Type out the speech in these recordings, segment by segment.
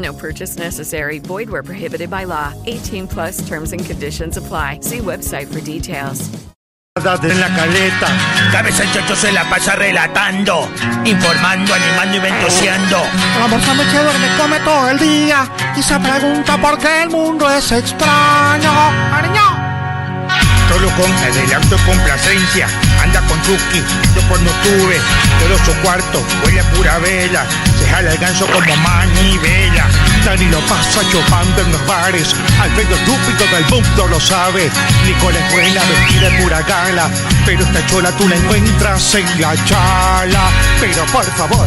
No purchase necessary. Void where prohibited by law. 18 plus terms and conditions apply. See website for details. En la caleta, cabeza el chocho se la pasa relatando, informando, animando y ventoseando. La morsa me come todo el día y se pregunta por qué el mundo es extraño. ¡Ariño! Solo con adelanto y complacencia, anda con Chucky, yo no tuve, todo su cuarto huele a pura vela, se jala el ganso como manivela. Dani lo pasa chupando en los bares, al medio estúpido del mundo lo sabe. Nicole es buena, vestida de pura gala, pero esta chola tú la encuentras en la chala. Pero por favor,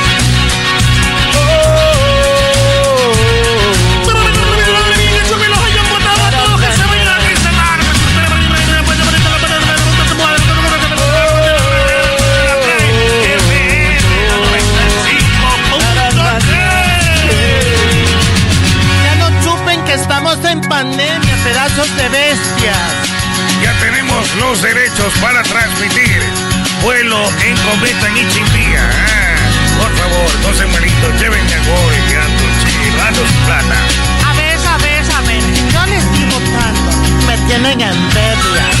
Pedazos de bestias. Ya tenemos los derechos para transmitir vuelo en cometa en Ichimbía. Ah, por favor, no se malito, llévenme a Goy, ando su plata. A ver, a ver, a ver, yo les digo tanto, me tienen envidia.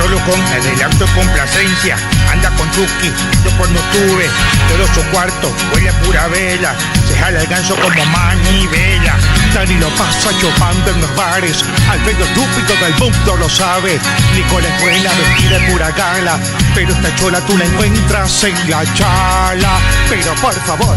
Solo con adelanto y complacencia, anda con Chucky, yo no tuve, todo su cuarto huele a pura vela, se jala el ganso como manivela. Dani lo pasa chupando en los bares, al medio estúpido del mundo lo sabe. Nicole es buena, vestida de pura gala, pero esta chola tú la encuentras en la chala. Pero por favor.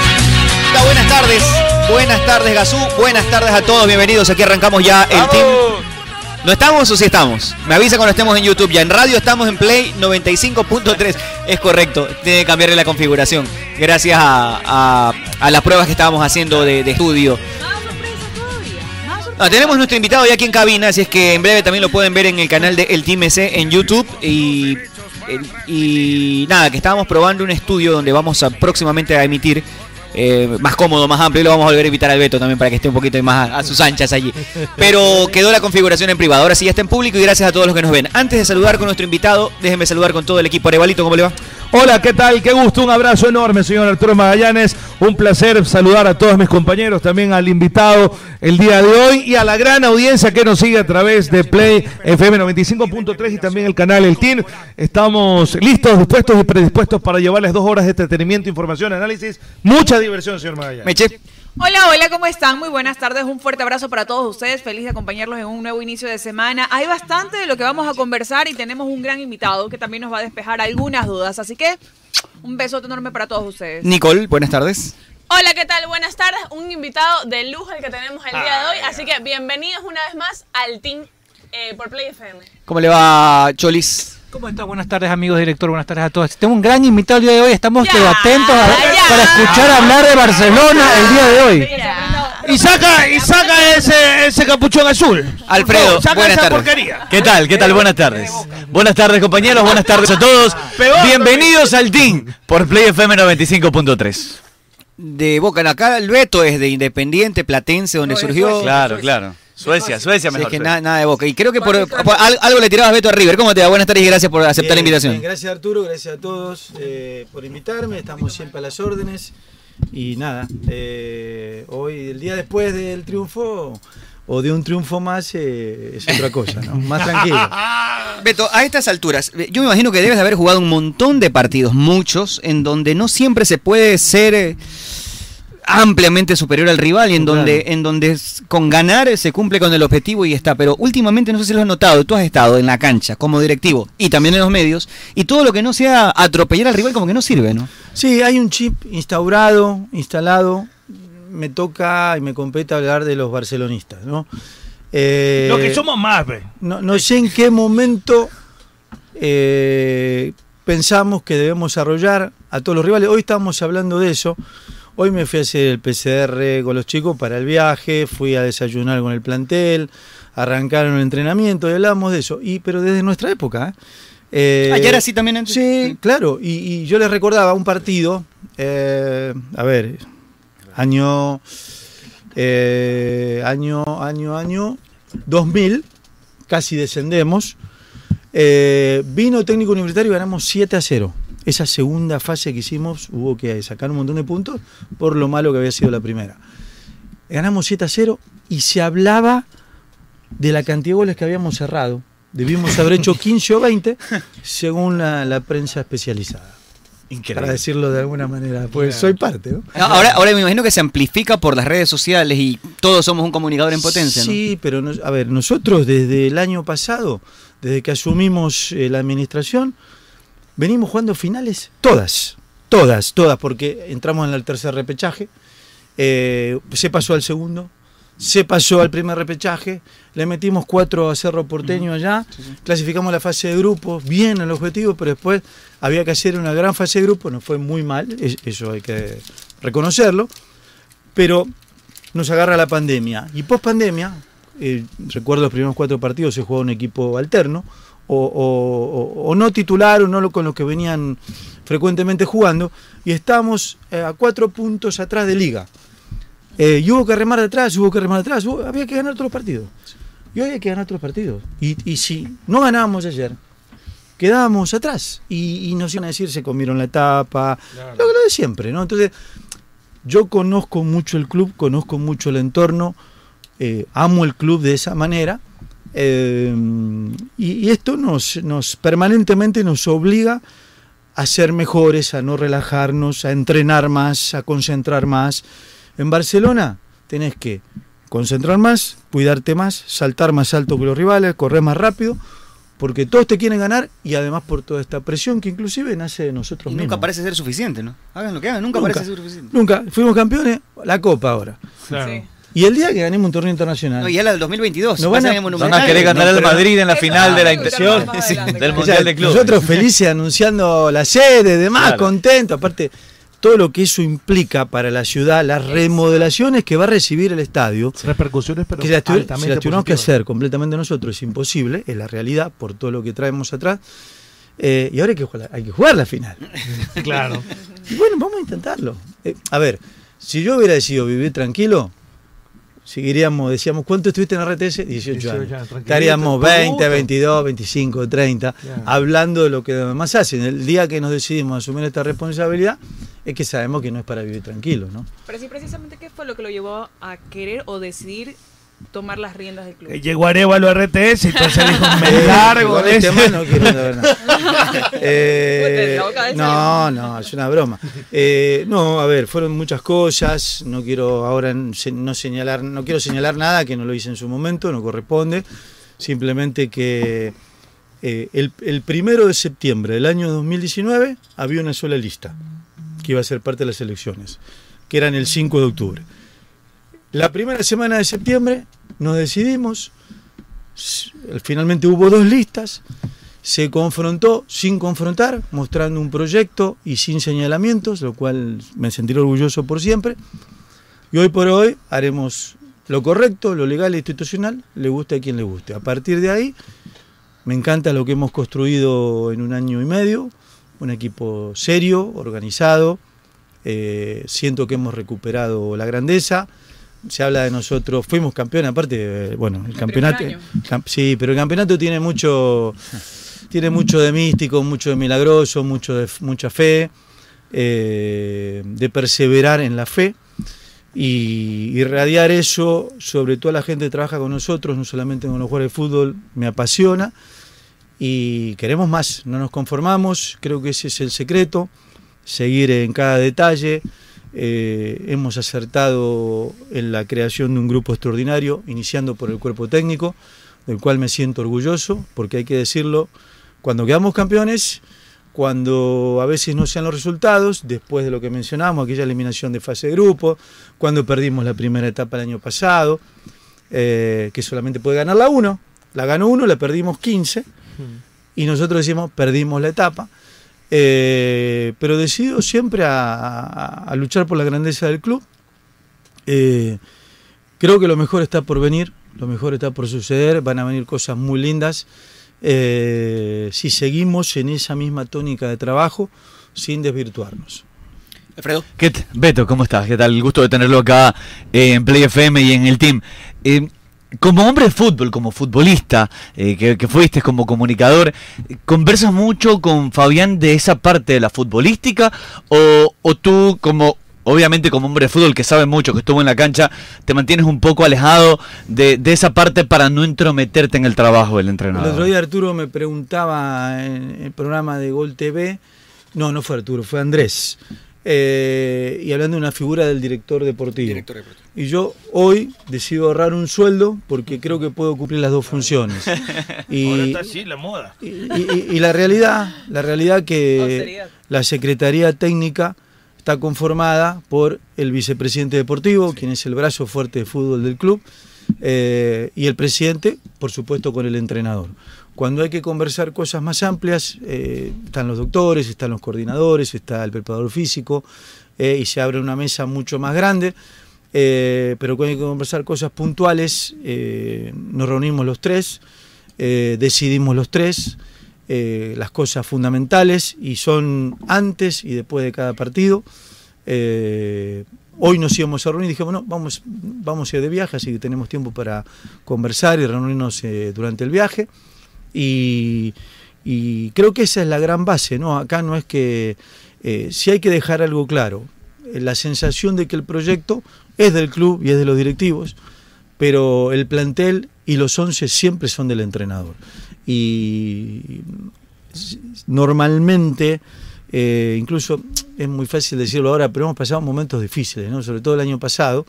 buenas tardes. Buenas tardes, Gazú. Buenas tardes a todos. Bienvenidos. Aquí arrancamos ya el team. ¿No estamos o sí estamos? Me avisa cuando estemos en YouTube. Ya en radio estamos en Play 95.3. Es correcto. Tiene que cambiarle la configuración. Gracias a, las pruebas que estábamos haciendo de, estudio. Ah, tenemos nuestro invitado ya aquí en cabina, así es que en breve también lo pueden ver en el canal de El Team EC en YouTube. Y, y nada, que estábamos probando un estudio donde vamos a próximamente a emitir. Eh, más cómodo, más amplio, y lo vamos a volver a invitar al Beto también para que esté un poquito más a, a sus anchas allí. Pero quedó la configuración en privado, ahora sí ya está en público y gracias a todos los que nos ven. Antes de saludar con nuestro invitado, déjenme saludar con todo el equipo. Arevalito, ¿cómo le va? Hola, ¿qué tal? Qué gusto, un abrazo enorme, señor Arturo Magallanes. Un placer saludar a todos mis compañeros, también al invitado el día de hoy y a la gran audiencia que nos sigue a través de Play FM 95.3 y también el canal El Team. Estamos listos, dispuestos y predispuestos para llevarles dos horas de entretenimiento, información, análisis, mucha diversión, señor Magallanes. Meche. Hola, hola, ¿cómo están? Muy buenas tardes, un fuerte abrazo para todos ustedes, feliz de acompañarlos en un nuevo inicio de semana. Hay bastante de lo que vamos a conversar y tenemos un gran invitado que también nos va a despejar algunas dudas, así que un besote enorme para todos ustedes. Nicole, buenas tardes. Hola, ¿qué tal? Buenas tardes. Un invitado de lujo el que tenemos el día de hoy. Así que bienvenidos una vez más al Team eh, por Play FM. ¿Cómo le va, Cholis? ¿Cómo está? Buenas tardes, amigos director. Buenas tardes a todos. Tengo un gran invitado el día de hoy. Estamos Ya, atentos a- ya. para escuchar hablar de Barcelona el día de hoy. Y saca, y saca ese, ese capuchón azul. Alfredo, No, saca buenas esa tardes. porquería. ¿Qué tal? ¿Qué tal? Buenas tardes. Buenas tardes, compañeros. Buenas tardes a todos. Bienvenidos al Team por Play FM 95.3. De Boca, acá el Beto es de Independiente, Platense, donde surgió. Claro, claro. Suecia, Suecia Sí, mejor. que nada, nada de Boca. Y creo que por, por al- algo le tirabas Beto a River. ¿Cómo te va? Buenas tardes y gracias por aceptar la invitación. bien, gracias Arturo, gracias a todos eh, por invitarme, estamos siempre a las órdenes y nada, eh, hoy el día después del triunfo o de un triunfo más eh, es otra cosa, ¿no? más tranquilo. Beto, a estas alturas, yo me imagino que debes haber jugado un montón de partidos, muchos, en donde no siempre se puede ser eh, ampliamente superior al rival y en donde, en donde con ganar se cumple con el objetivo y está. Pero últimamente, no sé si lo has notado, tú has estado en la cancha como directivo y también en los medios, y todo lo que no sea atropellar al rival como que no sirve, ¿no? Sí, hay un chip instaurado, instalado, me toca y me compete hablar de los barcelonistas, ¿no? Eh, Lo que somos más, ve. No, no sé en qué momento eh, pensamos que debemos arrollar a todos los rivales. Hoy estamos hablando de eso. Hoy me fui a hacer el PCR con los chicos para el viaje, fui a desayunar con el plantel, arrancaron el entrenamiento y hablamos de eso. Y, pero desde nuestra época. ¿eh? Eh, Ah, ¿ya era así también antes? Sí, claro. Y, y yo les recordaba un partido, eh, a ver, año, eh, año, año, año 2000, casi descendemos. Eh, vino técnico universitario y ganamos 7 a 0. Esa segunda fase que hicimos hubo que sacar un montón de puntos por lo malo que había sido la primera. Ganamos 7 a 0 y se hablaba de la cantidad de goles que habíamos cerrado. Debimos haber hecho 15 o 20 según la, la prensa especializada. Para decirlo de alguna manera, pues soy parte, ¿no? Ah, Ahora, ahora me imagino que se amplifica por las redes sociales y todos somos un comunicador en potencia, ¿no? Sí, pero nos- a ver, nosotros desde el año pasado, desde que asumimos eh, la administración, venimos jugando finales todas, todas, todas, porque entramos en el tercer repechaje, eh, se pasó al segundo, se pasó al primer repechaje, le metimos cuatro a Cerro Porteño allá, clasificamos la fase de grupos, bien el objetivo, pero después había que hacer una gran fase de grupos, nos fue muy mal, es- eso hay que reconocerlo, pero nos agarra la pandemia. Y post pandemia, recuerdo los primeros cuatro partidos se jugaba un equipo alterno, o, o- o- no titular, o no con los que venían frecuentemente jugando, y estamos eh, a cuatro puntos atrás de liga. Eh, y hubo que remar atrás, hubo que remar atrás, hubo- había que ganar todos los partidos. Y hoy hay que ganar todos los partidos. Y, y si no ganábamos ayer, quedábamos atrás. Y, y nos iban a decir, se comieron la etapa, lo, lo de siempre, ¿no? Entonces, yo conozco mucho el club, conozco mucho el entorno, eh, amo el club de esa manera. Eh, y, y esto nos, nos permanentemente nos obliga a ser mejores, a no relajarnos, a entrenar más, a concentrar más. En Barcelona tenés que concentrar más, cuidarte más, saltar más alto que los rivales, correr más rápido, porque todos te quieren ganar y además por toda esta presión que inclusive nace de nosotros Y mismos. nunca parece ser suficiente, ¿no? Hagan lo que hagan, nunca, Nunca. parece ser suficiente. Nunca, fuimos campeones, la Copa ahora. Claro. Y el día que ganemos un torneo internacional. No, y ya la del 2022. Nos va van a- van a querer ganar al Madrid en la final de la intención Sí. del O sea, Mundial de Clubes. Nosotros felices anunciando la sede, demás, Claro. contentos. Aparte, todo lo que eso implica para la ciudad, las remodelaciones que va a recibir el estadio, Repercusiones, pero que las, si las tuviéramos que hacer completamente nosotros es imposible, es la realidad por todo lo que traemos atrás. Eh, y ahora hay que, jugar, hay que jugar la final. Claro. Y bueno, vamos a intentarlo. Eh, a ver, si yo hubiera decidido vivir tranquilo, seguiríamos, decíamos, ¿cuánto estuviste en RTS? 18, 18 años. Estaríamos por 20, gusto. 22, 25, 30, Claro. hablando de lo que demás hacen. El día que nos decidimos asumir esta responsabilidad, es que sabemos que no es para vivir tranquilo, ¿no? Pero sí, precisamente, ¿qué fue lo que lo llevó a querer o decidir tomar las riendas del club? Que Llegó Arevalo a RTS, entonces dijo, me Eh, largo con de este ese". man no quiero saber nada. Eh, no, no, es una broma. Eh, no, a ver, fueron muchas cosas. No quiero ahora no señalar, no quiero señalar nada que no lo hice en su momento, no corresponde. Simplemente que eh, el, el primero de septiembre del año 2019 había una sola lista que iba a ser parte de las elecciones, que eran el 5 de octubre. La primera semana de septiembre nos decidimos, finalmente hubo dos listas, se confrontó sin confrontar, mostrando un proyecto y sin señalamientos, lo cual me sentiré orgulloso por siempre. Y hoy por hoy haremos lo correcto, lo legal e institucional, le guste a quien le guste. A partir de ahí, me encanta lo que hemos construido en un año y medio, un equipo serio, organizado, eh, siento que hemos recuperado la grandeza, se habla de nosotros, fuimos campeones, aparte, bueno, el campeonato, cam- sí, pero el campeonato tiene mucho, tiene mucho de místico, mucho de milagroso, mucho de mucha fe, eh, de perseverar en la fe y irradiar eso sobre toda la gente que trabaja con nosotros, no solamente con los jugadores de fútbol, me apasiona y queremos más, no nos conformamos, creo que ese es el secreto, seguir en cada detalle. Eh, hemos acertado en la creación de un grupo extraordinario, iniciando por el cuerpo técnico, del cual me siento orgulloso, porque hay que decirlo, cuando quedamos campeones, cuando a veces no sean los resultados, después de lo que mencionamos, aquella eliminación de fase de grupo, cuando perdimos la primera etapa el año pasado, eh, que solamente puede ganar la 1, la ganó uno, la perdimos 15, y nosotros decimos, perdimos la etapa. Eh, pero decido siempre a, a- a luchar por la grandeza del club. Eh, creo que lo mejor está por venir, lo mejor está por suceder, van a venir cosas muy lindas. eh, si seguimos en esa misma tónica de trabajo, sin desvirtuarnos. Alfredo. ¿Qué Beto, ¿cómo estás? ¿Qué tal? El gusto de tenerlo acá eh, en Play FM y en el team. Como hombre de fútbol, como futbolista, eh, que, fuiste como comunicador, ¿conversas mucho con Fabián de esa parte de la futbolística? ¿O, tú, como obviamente como hombre de fútbol que sabe mucho, que estuvo en la cancha, te mantienes un poco alejado de, esa parte para no entrometerte en el trabajo del El entrenador? otro día Arturo me preguntaba en el programa de Gol TV, no, no fue Arturo, fue Andrés, eh, y hablando de una figura del director deportivo. Y yo hoy decido ahorrar un sueldo porque creo que puedo cumplir las dos funciones. Y, Ahora está así la moda. y- y- y la realidad, la realidad que la Secretaría Técnica está conformada por el vicepresidente deportivo, quien es el brazo fuerte de fútbol del club, eh, y el presidente, por supuesto, con el entrenador. Cuando hay que conversar cosas más amplias, eh, están los doctores, están los coordinadores, está el preparador físico, eh, y se abre una mesa mucho más grande. eh, pero cuando hay que conversar cosas puntuales, nos reunimos los tres, decidimos los tres las cosas fundamentales y son antes y después de cada partido. Hoy nos íbamos a reunir y dijimos, no, vamos, vamos a ir de viaje, así que tenemos tiempo para conversar y reunirnos durante el viaje. Y, creo que esa es la gran base, ¿no? Acá no es que, eh, si hay que dejar algo claro, eh, la sensación de que el proyecto es del club y es de los directivos, pero el plantel y los 11 siempre son del entrenador. Y normalmente, eh, incluso es muy fácil decirlo ahora, pero hemos pasado momentos difíciles, ¿no? sobre todo el año pasado,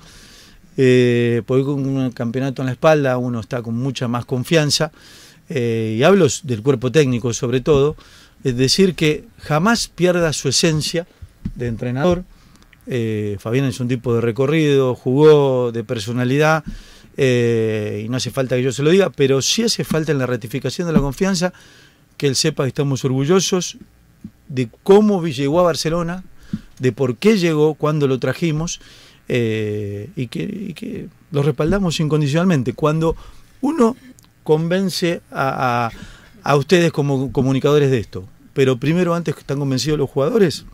eh, porque con un campeonato en la espalda uno está con mucha más confianza, eh, y hablo del cuerpo técnico sobre todo, es decir, que jamás pierda su esencia de entrenador. Eh, Fabián es un tipo de recorrido, jugó de personalidad, eh, y no hace falta que yo se lo diga, pero sí hace falta en la ratificación de la confianza que él sepa que estamos orgullosos de cómo llegó a Barcelona, de por qué llegó, cuándo lo trajimos y que lo respaldamos incondicionalmente. Cuando uno convence a, a- ustedes como comunicadores de esto, pero primero antes que están convencidos los jugadores,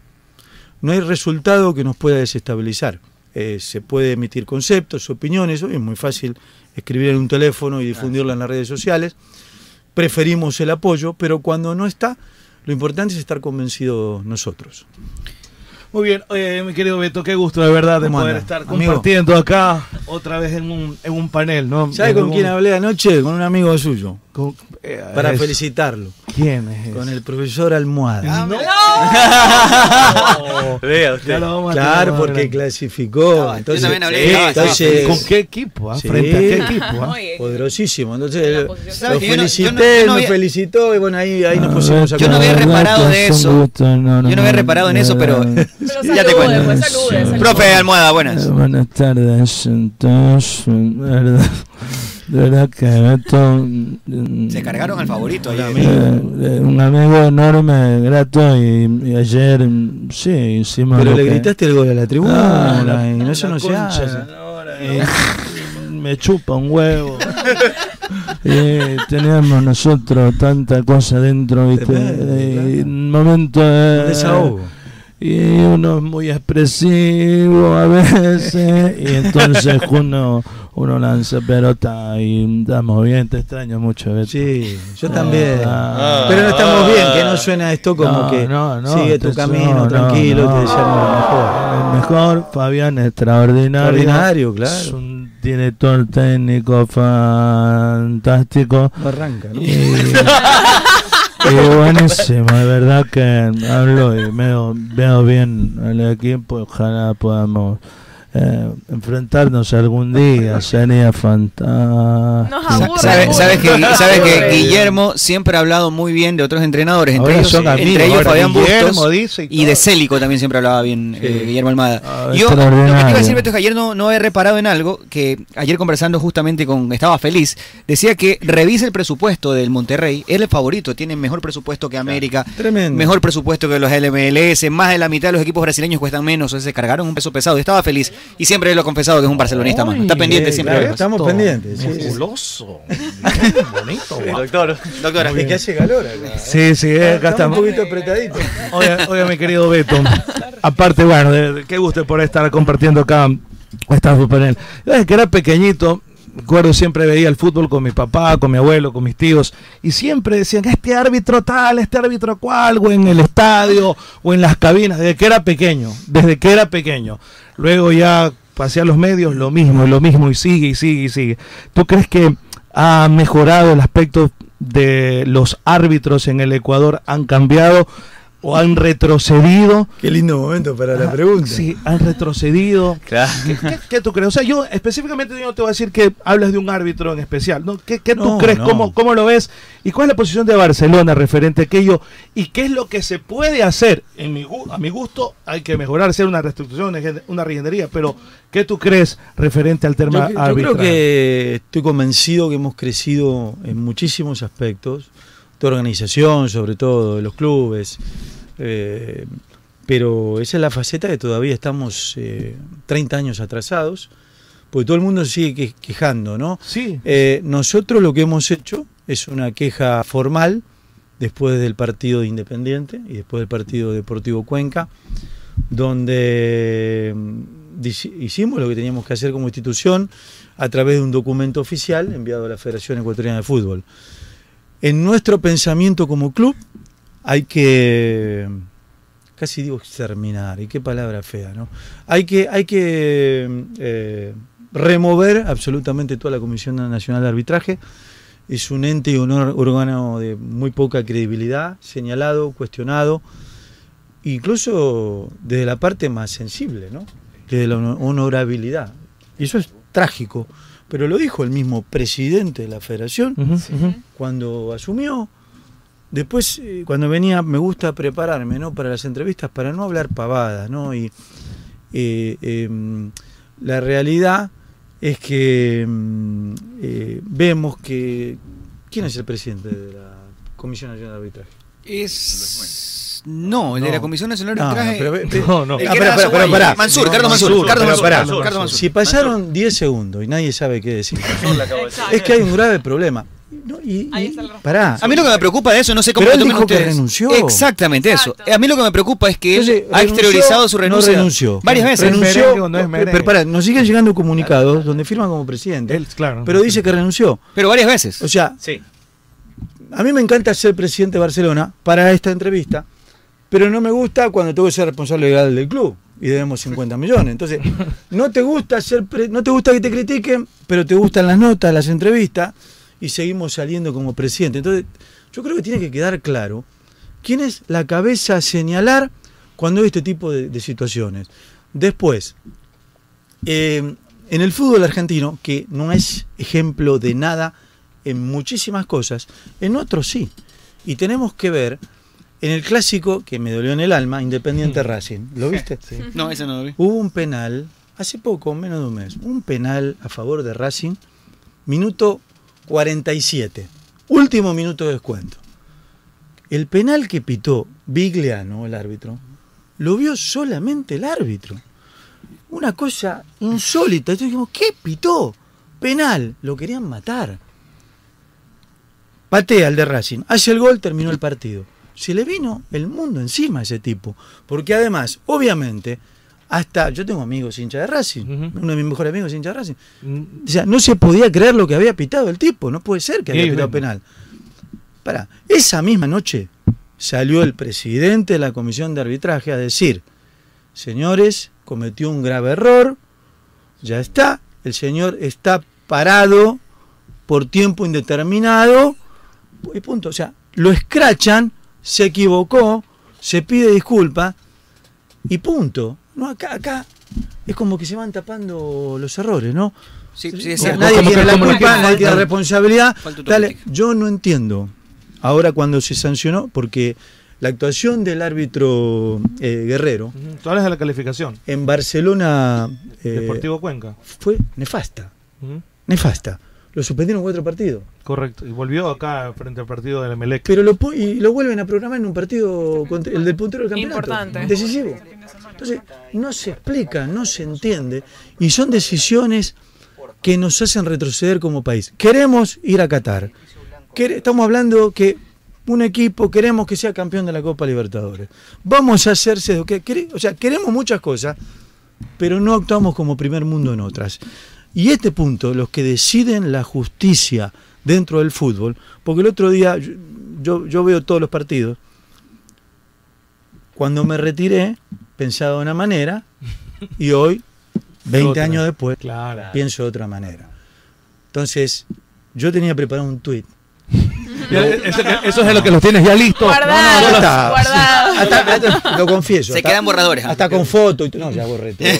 no hay resultado que nos pueda desestabilizar. Eh, se puede emitir conceptos, opiniones, hoy es muy fácil escribir en un teléfono y difundirlo en las redes sociales. Preferimos el apoyo, pero cuando no está, lo importante es estar convencidos nosotros. Muy bien, eh, mi querido Beto, qué gusto de verdad de ¿Cómo poder anda, estar amigo? compartiendo acá otra vez en un, en un panel, ¿no? ¿Sabe En con un- quién hablé anoche? Con un amigo suyo. Eh, para es- felicitarlo. ¿Quién es? Con el profesor Almohada. Vea usted. Ya lo vamos a Claro, tener porque clasificó. Entonces, hablé, sí, estaba- estaba entonces-. ¿Con qué equipo? ah? Sí. ¿Frente a qué equipo? ah? Poderosísimo. Entonces, ¿Sabe lo no- felicité, yo no- yo no me felicitó y bueno, ahí, ahí nos pusimos a Yo no había reparado de eso. Yo no había reparado en eso, pero ya te cuento. Profe Almohada, buenas. Eh, Buenas tardes, entonces, verdad, de verdad que mm, Se cargaron al favorito eh, eh, un amigo enorme, grato, y, y ayer, mm, sí, hicimos Pero le que- gritaste el gol a la tribuna la- y no, eso la no se hace. me chupa un huevo. Y teníamos nosotros tanta cosa dentro, ¿viste? Un momento de... Un desahogo. Y uno es muy expresivo a veces, y entonces uno, uno lanza pelota y estamos bien, te extraño mucho. Beto. Sí, yo también. Ah. Pero no estamos bien, que no suena esto como No, que no, no, sigue tu camino no, no, tranquilo, te deseamos lo mejor. El mejor, Fabián, extraordinario. Extraordinario, claro. Es un director técnico fantástico. No arranca, ¿no? Y, y buenísimo, de verdad que hablo y veo, veo bien al equipo. Ojalá podamos eh, enfrentarnos algún día, sería fantástico. Sa- sabe- Sabes que, sabes que Guillermo siempre ha hablado muy bien de otros entrenadores, entre Ahora ellos, son amigos, entre ellos Fabián Guillermo Bustos dice y y de Célico también siempre hablaba bien eh, Guillermo Almada. Ah, Yo lo que te iba a decir, Beto, es que ayer no, no he reparado en algo, que ayer conversando justamente con, estaba feliz, decía que revise el presupuesto del Monterrey, es el favorito, tiene mejor presupuesto que América, Tremendo. mejor presupuesto que los LMLS, más de la mitad de los equipos brasileños cuestan menos, o sea, se cargaron un peso pesado, estaba feliz y siempre lo he confesado que es un barcelonista más, está pendiente eh, siempre. claro, de estamos pendientes. Musculoso. Bonito. Doctor, doctora. Es que hace calor acá. Sí, sí, eh, acá Estamos estamos. un poquito apretaditos. Oye, oye, mi querido Beto, aparte, bueno, de, de- qué gusto por estar compartiendo acá esta panel. Desde que era pequeñito, recuerdo siempre veía el fútbol con mi papá, con mi abuelo, con mis tíos, y siempre decían, este árbitro tal, este árbitro cual, o en el estadio, o en las cabinas, desde que era pequeño, desde que era pequeño. Luego ya pasé a los medios, lo mismo, lo mismo, y sigue, y sigue, y sigue. ¿Tú crees que ha mejorado el aspecto de los árbitros en el Ecuador? ¿Han cambiado o han retrocedido? Qué lindo momento para la pregunta. Sí, han retrocedido. Claro. ¿Qué, qué- qué tú crees? O sea, yo específicamente yo no te voy a decir que hablas de un árbitro en especial. ¿no? ¿Qué, qué tú crees? no. ¿Cómo, ¿Cómo lo ves? ¿Y cuál es la posición de Barcelona referente a aquello? ¿Y qué es lo que se puede hacer? En mi, a mi gusto hay que mejorar, hacer una reestructuración, una regendería, pero ¿qué tú crees referente al tema cre- yo arbitral? creo que estoy convencido que hemos crecido en muchísimos aspectos, de organización sobre todo, de los clubes, eh, pero esa es la faceta que todavía estamos eh, 30 años atrasados, porque todo el mundo se sigue que- quejando, ¿no? Sí. Eh, nosotros lo que hemos hecho es una queja formal después del partido de Independiente y después del partido Deportivo Cuenca, donde mm, hicimos lo que teníamos que hacer como institución a través de un documento oficial enviado a la Federación Ecuatoriana de Fútbol. En nuestro pensamiento como club hay que, casi digo exterminar, y qué palabra fea, ¿no? Hay que, hay que eh, remover absolutamente toda la Comisión Nacional de Arbitraje. Es un ente y un órgano de muy poca credibilidad, señalado, cuestionado, incluso desde la parte más sensible, ¿no? Desde la hono- honorabilidad. Y eso es trágico. Pero lo dijo el mismo presidente de la federación cuando asumió. Después, eh, cuando venía, me gusta prepararme ¿no? para las entrevistas para no hablar pavadas. ¿no? Y eh, em, la realidad es que em, eh, vemos que. ¿Quién es el presidente de la Comisión Nacional de Arbitraje? Es No, el de la Comisión Nacional de No, Arbitraje. no, pero- el pero- no, era pará, pará, Soguay. pará, pará. Mansur, No, Carlos Mansur, Mansur, Carlos Mansur, Mansur. Si pasaron 10 segundos y nadie sabe qué decir, es que hay un grave problema. No, y, y- pará. A mí lo que me preocupa de eso, no sé cómo Pero él dijo que renunció. Exactamente eso. A mí lo que me preocupa es que él Entonces, ha renunció, exteriorizado su renuncia No renunció. varias veces. Renunció. pero, pero pará, nos siguen llegando comunicados donde firma como presidente. pero dice que renunció. Pero varias veces. O sea, Sí. a mí me encanta ser presidente de Barcelona para esta entrevista, pero no me gusta cuando tengo que ser responsable legal del club y debemos 50 millones. Entonces, no te gusta ser pre- no te gusta que te critiquen, pero te gustan las notas, las entrevistas y seguimos saliendo como presidente. Entonces, yo creo que tiene que quedar claro quién es la cabeza a señalar cuando hay este tipo de, de situaciones. Después, eh, en el fútbol argentino, que no es ejemplo de nada en muchísimas cosas, en otros sí. Y tenemos que ver en el clásico que me dolió en el alma, Independiente Racing. ¿Lo viste? No, ese no lo vi. Hubo un penal, hace poco, menos de un mes, un penal a favor de Racing, minuto 47, último minuto de descuento. El penal que pitó Vigliano, el árbitro, lo vio solamente el árbitro. Una cosa insólita. Entonces dijimos, ¿qué pitó? Penal, lo querían matar. Patea el de Racing, hace el gol, terminó el partido. Se le vino el mundo encima a ese tipo. Porque además, obviamente, hasta yo tengo amigos hinchas de Racing, uno de mis mejores amigos es hincha de Racing. O sea, no se podía creer lo que había pitado el tipo, no puede ser que había Sí, pitado bueno. penal. Para, esa misma noche salió el presidente de la comisión de arbitraje a decir, señores, cometió un grave error, ya está, el señor está parado por tiempo indeterminado, y punto. O sea, lo escrachan, se equivocó, se pide disculpa, y punto. No, acá, acá es como que se van tapando los errores, ¿no? Sí, sí, Como es cierto. nadie Como tiene que- la culpa, nadie tiene la responsabilidad. Dale, yo no entiendo ahora cuando se sancionó, porque la actuación del árbitro eh, Guerrero Tú hablas de la calificación. en Barcelona eh, Deportivo Cuenca. fue nefasta. Nefasta. Lo suspendieron cuatro partidos. Correcto. Y volvió acá frente al partido del Emelec. Pero lo, y lo vuelven a programar en un partido contra el del puntero del campeonato. Importante. Decisivo. Entonces, no se explica, no se entiende. Y son decisiones que nos hacen retroceder como país. Queremos ir a Qatar. Quere- Estamos hablando que un equipo queremos que sea campeón de la Copa Libertadores. Vamos a hacerse, o sea, queremos muchas cosas, pero no actuamos como primer mundo en otras. Y este punto, los que deciden la justicia dentro del fútbol, porque el otro día yo, yo, yo veo todos los partidos, cuando me retiré pensaba de una manera y hoy, 20 Otra. años después, Claro. pienso de otra manera. Entonces, yo tenía preparado un tuit. Ya, eso, es de lo que los tienes ya listos. Guardado, No, no, está. guardado. Hasta- hasta- lo confieso. Se hasta- quedan borradores. Hasta con foto y No, ya borré todo.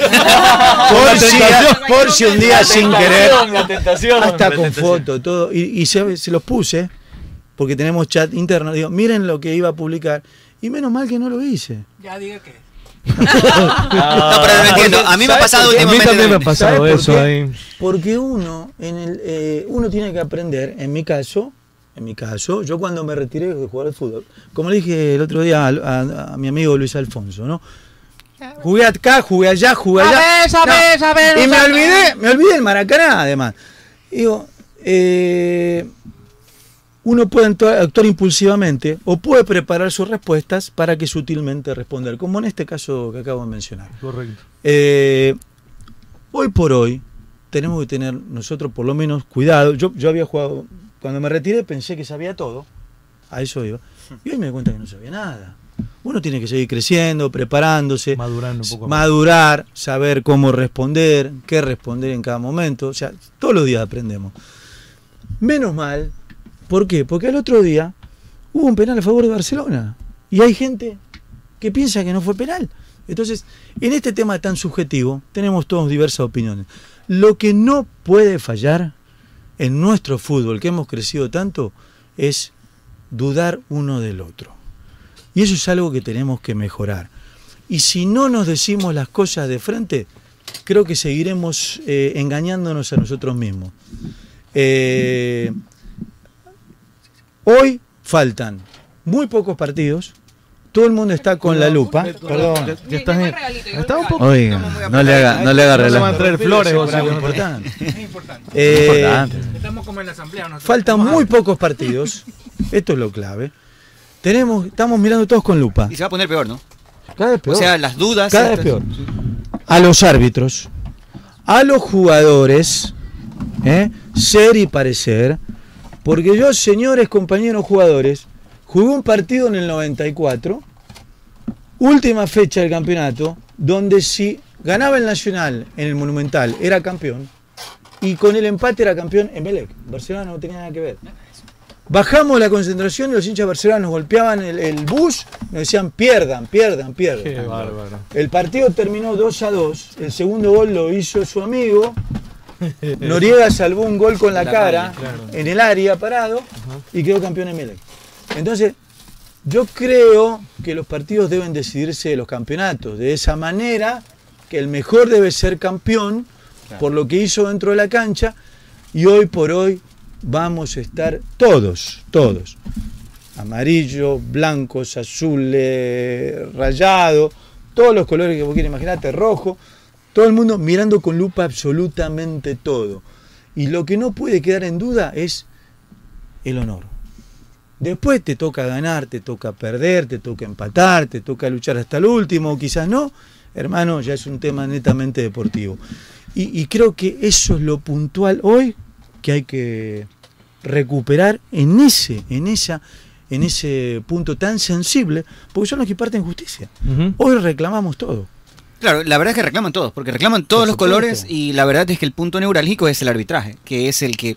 Por, si, tentación. por si un día sin querer. La tentación. Hasta La con tentación. foto, todo. Y, y se, se los puse, porque tenemos chat interno. Digo, miren lo que iba a publicar. Y menos mal que no lo hice. Ya diga que. No, pero no entiendo. A mí me ha ¿Sabes pasado? A mí también me ha pasado ¿Sabes por eso ahí. Porque uno, en el, eh, uno tiene que aprender, en mi caso, en mi caso, yo cuando me retiré de jugar al fútbol, como le dije el otro día a, a- a mi amigo Luis Alfonso, ¿no? Jugué acá, jugué allá, jugué allá. Sabes, sabes, No, sabes, Y me olvidé, me olvidé el Maracaná, además. Digo, eh, uno puede actua- actuar impulsivamente o puede preparar sus respuestas para que sutilmente responder, como en este caso que acabo de mencionar. Correcto. Eh, hoy por hoy tenemos que tener nosotros por lo menos cuidado. Yo, yo había jugado, cuando me retiré pensé que sabía todo, a eso iba, y hoy me doy cuenta que no sabía nada. Uno tiene que seguir creciendo, preparándose, Madurando un poco más. madurar, saber cómo responder, qué responder en cada momento. O sea, todos los días aprendemos. Menos mal, ¿por qué? Porque el otro día hubo un penal a favor de Barcelona. Y hay gente que piensa que no fue penal. Entonces, en este tema tan subjetivo, tenemos todos diversas opiniones. Lo que no puede fallar en nuestro fútbol, que hemos crecido tanto, es dudar uno del otro. Y eso es algo que tenemos que mejorar. Y si no nos decimos las cosas de frente, creo que seguiremos eh, engañándonos a nosotros mismos. Eh, hoy faltan muy pocos partidos, todo el mundo está con la lupa. Perdón. Está un poco. Oiga, no le haga, no le haga se van a relajo. traer flores, importante. Es importante. Eh. Estamos como en la asamblea. ¿no? faltan muy pocos partidos. Esto es lo clave. Tenemos, estamos mirando todos con lupa. Y se va a poner peor, ¿no? Cada vez peor. O sea, las dudas. Cada vez peor. A los árbitros, a los jugadores, ¿eh? ser y parecer. Porque yo, señores compañeros jugadores, jugué un partido en el 94, última fecha del campeonato, donde si ganaba el Nacional en el Monumental era campeón y con el empate era campeón Emelec. Barcelona no tenía nada que ver. Bajamos la concentración y los hinchas de Barcelona nos golpeaban el, el bus, nos decían pierdan, pierdan, pierdan. Qué bárbaro. El partido terminó 2 a 2. El segundo gol lo hizo su amigo. Noriega salvó un gol con la, La cara claro. en el área parado y quedó campeón en Melec. Entonces, yo creo que los partidos deben decidirse de los campeonatos. De esa manera, que el mejor debe ser campeón por lo que hizo dentro de la cancha. Y hoy por hoy vamos a estar todos, todos. Amarillo, blancos, azules, rayado, todos los colores que vos quieras imaginarte, rojo. Todo el mundo mirando con lupa absolutamente todo. Y lo que no puede quedar en duda es el honor. Después te toca ganar, te toca perder, te toca empatar, te toca luchar hasta el último, o quizás no. Hermano, ya es un tema netamente deportivo. Y, y creo que eso es lo puntual hoy que hay que recuperar en ese, en esa, en ese punto tan sensible, porque son los que parten justicia. Hoy reclamamos todo. Claro, la verdad es que reclaman todos, porque reclaman todos Por los supuesto. colores y la verdad es que el punto neurálgico es el arbitraje, que es el que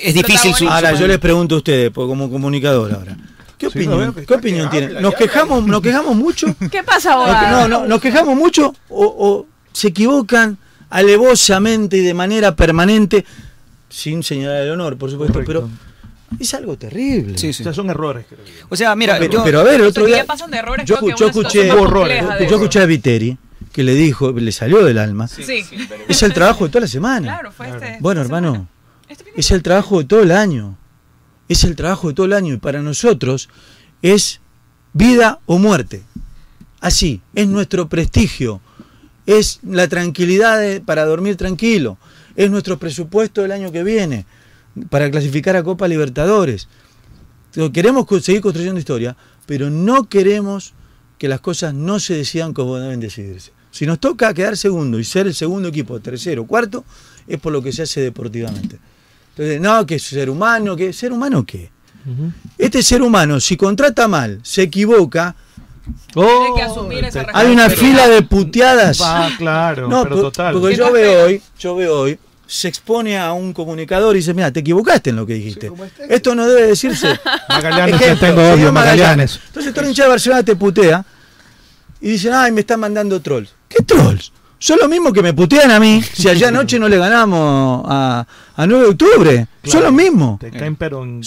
es difícil. su- Ahora su- yo les pregunto a ustedes, pues, como comunicador ahora. ¿Qué Sí, opinión, no, ¿qué opinión tienen? ¿Nos quejamos, ¿Nos quejamos mucho? ¿Qué pasa, No, abogado? no, nos quejamos mucho o, o se equivocan alevosamente y de manera permanente, sin señalar el honor, por supuesto, pero es algo terrible. Sí, sí. O sea, son errores. creo. O sea, mira, pero, yo- pero a ver, el otro día ya pasan de errores, yo, creo que yo una escuché, de yo escuché a Viteri que le dijo, le salió del alma, Sí. es el trabajo de toda la semana. Claro, fue este. Bueno, hermano, es el trabajo de todo el año. Es el trabajo de todo el año. Y para nosotros es vida o muerte. Así, es nuestro prestigio. Es la tranquilidad para dormir tranquilo. Es nuestro presupuesto del año que viene para clasificar a Copa Libertadores. Queremos seguir construyendo historia, pero no queremos que las cosas no se decidan como deben decidirse. Si nos toca quedar segundo y ser el segundo equipo, tercero, cuarto, es por lo que se hace deportivamente. Entonces, no, que es ser humano, que ser humano qué. Este ser humano, si contrata mal, se equivoca, Tiene que asumir esa hay una fila de puteadas. Ah, claro, No, pero por- total. porque ¿Qué yo veo hoy, yo veo hoy, se expone a un comunicador y dice, mira, te equivocaste en lo que dijiste. Esto no debe decirse. Magallanes, Ejemplo, te tengo odio, llama Magallanes. Entonces todo el hincha de Barcelona te putea y dicen, ay, me están mandando trolls. ¿Qué trolls? Son lo mismo que me putean a mí si allá anoche no le ganamos a, a 9 de octubre. Son lo mismo. Te caen, pero en-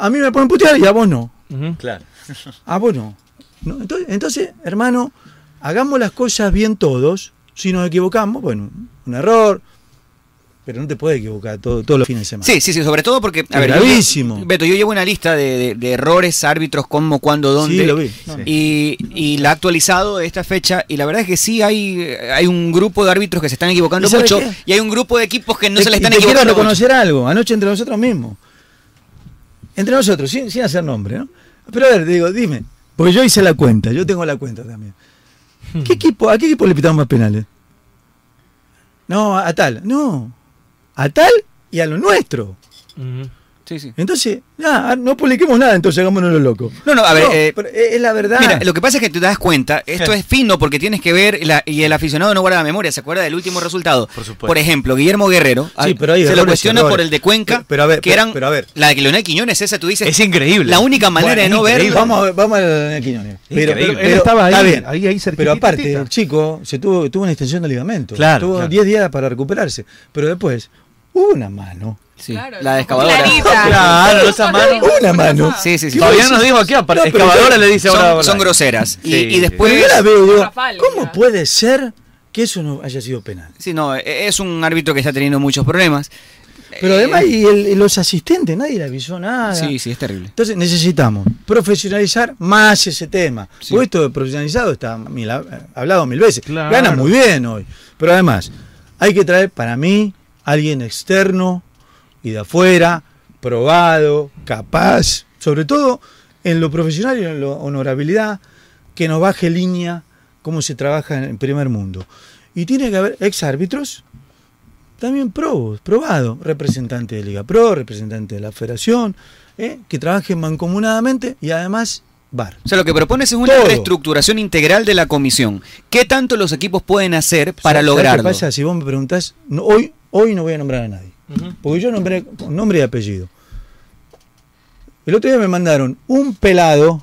A mí me pueden putear y a vos no. Ujú. Claro. Ah, bueno. No, entonces, entonces, hermano, hagamos las cosas bien todos. Si nos equivocamos, bueno, un error. Pero no te puedes equivocar todo- todos los fines de semana. Sí, sí, sí, sobre todo porque. Es yo- gravísimo. Beto, yo llevo una lista de, de- de errores, árbitros, cómo, cuándo, dónde. Sí, lo vi. Y, la ha actualizado de esta fecha. Y la verdad es que sí hay, hay un grupo de árbitros que se están equivocando ¿Y sabe mucho. qué? Y hay un grupo de equipos que no Te- se le están te quiero equivocando. mucho. reconocer algo. Anoche entre nosotros mismos. Entre nosotros, sin, sin hacer nombre, ¿no? Pero a ver, digo, dime. Porque yo hice la cuenta, yo tengo la cuenta también. ¿Qué equipo, ¿A qué equipo le pitamos más penales? No, a, a tal. No. A tal y a lo nuestro. Sí, sí. Entonces, nada, no publiquemos nada, entonces hagámonos los locos. No, no, a ver. eh, pero es la verdad. Mira, lo que pasa es que te das cuenta, esto es fino porque tienes que ver, la- y el aficionado no guarda la memoria, ¿se acuerda del último resultado? Por supuesto. ejemplo, Guillermo Guerrero, Sí, ah, pero hay se lo cuestiona errores. por el de Cuenca, Pero- pero a ver, que pero- eran, pero a ver. la de que Leonel Quiñones, esa tú dices, Es increíble. la única manera Bueno, de no verlo. Vamos a ver, vamos a ver a Quiñones. Pero, pero- Él estaba ahí, está bien. ahí, ahí cerquita. Pero aparte, el chico se tuvo, tuvo una extensión de ligamento. Claro, Tuvo claro. 10 días para recuperarse. Pero después, una mano. Sí, Claro, la de excavadora. Claro, esa mano. Una mano. Sí, sí, sí. ¿Qué Todavía nos dijo aquí, aparte, No, excavadora yo- le dice ahora. Son, groseras. Y, Sí, y sí. después... Yo la veo digo, ¿cómo puede ser que eso no haya sido penal? Sí, no, e- es un árbitro que está teniendo muchos problemas. Pero además, y, el- los asistentes, nadie le avisó nada. Sí, sí, es terrible. Entonces necesitamos profesionalizar más ese tema. Porque esto de profesionalizado está mil- hablado mil veces. Claro. Gana muy bien hoy. Pero además, hay que traer para mí alguien externo y de afuera, probado, capaz, sobre todo en lo profesional y en la honorabilidad, que nos baje línea cómo se trabaja en el primer mundo. Y tiene que haber ex árbitros, también probos, probado, representante de Liga Pro, representante de la Federación, ¿eh? que trabajen mancomunadamente y además VAR. O sea, lo que propones es una Todo. reestructuración integral de la comisión. ¿Qué tanto los equipos pueden hacer para ¿Sabes lograrlo? qué pasa? Si vos me preguntás, no, hoy, hoy no voy a nombrar a nadie. Porque yo nombré con nombre y apellido. El otro día me mandaron un pelado,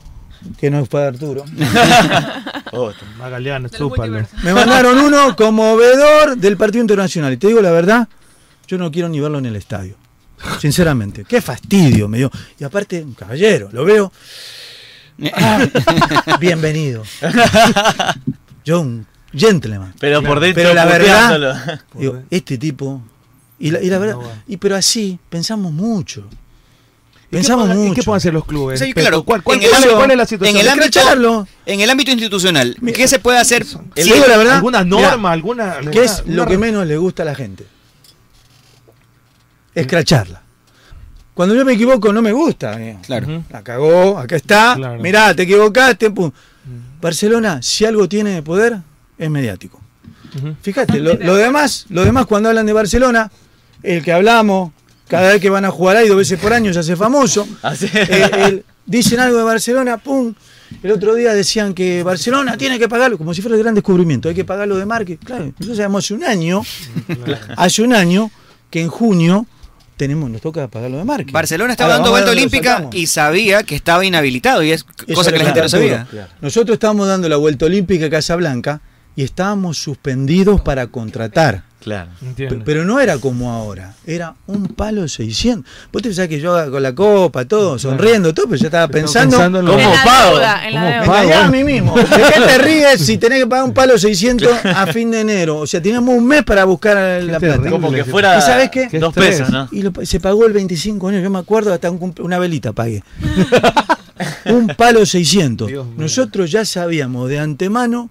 que no fue Arturo. Chúpalo. Me mandaron uno como vedor del Partido Internacional. Y te digo la verdad, yo no quiero ni verlo en el estadio. Sinceramente. Qué fastidio me dio. Y aparte, un caballero, lo veo. Ah, bienvenido. Yo, un gentleman. Pero por dentro Pero la verdad, digo, este tipo. Y la, y la verdad, y pero así, pensamos mucho. Pensamos qué pueden- y mucho. qué pueden hacer los clubes? Sí, claro. ¿cuál- cuál- en el cuál- ámbito- cuál es la situación? En el ámbito, Escracharlo. en el ámbito institucional, ¿qué se puede hacer? Te Sí, la verdad. ¿Alguna norma? alguna, ¿Qué es lo que menos le gusta a la gente? Escracharla. Cuando yo me equivoco no me gusta. eh. Claro. La cagó, acá está. Claro. Mirá, te equivocaste. pum. Barcelona, si algo tiene de poder, es mediático. Fíjate, lo, lo demás, lo demás cuando hablan de Barcelona, el que hablamos, cada vez que van a jugar ahí dos veces por año se hace famoso. Así- Eh, el- dicen algo de Barcelona, pum. El otro día decían que Barcelona tiene que pagarlo, como si fuera el gran descubrimiento, hay que pagarlo de marketing. Claro, nosotros sabemos hace un año, hace un año, que en junio tenemos, nos toca pagarlo de marketing. Barcelona estaba Ahora, dando vuelta olímpica y sabía que estaba inhabilitado y es Eso cosa que la gente no sabía. Nosotros estábamos dando la vuelta olímpica a Casablanca y estábamos suspendidos para contratar. Claro. Pe- Pero no era como ahora, era un palo 600. Vos te pensás que yo con la copa, todo, sonriendo, todo, pero yo estaba pensando. pensando en lo- En ¿Cómo pago? deuda, en la ¿Cómo deuda. Me pago? engañaba a mí mismo. ¿De qué te ríes si tenés que pagar un palo 600 a fin de enero? O sea, teníamos un mes para buscar la plata. terrible. Como que fuera ¿Y sabes qué? Qué dos pesos, ¿no? Y lo- se pagó el 25 de enero, yo me acuerdo, hasta un una velita pagué. un palo 600. Dios mío. Nosotros ya sabíamos de antemano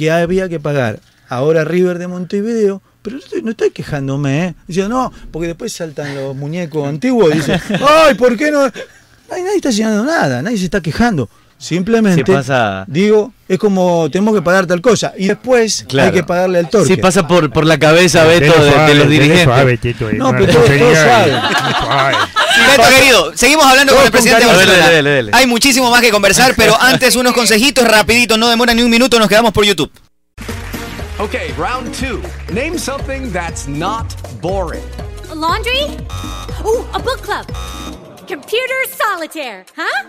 que había que pagar ahora River de Montevideo, pero no estoy, no estoy quejándome, ¿eh? Diciendo, no, porque después saltan los muñecos antiguos y dicen, ay, ¿por qué no? Ay, nadie está haciendo nada, nadie se está quejando. Simplemente, Sí pasa- digo, es como tenemos que pagar tal cosa y después Claro. hay que pagarle al torque. Sí pasa por, por la cabeza, Beto, de, de los dirigentes. No, pero todo, todo suave. Beto, querido, seguimos hablando con el Todos con presidente de. Barcelona. Dele, dele, dele. Hay muchísimo más que conversar, pero antes unos consejitos rapiditos, no demora ni un minuto, nos quedamos por YouTube. Okay, round two. Name something that's not boring. A laundry? Ooh, a book club. Computer solitaire, huh?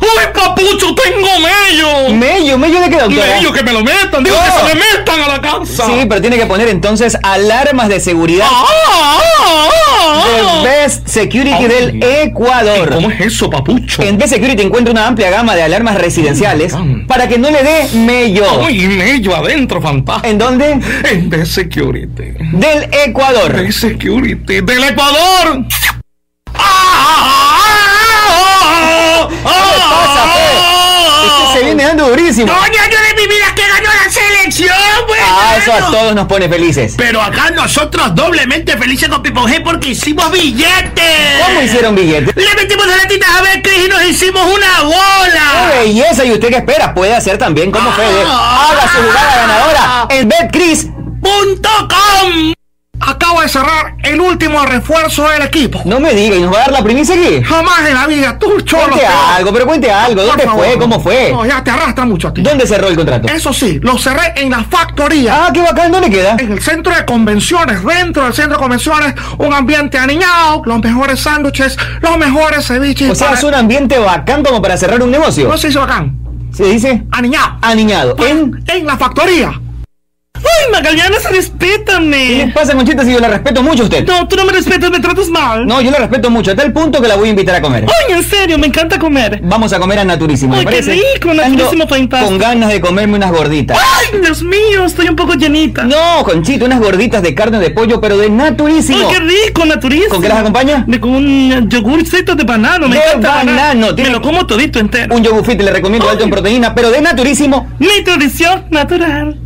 ¡Uy, papucho, tengo mello! Mello, mello de qué doctora? Mello, que me lo metan, digo que No. se me metan a la casa. Sí, pero tiene que poner entonces alarmas de seguridad de Best Security del Ecuador. ¿Cómo es eso, papucho? En Best Security encuentra una amplia gama de alarmas residenciales para que no le dé mello. Uy, mello adentro, fantástico. ¿En dónde? En The Security. Del Ecuador. The Security del Ecuador. ¿Qué le pasa, Fe? Esté se viene dando durísimo. ¡Doña, año de mi vida que ganó la selección, pues! Ah, eso a todos nos pone felices. Pero acá nosotros doblemente felices con Pipo G porque hicimos billetes. ¿Cómo hicieron billetes? Le metimos las latitas a ver y nos hicimos una bola. ¡Qué belleza! ¿Y usted qué espera? Puede hacer también como Fede. Haga su jugada ganadora en betcris.com. Acabo de cerrar el último refuerzo del equipo. No me diga, ¿y nos va a dar la primicia aquí? Jamás en la vida, tú cholo. Cuente algo, pero cuente algo. ¿Dónde favor. fue? ¿Cómo fue? No, ya te arrastra mucho a ti. ¿Dónde cerró el contrato? Eso sí, lo cerré en la factoría. Ah, qué bacán, ¿dónde queda? En el centro de convenciones, dentro del centro de convenciones, un ambiente aniñado, los mejores sándwiches, los mejores ceviches. O sea, para- es un ambiente bacán como para cerrar un negocio. No se hizo bacán. ¿Se dice? Aniñado. Aniñado. En, en la factoría. ¡Ay, Magallanes, ¿Qué le respétame! pasa, Conchita, si yo la respeto mucho a usted? No, tú no me respetas, me tratas mal. No, yo la respeto mucho, a tal punto que la voy a invitar a comer. ¡Ay, en serio, me encanta comer! Vamos a comer a Naturísimo, ¿le ¡Ay, qué parece? rico, Naturísimo fantástico. Con ganas de comerme unas gorditas. ¡Ay, Dios mío, estoy un poco llenita! No, Conchita, unas gorditas de carne de pollo, pero de Naturísimo. ¡Ay, qué rico, naturísimo! ¿Con qué las acompaña? De, con un yogurcito de banano, me De encanta el banano, Me lo como todito entero. Un yogufit le recomiendo alto en proteína, pero de Naturísimo. Mi tradición natural.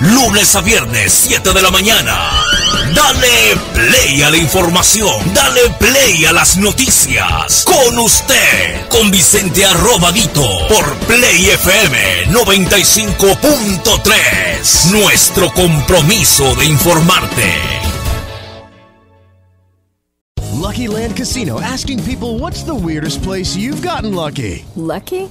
lunes a viernes, 7 de la mañana. Dale play a la información, dale play a las noticias. Con usted, con Vicente Arrobadito, por Play FM 95.3. Nuestro compromiso de informarte. Lucky Land Casino asking people what's the weirdest place you've gotten lucky? Lucky?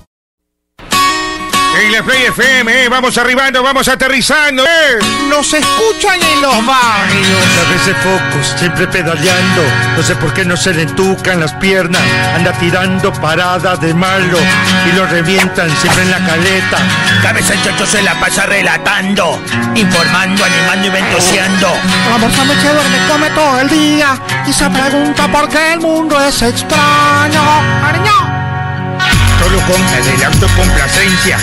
En la Play FM, eh, vamos arribando, vamos aterrizando. eh. Nos escuchan en los barrios. A veces pocos, siempre pedaleando. No sé por qué no se le entucan las piernas. Anda tirando paradas de malo y lo revientan siempre en la caleta. Cabeza el chocho se la pasa relatando, informando, animando y ventoseando. Me que duerme come todo el día y se pregunta por qué el mundo es extraño. Ariño. Solo con adelanto y complacencia.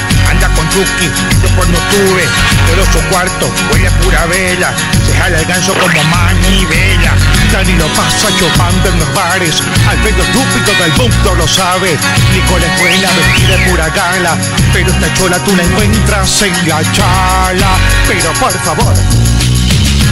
Con Chucky, yo pues no tuve. Todo su cuarto huele a pura vela. Se jala el ganso como manivela. Dani lo pasa chupando en los bares. Alfredo estúpido del mundo lo sabe. Nicole es buena, vestida de pura gala. Pero esta chola tú la encuentras en la chala. Pero por favor,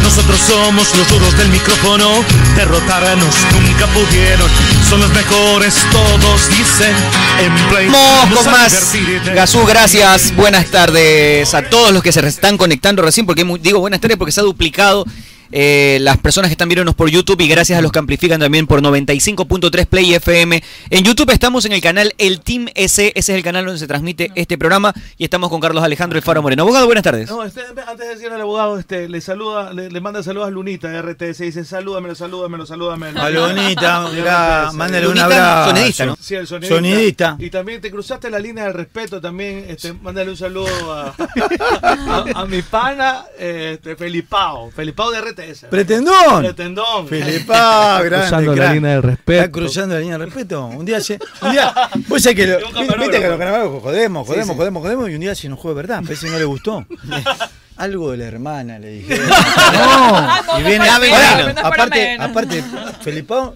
Nosotros somos los duros del micrófono, derrotarnos nunca pudieron. Son los mejores, todos dicen. En Play Vamos con más. Gazú, gracias. Buenas tardes a todos los que se están conectando recién, porque digo buenas tardes porque se ha duplicado eh, las personas que están viéndonos por YouTube y gracias a los que amplifican también por 95.3 Play FM. En YouTube estamos en el canal El Team S, ese es el canal donde se transmite este programa y estamos con Carlos Alejandro El Faro Moreno. Abogado, buenas tardes. No, este, antes de decirle al abogado, este, le saluda, le, le manda saludos a Lunita de RTS, dice salúdamelo, salúdamelo, salúdamelo. A Lunita, RTS. mándale un abrazo. sonidista, ¿no? Sí, el sonidista. Sonidista. Y también te cruzaste la línea del respeto, también, este, mándale un saludo a, a, a mi pana, este, Felipao, Felipao de RTS. Pretendón. Pretendón. Felipa, grande, Cruzando la línea del respeto. Está cruzando la línea del respeto. Un día se. Un día. Vos sabés que. Lo, viste que los camarógrafos jodemos, Sí, jodemos, sí. jodemos, jodemos. Y un día se enojó de verdad. Parece que no le gustó. Algo de la hermana le dije. Ah, No. Y viene. Ahora, es para aparte, menos. aparte, Felipao.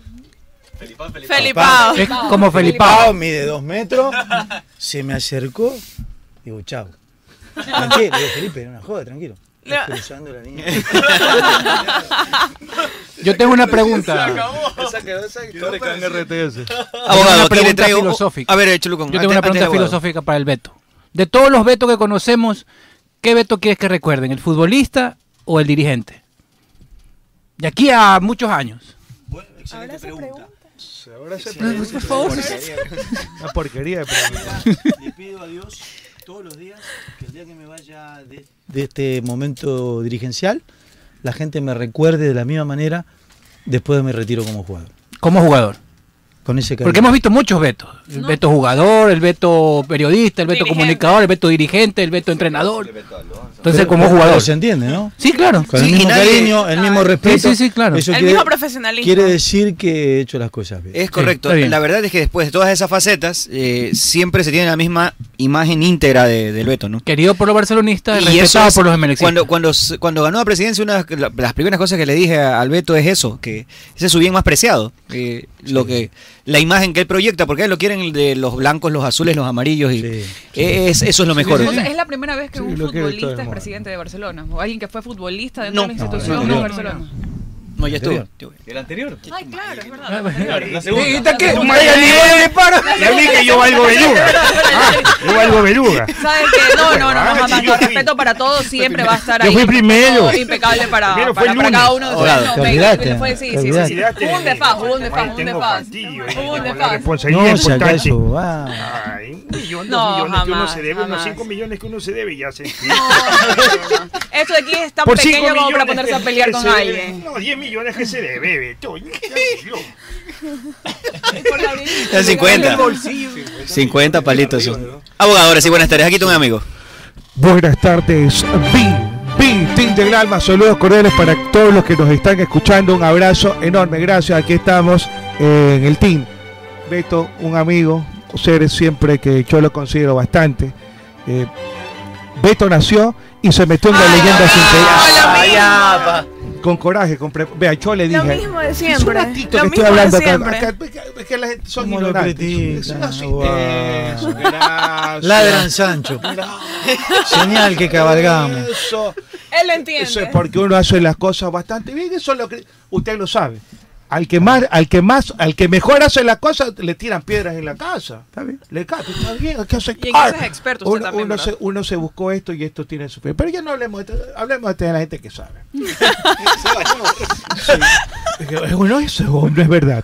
Felipao. Es como Felipao. mide dos metros. Se me acercó. Digo, chau. Tranquilo, le digo, Felipe, era una joda, tranquilo. La. Yo tengo una pregunta. Esa quedó, esa quedó en RTS. Abogado, una aquí le pregunta traigo. filosófica. A ver, Chulucón. Yo tengo una pregunta filosófica para el Beto. De todos los Betos que conocemos, ¿qué Beto quieres que recuerden? ¿El futbolista o el dirigente? De aquí a muchos años. Ahora se pregunta. Ahora se No, pues, por favor. Una porquería de pregunta. Le pido a Dios todos los días que el día que me vaya de, de este momento dirigencial, la gente me recuerde de la misma manera después de mi retiro como jugador. Como jugador. Con ese cariño. Porque hemos visto muchos Betos. El Beto jugador, el Beto periodista, el Beto comunicador, el Beto dirigente, el Beto entrenador. Entonces, Pero- como pero jugador. se entiende, ¿no? Sí, claro. Con el mismo nadie- cariño, el mismo respeto. Sí, sí, claro. Eso El quiere- mismo profesionalismo. Quiere decir que he hecho las cosas bien. Es correcto. la verdad es que después de todas esas facetas, eh, siempre se tiene la misma imagen íntegra de, del Beto, ¿no? Querido por los barcelonistas, Y respetado eso es- por los MLX. cuando, cuando, cuando ganó la presidencia, una de la- las primeras cosas que le dije a- al Beto es eso, que ese es su bien más preciado. eh, lo que La imagen que él proyecta, porque él lo quieren de los blancos, los azules, los amarillos, y es, eso es lo mejor. O sea, es la primera vez que Sí, un futbolista es presidente de Barcelona. O alguien que fue futbolista dentro No. de la No, institución de. Barcelona. No, ya estuvo. ¿El anterior? Ay, claro, es verdad. La La segunda. segunda. ¿Y qué? Nieve, para. Que yo valgo beluga. Ah, yo valgo beluga. ¿Sabes qué? No, no, no, no, Ah, jamás. yo respeto para todos, siempre va a estar Yo ahí. fui primero. Impecable para, cada uno de ustedes. sí, un desfaz, un desfaz, un desfaz. un desfaz. No, si acaso, ah. Un millón, No, dos millones que uno se debe, unos. 5 millones que uno se debe, ya se Esto de aquí es tan cinco pequeño como para ponerse a pelear con alguien. No, 10 millones que se debe, Beto. Ya 50. 50 palitos. son. Abogado, ahora sí, buenas tardes. Aquí tengo un amigo. Buenas tardes, Bin. Bin, Team del Alma, saludos cordiales para todos los que nos están escuchando. Un abrazo enorme, gracias. Aquí estamos eh, en el Team. Beto, un amigo, ustedes siempre que yo lo considero bastante. Eh, Beto nació y se metió en la leyenda sin querer. Con coraje, con pre- Vea, yo le dije. Lo mismo de Es un siempre. ratito Lo que estoy hablando de acá. siempre. acá, es que- la gente son ¿Cómo lo ignorantes. critican, Es así. guau. Eso, gracias. Ladran Sancho. Señal que cabalgamos. Eso. Él lo entiende. Eso es porque uno hace las cosas bastante bien. Eso es lo que usted lo sabe. Al que más, al que más, al que mejor hace las cosas, le tiran piedras en la casa. Está bien. Le cae, está bien. ¿qué hace? Y en eso es experto usted uno, también, uno se, uno se buscó esto y esto tiene su fe. Pero ya no hablemos de, hablemos de la gente que sabe. Eso no, eso no es verdad.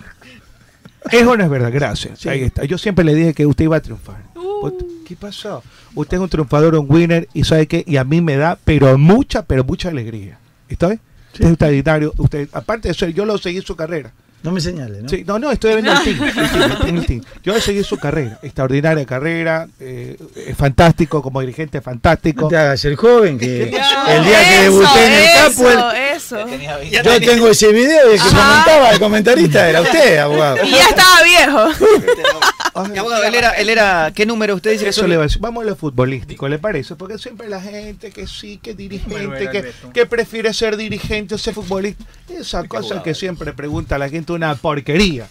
Eso no es verdad, gracias. Ahí está. Yo siempre le dije que usted iba a triunfar. Pues, ¿Qué pasó? Usted es un triunfador, un winner, y sabe qué, y a mí me da, pero mucha, pero mucha alegría. ¿Está bien? Es extraordinario. Usted, aparte de eso, yo lo seguí su carrera. No me señale, ¿no? Sí, no, no, estoy viendo el team, el team, el team, el team. Yo le seguí su carrera, extraordinaria carrera, eh, es fantástico, como dirigente fantástico. No te hagas el joven que el día que debuté en el eso, Capo, eso. yo tengo ese video y el que comentaba, el comentarista era usted, abogado. Y ya estaba viejo. Abogado, él era, él era, ¿qué número usted dice Eso le va a decir. Vamos a lo futbolístico, ¿le parece? Porque siempre la gente que sí, que dirigente, que, que prefiere ser dirigente o ser futbolista. Esa cosa que siempre pregunta la gente, una porquería.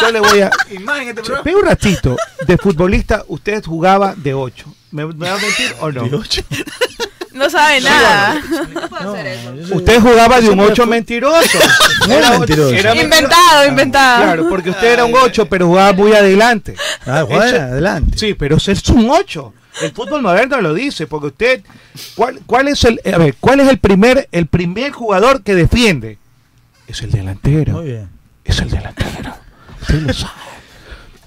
Yo le voy a. Este. Ve un ratito, de futbolista usted jugaba de 8. ¿Me, me va a mentir o no? De 8. No, sabe nada. Usted jugaba de un 8 mentiroso. Muy Era ocho- mentiroso. era Inventado, inventado. Claro, porque usted era un 8, pero jugaba muy adelante. Ah, jugaba Eso- adelante. Sí, pero usted es un 8. El fútbol moderno lo dice, porque usted, ¿cuál, cuál es el, a ver, cuál es el primer, el primer jugador que defiende? Es el delantero. Muy bien. Es el delantero. Usted lo sabe.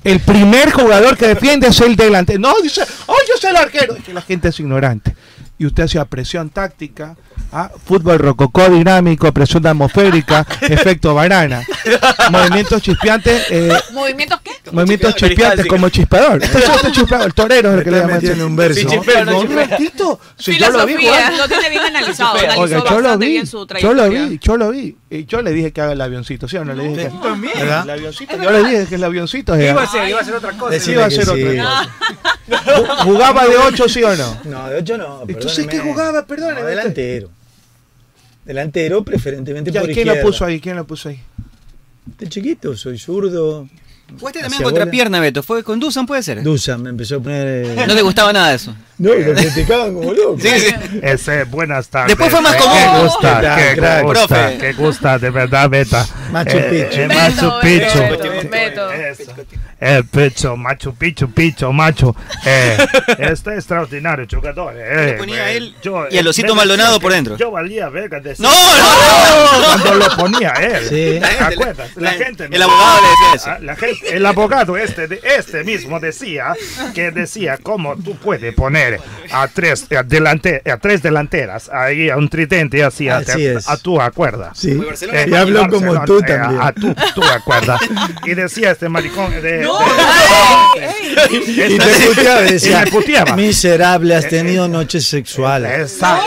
El primer jugador que defiende es el delantero. No, dice, oh, yo soy el arquero. Es que la gente es ignorante. Y usted hacía presión táctica, ¿ah? fútbol rococó dinámico, presión atmosférica, efecto banana, movimientos chispeantes, eh, ¿Movimientos qué? movimientos chispeantes como chispador. Usted chispador, el torero es el que le Está llama metiendo un verso. Sí, No, chispea, no, no, un ratito. Si yo lo vi. Lo tiene bien analizado. Oiga, yo lo vi, yo lo vi, yo lo vi. Y yo le dije que haga el avioncito, ¿sí o no? Le dije que, también. El avioncito, yo le dije que el avioncito ¿Qué era- iba a hacer? Iba a hacer otra cosa. Iba a sí. otra cosa. ¿Jugaba de 8, sí o no? No, de 8 no. Entonces, ¿qué jugaba? Perdóneme. No, delantero. Delantero, preferentemente Ya, por ¿Quién izquierda. lo puso ahí? ¿Quién lo puso ahí? De chiquito, soy zurdo. Fuiste también contra bola. pierna, Beto. ¿Fue con Dusan, puede ser? Dusan me empezó a poner. eh, No te gustaba nada de eso. No, lo criticaban como loco. Sí, sí. Ese, buenas tardes. Después fue más Eh, común. Qué gusta, ¿Qué tal, qué gusta, Profe. qué gusta, de verdad, Beta. Machu Eh, Picchu. eh, Machu Picchu. El Picchu, Machu Picchu, Picchu, Machu. Eh, este extraordinario jugador. Eh, ponía eh, él yo, y eh, me decía Maldonado por dentro. Yo valía verga de ¡No, no, no! Cuando lo ponía él. Sí. ¿Te acuerdas? La gente. El abogado le decía eso. Ah, la gente- el abogado este, este mismo decía que decía cómo tú puedes poner a tres, a delante, a tres delanteras ahí a un tridente así, a, Así es. a tú acuerdas. Sí. Eh, y habló como Barcelona, tú eh, también. a tú, tú acuerdas. Y decía este maricón de... de- y te puteaba, y decía. me puteaba. Miserable, has tenido noches sexuales. Exacto.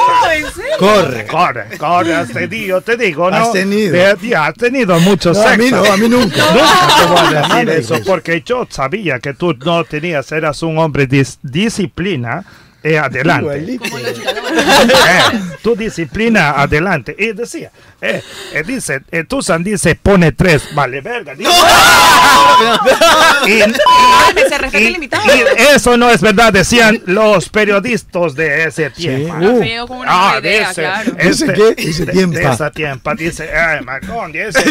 Corre. Corre, corre, has tenido, te digo, ¿no? Has tenido. De- ya, has tenido mucho No, sexo. a mí no, a mí nunca. Nunca te voy a decir eso, porque yo sabía que tú no tenías, eras un hombre dis- disciplina eh, adelante. Igualito. Eh, tu disciplina adelante. Y decía, eh, eh, dice, eh, Tusan dice, pone tres, vale, verga. dice. Y- Cálmese, respete y- el invitado. y eso no es verdad, decían los periodistas de ese tiempo. Uh. Con una buena Ah, idea, dice, claro. ¿Dice este- qué? Dice de-. De esa tiempa, dice, ay, Macron, dice,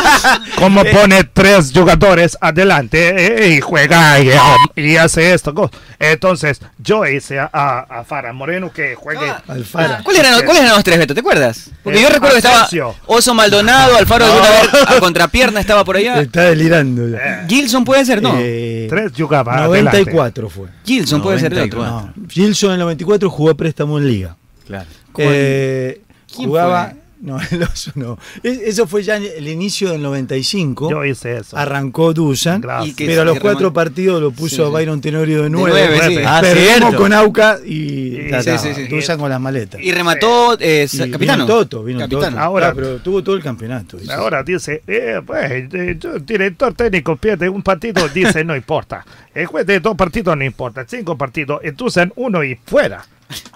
¿cómo pone tres jugadores adelante eh, y juega y, y hace esto? Entonces, yo hice a, a, a Fara Moreno que juegue. Alfara. ¿Cuáles eran, ¿Cuáles eran los tres, Beto? ¿Te acuerdas? Porque yo Eh, recuerdo que estaba Oso Maldonado, Alfaro alguna vez a contrapierna estaba por allá. Está delirando ya. Gilson puede ser, ¿no? Eh, Tres jugaban 94 fue. Gilson puede ser de otro. 94. No, Gilson en el 94 jugó préstamo en Liga. Claro. Eh, ¿Quién jugaba. fue? No, el oso no. Es- Eso fue ya en el inicio del 95. Yo hice eso. Arrancó Dusan, Gracias. Pero a los cuatro partidos lo puso Sí, sí. Byron Tenorio de 9. nueve, sí. Ah, Perdimos con Auca y, Y- ta, sí, ta, sí, sí. Dusan con las maletas. Y remató eh, Y capitano. Vino Toto, vino Capitano. Toto. Ahora- Ah, pero tuvo todo el campeonato. dice. Ahora dice, eh, pues, eh, yo, director técnico pierde un partido, dice, no importa. El juez de dos partidos no importa, cinco partidos, entonces uno y fuera.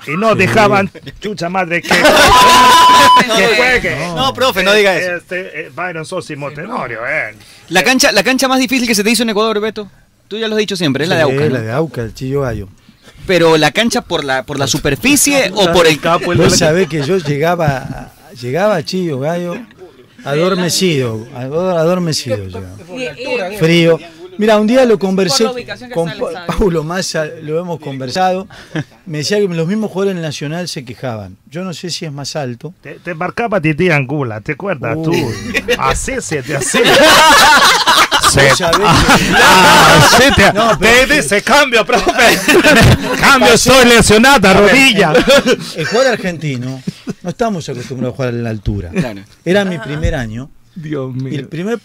Y no dejaban, chucha madre, que, que juegue. No, profe, no diga eso. Este, eh, Byron Sosimo Tenorio, eh. La cancha, la cancha más difícil que se te hizo en Ecuador, Beto. Tú ya lo has dicho siempre, es la de Auca. ¿no? la de Auca, el Chillo Gallo. Pero la cancha por la por la superficie o por el capo. Vos sabés que yo llegaba, a- llegaba a Chillo Gallo adormecido, ador- adormecido. llegaba. Frío. Mira, un día lo conversé Por la ubicación que con Pa-. Paulo Massa, lo hemos conversado. Me decía que los mismos jugadores del Nacional se quejaban. Yo no sé si es más alto. Te, te marcaba Didi Angula, ¿te acuerdas Uh. tú? Así se te hacía. Vos Se- Ah, sí, te, No, te dice cambio, profe. cambio, estoy lesionada, rodilla. El jugador argentino, no estamos acostumbrados a jugar en la altura. Claro. Era mi primer año. Dios Y el primer,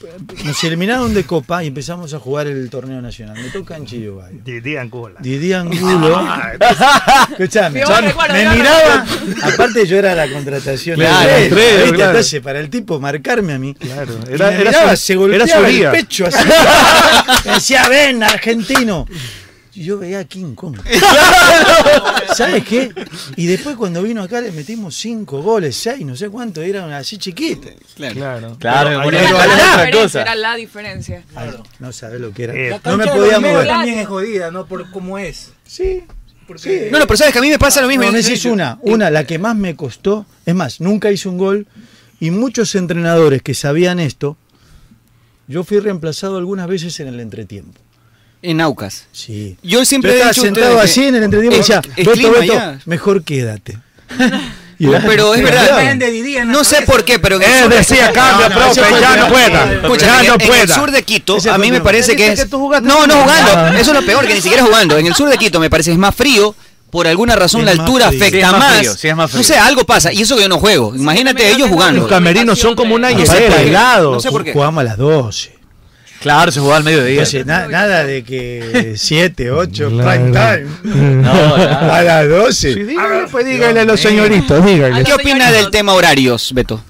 nos eliminaron de Copa y empezamos a jugar el torneo nacional. Me toca en Chillo Gallo. Didi Angula. Didi Angulo. Ah, Escuchame, Yo recuerdo, me miraba. Aparte, yo era la contratación. Claro, de estrella, ¿viste? claro. Entonces, para el tipo marcarme a mí. Claro, y era, me era miraba, su, se era golpeaba su el pecho así. Me decía, ven, argentino. Y yo veía a King Kong. ¿Sabes qué? Y después cuando vino acá le metimos cinco goles, seis, no sé cuánto, eran así chiquitos. Claro. Claro, bueno, Era la otra diferencia, cosa. era la diferencia. No sabes lo que era. Eh, no me podía mover. también es jodida, ¿no? Por cómo es. Sí. Sí. No, no, pero sabes que a mí me pasa lo mismo. No, Yo- me decís una, una, la que más me costó. Es más, nunca hice un gol y muchos entrenadores que sabían esto, yo fui reemplazado algunas veces en el entretiempo. En Aucas. Sí. Yo siempre Yo he dicho sentado así que en el entretiempo decía, Beto, Beto, mejor quédate. No, pero es verdad. No sé por qué, pero en el Él sur de- decía, cambio, profe, ya no pueda. Escucha, Ya en, no en el pueda. sur de Quito, a mí me parece que es. que No, no jugando. Ah. Eso es lo peor, que ni siquiera jugando. En el sur de Quito me parece es más frío. Por alguna razón Es la altura frío. afecta Sí, es más frío, sí, es más No sé, algo pasa. Y eso que yo no juego. Imagínate ellos jugando. Los camerinos son como una hielera, helados. No sé por qué. Jugamos a las 12. Claro, se jugaba al mediodía. Entonces, na- nada de que 7, 8, Claro. prime time. No. A las 12. dígale, pues dígale a los señoritos, dígale. ¿Qué opina del tema horarios, Beto?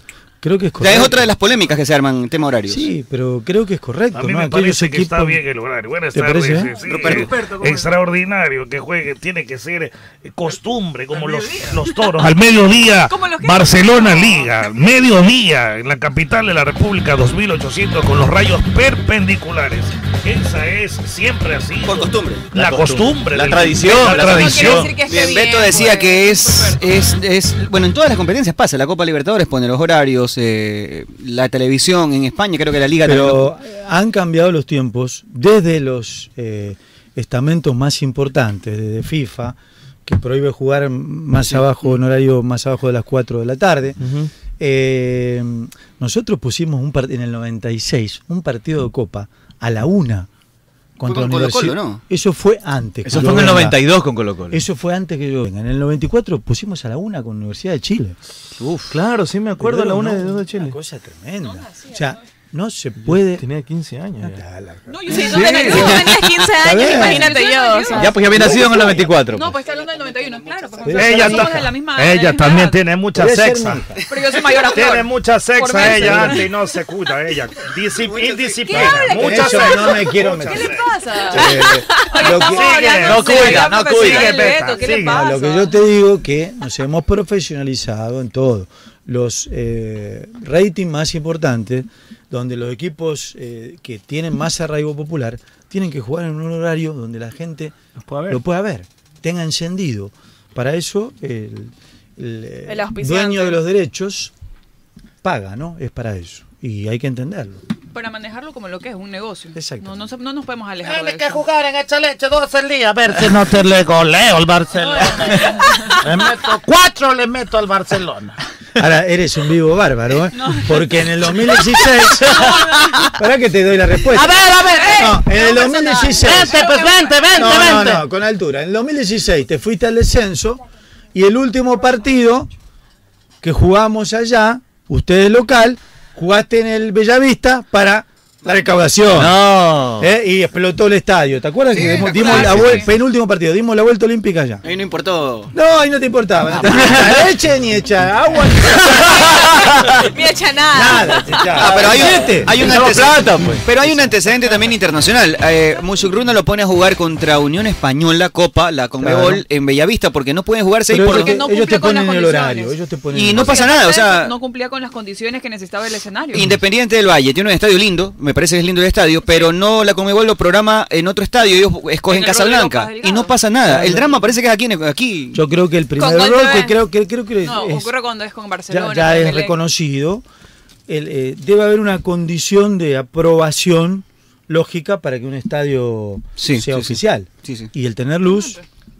Creo que es Ya correcto. es otra de las polémicas que se arman en tema horarios. Sí, pero creo que es correcto. A mí ¿no? me Aquellos parece que está equipos- bien el horario. Buenas ¿Te tardes. parece, eh? sí, Ruperto, extraordinario que juegue. Tiene que ser eh, costumbre, como los, los toros. Al mediodía, Barcelona Liga. Mediodía, en la capital de la República, 2800 con los rayos perpendiculares. Esa es siempre así. Por costumbre. La, costumbre. La tradición. La tradición. Bien, Beto decía que es, es, es. Bueno, en todas las competencias pasa. La Copa Libertadores pone los horarios. Eh, la televisión en España, creo que la Liga también Pero han cambiado los tiempos desde los eh, estamentos más importantes, desde FIFA, que prohíbe jugar más Sí. abajo, en horario más abajo de las 4 de la tarde. Eh, nosotros pusimos un en el 96 un partido de Copa a la una contra con Colo-Colo, Universidad. ¿no? Eso fue antes. Eso que fue yo en el venga. 92 con Colo Colo. Eso fue antes que yo venga. En el 94 pusimos a la una con la Universidad de Chile. Uf, claro, sí me acuerdo Pero a la una no, de dos de Chile. Una cosa tremenda. O sea, no se puede. Tenía 15 años. No, yo sí, tenías, tú tenías 15 años, imagínate yo. o sea. Ya, pues ya había nacido en el 94. No, pues está hablando del 91, claro. porque Ella, somos está- de la misma ella también tiene mucha sexa. Pero yo soy mayor a Flor. Tiene mucha sexa ella antes y no se cuida ella. Disci- indisciplina. Mucha sexa. no me quiero meter. ¿Qué le pasa? No cuida, no cuida. Beto, ¿qué le No, pasa? lo que yo te digo que nos hemos profesionalizado en todo. Los eh, ratings más importantes, donde los equipos eh, que tienen más arraigo popular tienen que jugar en un horario donde la gente lo pueda ver, tenga encendido. Para eso el, el, eh, El dueño de los derechos paga, ¿no? Es para eso. Y hay que entenderlo. Para manejarlo como lo que es, un negocio. Exacto. No, no, nos podemos alejar de Tiene que eso. jugar en esta leche dos el día, a ver si no te le goleo al Barcelona. le meto cuatro, le meto al Barcelona. Ahora eres un vivo bárbaro, ¿eh? Porque en el 2016. ¿Para que te doy la respuesta? A ver, a ver, eh. No, en el 2016. Vente, pues vente, vente, no, no, no, con altura. En el 2016 te fuiste al descenso y el último partido que jugamos allá, ustedes local, jugaste en el Bellavista para la recaudación. No. ¿Eh? Y explotó el estadio. ¿Te acuerdas que dimos, dimos la sí, vuelta, penúltimo partido, dimos la vuelta olímpica allá? Ahí no importó. No, ahí no te importaba. No te ni leche, ni echa agua, Ni echa nada. Ah, pero hay un, hay antecedente, plata, pues. pero hay un antecedente también internacional. Eh, Musugruna lo pone a jugar contra Unión Española, Copa, la Conmebol, Claro. en Bellavista, porque no pueden jugar seis Pero por ellos, no ellos te con ponen el condiciones. horario. Ellos te ponen Y el no pasa nada, o sea, No cumplía con las condiciones que necesitaba el escenario. Independiente del Valle tiene un estadio lindo, me parece que es lindo el estadio, pero no la Conmebol lo programa en otro estadio, ellos escogen En el Casablanca y no pasa nada. El drama parece que es aquí, en- aquí. Yo creo que el primer error que creo que creo que No, es- ocurre cuando es con Barcelona. ya, es reconocido. el, eh, debe haber una condición de aprobación lógica para que un estadio Sí, sea sí, oficial. Sí, sí. Y el tener luz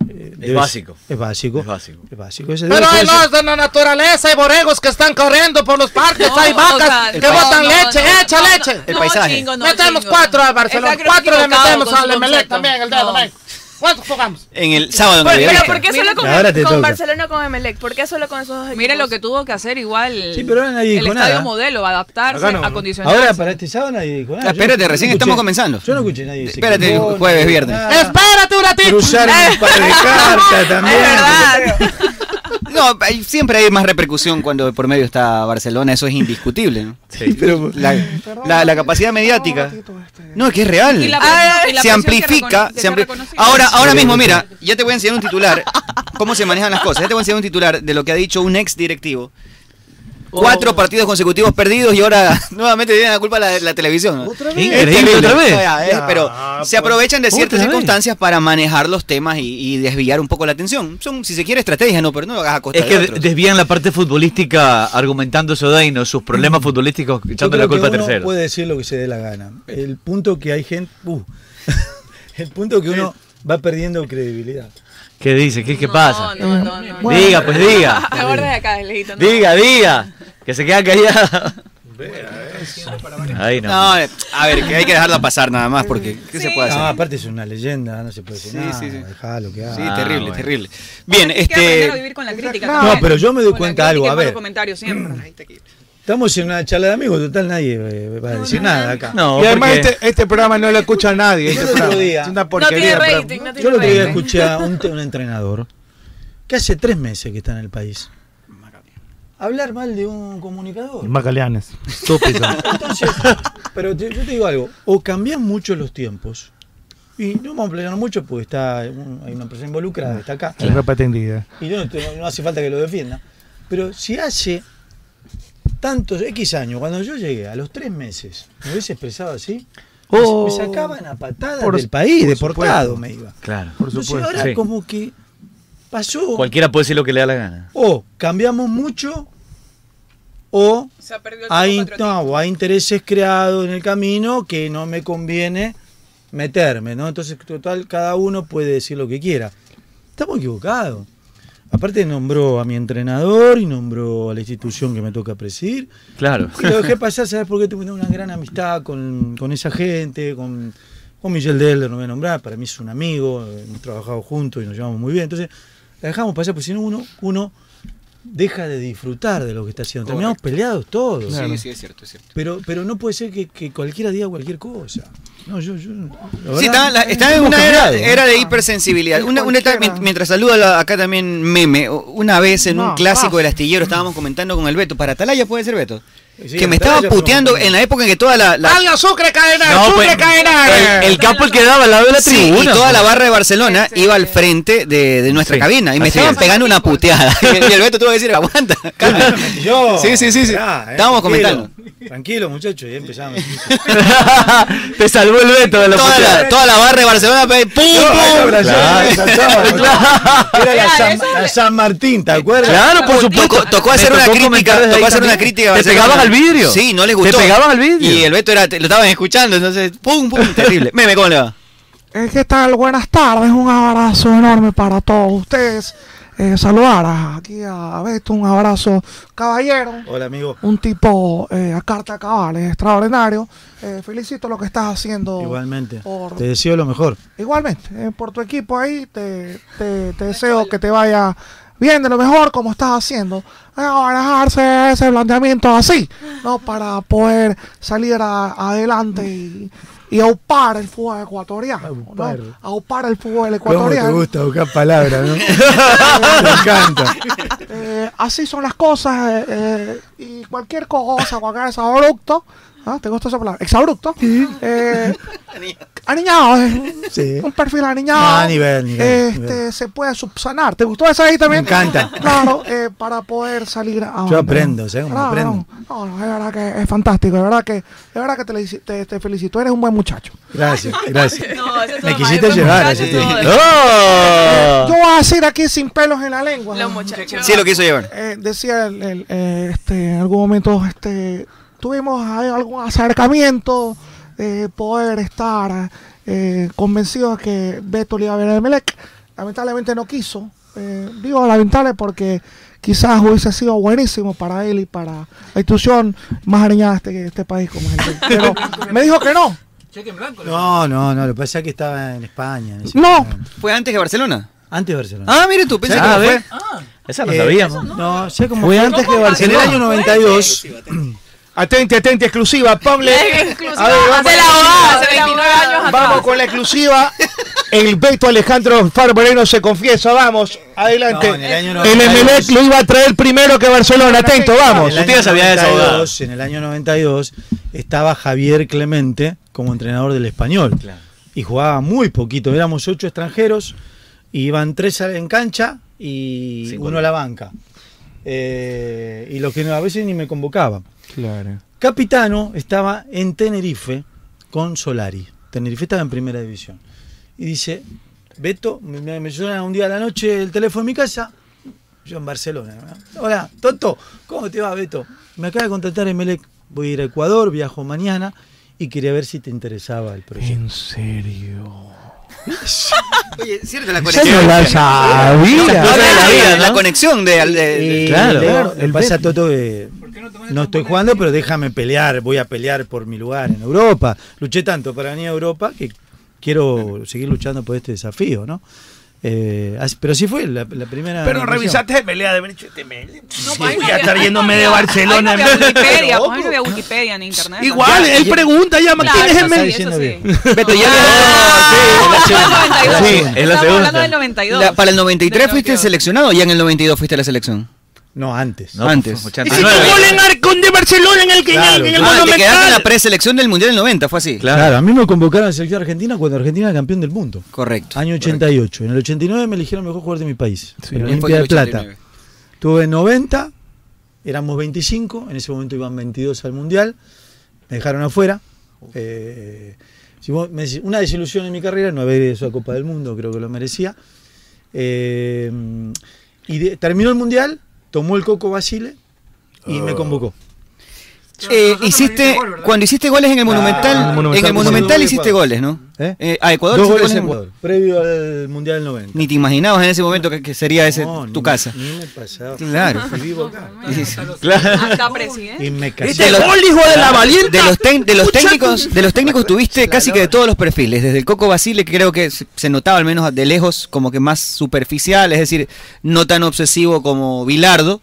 eh, básico. Es básico. Es básico. Es básico. Pero hay los de la naturaleza, hay borregos que están corriendo por los parques, No, hay o vacas sea, que botan no, leche, no, echa no, leche. El paisaje. chingo, no, metemos chingo. cuatro al Barcelona, cuatro le metemos al Emelec también el dedo. ¿Cuántos jugamos? En el sábado en Pero, Bellavista. ¿por qué solo con, Ahora te con. Barcelona con Emelec? ¿Por qué solo con esos dos equipos? Mire lo que tuvo que hacer igual Sí, pero ahora nadie el dijo estadio nada. modelo, adaptarse, no, no. acondicionarse. Ahora para este sábado nadie dijo nada. Ah, espérate, no recién escuché- estamos comenzando. Yo no escuché nadie decir Espérate, no, jueves, viernes. nada. Espérate un ratito. Cruzaron un par de cartas también. No, hay- siempre hay más repercusión cuando por medio está Barcelona, eso es indiscutible. ¿no? Pero La, la- la capacidad mediática. No, es que es real. Y la- Ah, y la se amplifica. se ampli- ahora, ahora mismo, mira, ya te voy a enseñar un titular. Cómo se manejan las cosas. Ya te voy a enseñar un titular de lo que ha dicho un ex directivo. Cuatro partidos consecutivos perdidos y ahora nuevamente tienen la culpa la, la televisión. ¿no? vez? Increíble, otra vez. Ya, eh, Ya, pero se aprovechan de ciertas otra vez. circunstancias para manejar los temas y, y desviar un poco la atención. Son, si se quiere, estrategias, no, pero no lo hagas a costa Es de que otros. desvían la parte futbolística argumentando Sodaino, sus problemas futbolísticos, Yo echando la culpa a que uno terceros. puede decir lo que se dé la gana. El punto que hay gente. uh, el punto que uno va perdiendo credibilidad. ¿Qué dice? ¿Qué, qué pasa? No, no, no. no. Diga, pues diga. Desde acá, lejito. ¿no? Diga, diga. Que se queda callado. Ahí no. No, eh, a ver, que hay que dejarla pasar nada más, porque ¿qué se puede hacer? No, aparte es una leyenda, no se puede decir Sí, nada. sí, sí. Dejalo que haga. Sí, Ah, terrible, bueno. terrible. Bien, que aprender a este. vivir con la crítica No, también. pero yo me doy Con cuenta de algo, a ver. comentarios siempre. Estamos en una charla de amigos, total nadie eh, va a decir nada acá. No, y además porque- este, este programa no lo escucha nadie. Yo Este el otro programa. día- Es una No tiene pero- rating, no Yo tiene el otro día rating. escuché a un, un entrenador que hace tres meses que está en el país. Hablar mal de un comunicador. Magallanes. Estúpido. Entonces, pero te- yo te digo algo, o cambian mucho los tiempos, y no vamos a pelear mucho porque está un- hay una persona involucrada, está acá, El repetendida. y yo no, no hace falta que lo defienda, pero si hace tantos X años, cuando yo llegué a los tres meses, me hubiese expresado así, me- Oh. me sacaban a patadas Por- del país, por deportado supuesto. me iba. Claro. Por Entonces supuesto. ahora Sí. como que pasó, Cualquiera puede decir lo que le da la gana. o cambiamos mucho, o Se hay, no, o hay intereses creados en el camino que no me conviene meterme, ¿no? Entonces, total, cada uno puede decir lo que quiera. Estamos equivocados. Aparte nombró a mi entrenador y nombró a la institución que me toca presidir. Claro. Y lo dejé pasar, ¿sabes por qué? Tuve una gran amistad con, con esa gente, con, con Michel Deller, no voy a nombrar, para mí es un amigo, hemos trabajado juntos y nos llevamos muy bien. Entonces, la dejamos pasar, porque si no uno, uno deja de disfrutar de lo que está haciendo. Terminamos peleados todos. Sí, sí, es cierto, es cierto. Pero, pero no puede ser que, que cualquiera diga cualquier cosa. No, yo, yo, la Sí, está, la- está en una era, era de hipersensibilidad. Una, una etapa- mien- mientras saluda la- acá también Meme, una vez en un clásico del astillero estábamos comentando con el Beto, para Atalaya puede ser Beto, Sí, que me estaba puteando en la época en que toda la... la- ¡Ay, Sucre Cadenar! No, ¡Sucre pues, Cadenar! el, el campo el que daba al lado de la Sí, tribuna. y toda la barra de Barcelona iba al frente de, de nuestra Sí, cabina y me así estaban es. pegando una puteada. y el Beto tuvo que decir, aguanta, calma. Yo, Sí, sí, sí, sí. Eh, Estábamos tranquilo, comentando. Tranquilo, muchachos, y empezamos. Te salvó el Beto de la Toda la, toda la barra de Barcelona, ¡pum, pum! Era la San, la San Martín, ¿te acuerdas? Claro, por supuesto. Tocó, hacer una crítica, tocó hacer una crítica. Te pegaban al vidrio. Sí, no les gustó. Te pegaban al vidrio. Y el Beto era, te- lo estaban escuchando, entonces, pum, pum, terrible. Meme, ¿cómo le va? Eh, ¿Qué tal? Buenas tardes, un abrazo enorme para todos ustedes. Eh, saludar a- aquí a Beto, un abrazo caballero, Hola, amigo. un tipo eh, a carta cabal, es extraordinario. Eh, felicito lo que estás haciendo. Igualmente. Por- Te deseo lo mejor. Igualmente, eh, por tu equipo ahí, te, te- te deseo que te vaya bien de lo mejor como estás haciendo. Eh, manejarse ese planteamiento así, ¿no? Para poder salir a- adelante y, y aupar el fútbol ecuatoriano. Aupar. ¿no? Aupar el fútbol ¿Cómo te ecuatoriano. gusta buscar palabras, no? Me encanta. Eh, así son las cosas eh, eh, y cualquier cosa, cualquier exabrupto, ¿ah? ¿te gusta esa palabra? Exabrupto, eh, aniñado, eh, Sí. un perfil aniñado, Ah, nivel, nivel, este, nivel. se puede subsanar. ¿Te gustó esa ahí también? Me encanta. Claro, eh, para poder salir a... Yo aprendo, ¿sabes cómo Claro, aprendo? No, no, es verdad que es fantástico, de verdad que, de verdad que te, le- te, te felicito, eres un buen muchacho. Gracias, gracias. No, es Me quisiste llevar de- ¡Oh! Yo voy a decir aquí sin pelos en la lengua. Los muchachos. Sí, lo quiso llevar. Eh, decía el- el, eh, este, en algún momento este, tuvimos algún acercamiento de poder estar eh, convencidos que Beto le iba a ver al Melec. Lamentablemente no quiso. Eh, digo lamentable porque quizás hubiese sido buenísimo para él y para la institución más ariñada de este, este país como es el. Pero me dijo que no. No, no, no, lo que pasa es que estaba en España. en ese No. momento. ¿Fue antes que Barcelona? Antes de Barcelona. Ah, mire tú, pensé ¿Sabes que qué fue. fue? Esa no Eh, sabíamos. No, sé cómo Fue fue. antes que En el Barcelona. año 92. Atente, atente, exclusiva. Ponle. Exclusiva. A ver, vamos, Hace la abogada, hace 29 años atrás. vamos con la exclusiva. El Beto Alejandro Faro Moreno se confiesa. Vamos, adelante. No, en el año el 92. Emelec lo iba a traer primero que Barcelona. Atento, vamos. En el Usted año ya sabía de esa 92, En el año 92 estaba Javier Clemente como entrenador del español. Y jugaba muy poquito. Éramos ocho extranjeros. Y iban tres en cancha y uno a la banca. Eh, y los que no- a veces ni me convocaban. Claro. Capitano estaba en Tenerife con Solari. Tenerife estaba en primera división. Y dice, Beto, me, me- suena un día a la noche el teléfono en mi casa. Yo en Barcelona. ¿no? Hola, Toto, ¿cómo te va, Beto? Me acaba de contratar Emelec. Voy a ir a Ecuador, viajo mañana y quería ver si te interesaba el proyecto. ¿En serio? Oye, cierto la conexión. no la sabía. De la vida, ¿no? La conexión de, de- Y Claro, el pasa. Toto que no estoy jugando, pero déjame pelear, voy a pelear por mi lugar en Europa. Luché tanto para venir a Europa que quiero seguir luchando por este desafío, ¿no? Eh, pero sí fue la, la primera. Pero revisaste el pelea de haber hecho este mail. No, voy ahí no a estar yéndome de Barcelona. Ahí no Wikipedia, pues, no había Wikipedia ni internet. Igual, él pregunta, llama, ¿quién es el sí, mail? sí. Beto, ya Sí, Sí, es la segunda. hablando del 92. La- para el 93 fuiste seleccionado o ya en el 92 fuiste a la selección. No, antes. antes. Y si tu gol en Arcon de Barcelona en el que en el- en el Ah, te Monumental. quedaste en la preselección del Mundial del 90, fue así. Claro. a mí me convocaron a la selección argentina cuando Argentina era campeón del mundo. Correcto. Año 88. En el 89 me eligieron mejor jugador de mi país. en la ¿Quién fue Olimpia de Plata. 89? Tuve 90, éramos 25, en ese momento iban 22 al Mundial, me dejaron afuera. Eh, si vos me decís, una desilusión en mi carrera, no haber ido a Copa del Mundo, creo que lo merecía. Eh, y de- terminó el Mundial, tomó el Coco Basile y me convocó. Eh, hiciste, cuando hiciste goles en el Monumental, en el Monumental en el Monumental pusimos hiciste Ecuador. goles, ¿no? ¿Eh? Eh, a Ecuador Dos hiciste goles en Ecuador, previo al Mundial del 90. Ni te imaginabas en ese momento que, que sería ese No, tu ni- casa. Ni me pasaba. Claro. Y vivo acá. Claro. Acá, presidente. Y me casé. De los, de la valienta! de los, tec- de los técnicos, de los técnicos tuviste casi que de todos los perfiles, desde el Coco Basile que creo que se, se notaba al menos de lejos como que más superficial, es decir, no tan obsesivo como Bilardo.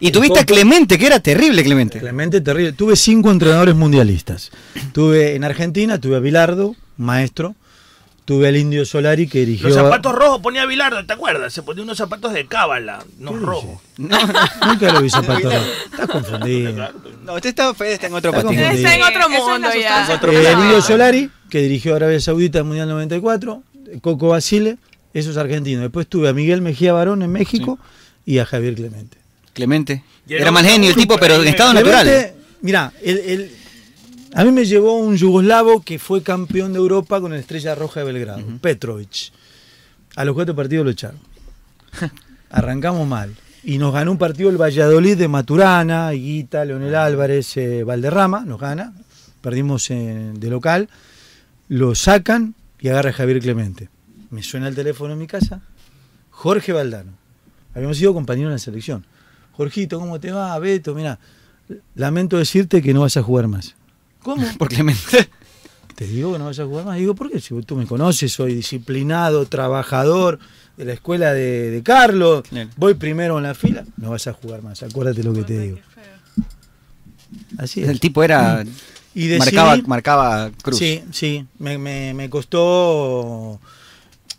Y tuviste a Clemente, que era terrible Clemente. Clemente terrible. Tuve cinco entrenadores mundialistas. Tuve en Argentina, tuve a Bilardo, maestro. Tuve al Indio Solari que dirigió. Los zapatos rojos ponía Bilardo, ¿te acuerdas? Se ponía unos zapatos de cábala, no rojos. Nunca lo vi zapatos rojos. Estás confundido. No, usted está, Fede está en otro Está patín. confundido. Está en otro Esa es mundo ya. sustancia Eh, el Indio Solari, que dirigió Arabia Saudita en el Mundial 94. Coco Basile, esos argentinos. Después tuve a Miguel Mejía Barón en México y a Javier Clemente. Clemente. Era era mal genio el tipo, pero en estado Clemente, natural. Mirá, el, el- a mí me llevó un yugoslavo que fue campeón de Europa con la Estrella Roja de Belgrado, Petrovic. A los cuatro partidos lo echaron. Arrancamos mal. Y nos ganó un partido el Valladolid de Maturana, Higuita, Leonel Álvarez, eh, Valderrama, nos gana. Perdimos eh, de local. Lo sacan y agarra a Javier Clemente. Me suena el teléfono en mi casa. Jorge Valdano. Habíamos sido compañeros en la selección. Jorgito, ¿cómo te va? Beto, mira, lamento decirte que no vas a jugar más. ¿Cómo? Por Clemente. Te digo que no vas a jugar más. Digo, ¿por qué? Si tú me conoces, soy disciplinado, trabajador de la escuela de, de Carlos, voy primero en la fila, no vas a jugar más. Acuérdate lo que te digo. Así es. El tipo era. Y decidí- marcaba, marcaba cruz. Sí, sí, me, me- me costó...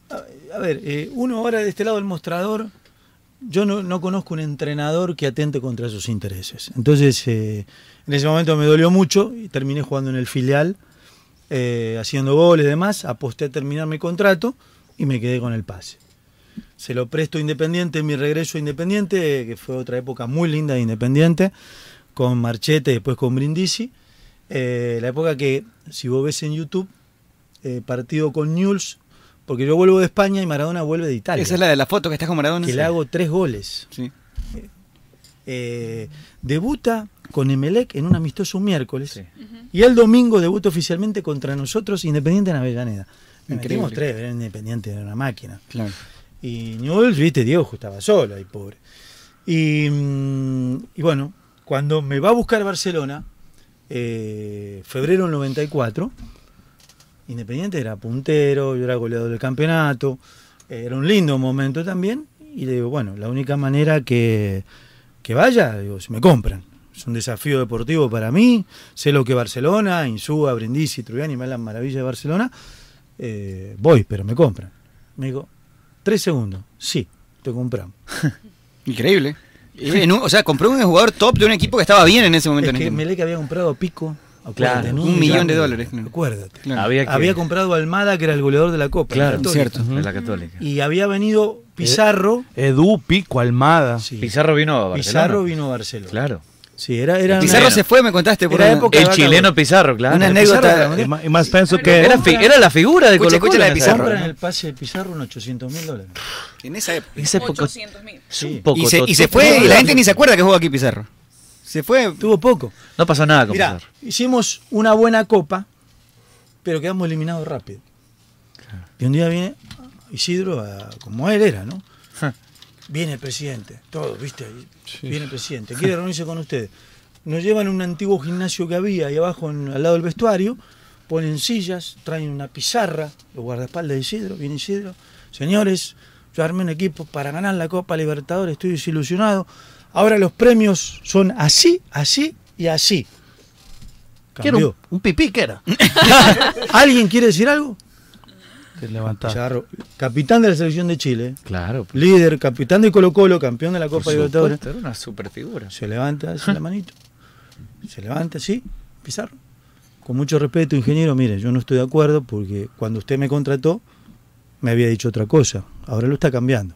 A, a ver, eh, uno ahora de este lado del mostrador, yo no, no conozco un entrenador que atente contra sus intereses. Entonces, eh, en ese momento me dolió mucho y terminé jugando en el filial, eh, haciendo goles y demás, aposté a terminar mi contrato y me quedé con el pase. Se lo presto Independiente en mi regreso a Independiente, que fue otra época muy linda de Independiente, con Marchete después con Brindisi. Eh, la época que, si vos ves en YouTube, partido con Newell's, porque yo vuelvo de España y Maradona vuelve de Italia. Esa es la de la foto que estás con Maradona. Que le hago tres goles. Sí. Eh, debuta con Emelec en un amistoso un miércoles y el domingo debuta oficialmente contra nosotros Independiente en Avellaneda. Me Increíble. metimos tres, era Independiente, era una máquina. Claro. Y Newell's, viste, Diego estaba solo ahí, pobre. Y, mm, y bueno, cuando me va a buscar Barcelona, eh, febrero del 94, Independiente era puntero, yo era goleador del campeonato, eh, era un lindo momento también. Y le digo, bueno, la única manera que, que vaya, digo, si me compran. Es un desafío deportivo para mí, sé lo que Barcelona, Insúa, Brindisi, Trubiani, me hablan maravilla de Barcelona, eh, voy, pero me compran. Me digo, tres segundos, sí, te compramos. Increíble. Y en un- o sea, compró un jugador top de un equipo que estaba bien en ese momento. Es en que este- Melec había comprado Pico, Acuérdate, Claro, ¿no? un millón de dólares, claro. Acuérdate. Claro. Había que- Había comprado a Almada, que era el goleador de la Copa. Claro, la cierto. De la Católica. Y había venido Pizarro. Edu, Pico, Almada. Pizarro vino a Barcelona. Pizarro vino a Barcelona. Claro. Sí, era, era Pizarro una- se fue, me contaste. Por Era una- época El vaca- chileno Pizarro, claro. Una anécdota. Pizarro Y más, y más pienso que. Era, era la figura de Colo escucha la de Pizarro. Compran el pase de Pizarro en 800 mil dólares. En esa época. Esa época. Sí. un poco Y se, y se fue y la gente ni se acuerda que jugó aquí Pizarro. Se fue. Tuvo poco. No pasó nada con Mirá, Pizarro. hicimos una buena copa, pero quedamos eliminados rápido. Y un día viene Isidro, a- como él era, ¿no? Viene el presidente, todo, ¿viste? Viene el presidente, quiere reunirse con ustedes. Nos llevan a un antiguo gimnasio que había ahí abajo, en- al lado del vestuario, ponen sillas, traen una pizarra, los guardaespaldas de Isidro, viene Isidro. Señores, yo armé un equipo para ganar la Copa Libertadores, estoy desilusionado. Ahora los premios son así, así y así. ¿Qué era un, Cambió. un pipí, ¿qué era? ¿Alguien quiere decir algo? Pizarro, capitán de la selección de Chile, Claro. líder, capitán de Colo Colo, campeón de la Copa Libertadores. Era una super figura. Se levanta, hace la manito. Se levanta así, Pizarro. Con mucho respeto, ingeniero, mire, yo no estoy de acuerdo porque cuando usted me contrató me había dicho otra cosa. Ahora lo está cambiando.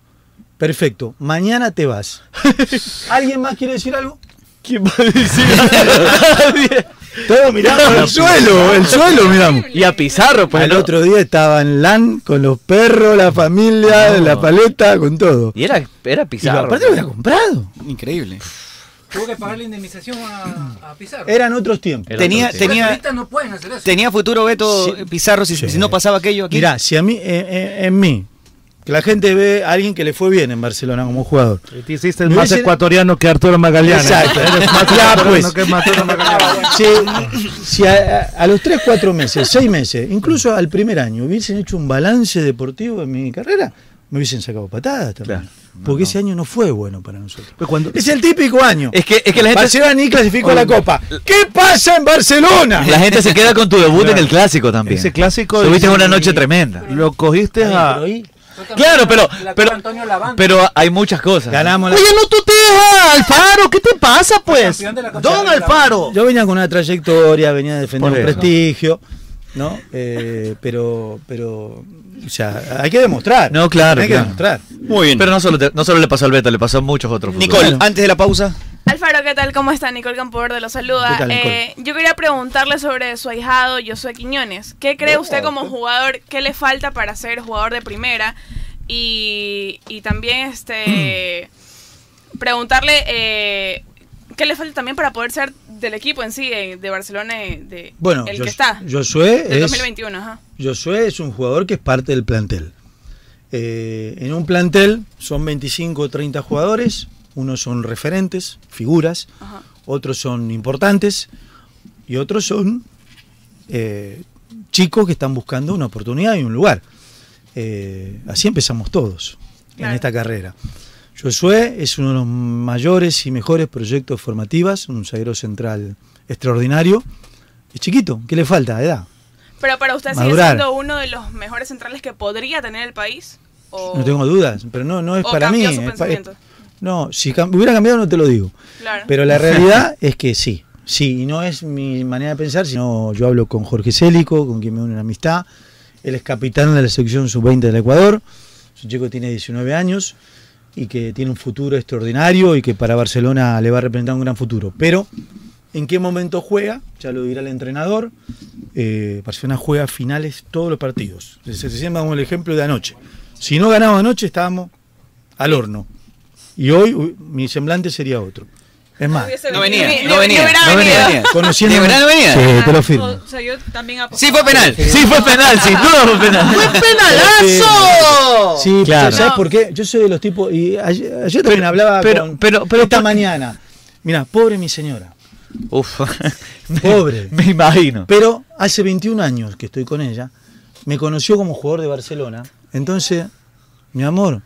Perfecto, mañana te vas. ¿Alguien más quiere decir algo? ¿Quién va a decir Todos miramos el suelo, el suelo miramos. Y a Pizarro, pues. Al no- otro día estaba en LAN con los perros, la familia, No. la paleta, con todo. Y era, era Y Pizarro. aparte lo había comprado. Increíble. Tuvo que pagar la indemnización a, a Pizarro. Eran otros tiempos. Era Tenía, otro tiempo. tenía, no pueden hacer eso. tenía futuro Beto Pizarro si, Sí. si no pasaba aquello aquí. Mirá, si a mí, eh, eh, en mí, que la gente ve a alguien que le fue bien en Barcelona como jugador. Y te hiciste el más ecuatoriano que Arturo Magallanes. Exacto. Eres más Ya, ecuatoriano pues. que Arturo Magallanes. Si, si a, los 3, 4 meses, 6 meses, incluso al primer año, hubiesen hecho un balance deportivo en mi carrera, me hubiesen sacado patadas también. Claro. Porque ese año no fue bueno para nosotros. Pues cuando- Es el típico año. Es que, es que la gente. Barcelona ni clasificó a la Copa. ¿Qué pasa en Barcelona? La gente se queda con tu debut en el clásico también. Ese clásico. Tuviste una noche tremenda. Lo cogiste Ay, a. Claro, pero, La pero, pero hay muchas cosas. ganamos la Oye, no tutees a Alfaro, ¿qué te pasa, pues? Don Alfaro. Yo venía con una trayectoria, venía a defender un prestigio, ¿no? Eh, pero, pero, o sea, hay que demostrar. No, claro, Hay que demostrar. Muy bien. Pero no solo, te- no solo le pasó al Beto, le pasó a muchos otros Nicole, antes de la pausa. Alfaro, ¿qué tal? ¿Cómo está? Nicole Campoverde lo saluda. ¿Qué tal, Nicole? Eh, yo quería preguntarle sobre su ahijado Josué Quiñones. ¿Qué cree usted como jugador? ¿Qué le falta para ser jugador de primera? Y, y también este preguntarle eh, qué le falta también para poder ser del equipo en sí, de Barcelona, eh, de Bueno, el Jos- que está. Josué es, 2021, ajá. Josué es un jugador que es parte del plantel. Eh, en un plantel son 25 o 30 jugadores, unos son referentes, figuras, Ajá. otros son importantes y otros son eh, chicos que están buscando una oportunidad y un lugar. Eh, así empezamos todos en esta carrera. Josué es uno de los mayores y mejores proyectos formativas, un zaguero central extraordinario. Es chiquito, ¿qué le falta? Edad. Pero para usted sigue Madurar. siendo uno de los mejores centrales que podría tener el país. ¿O- No tengo dudas, pero no, no es o para mí. su es- no, si hubiera cambiado no te lo digo. Claro. Pero la realidad es que sí. Sí, y no es mi manera de pensar, sino yo hablo con Jorge Célico, con quien me une una amistad. Él es capitán de la sección sub-20 del Ecuador. Es un chico que tiene 19 años y que tiene un futuro extraordinario y que para Barcelona le va a representar un gran futuro. Pero, ¿en qué momento juega? Ya lo dirá el entrenador. Eh, Barcelona juega finales todos los partidos. Se se damos el ejemplo de anoche. Si no ganábamos anoche, estábamos al horno. Y hoy mi semblante sería otro. Es más, No venía, no venía, no venía. conociendo. ¿De verdad no venía? Sí, te lo firmo. O sea, yo también Sí, fue penal. Sí, fue penal, sin duda fue penal. ¡Fue penalazo! Sí, Claro. ¿sabes por qué? Yo soy de los tipos. Y ayer, ayer también hablaba pero- con. pero- pero esta mañana. Mira, pobre mi señora. Uf. Pobre. Me imagino. Pero hace 21 años que estoy con ella. Me conoció como jugador de Barcelona. Entonces, mi amor,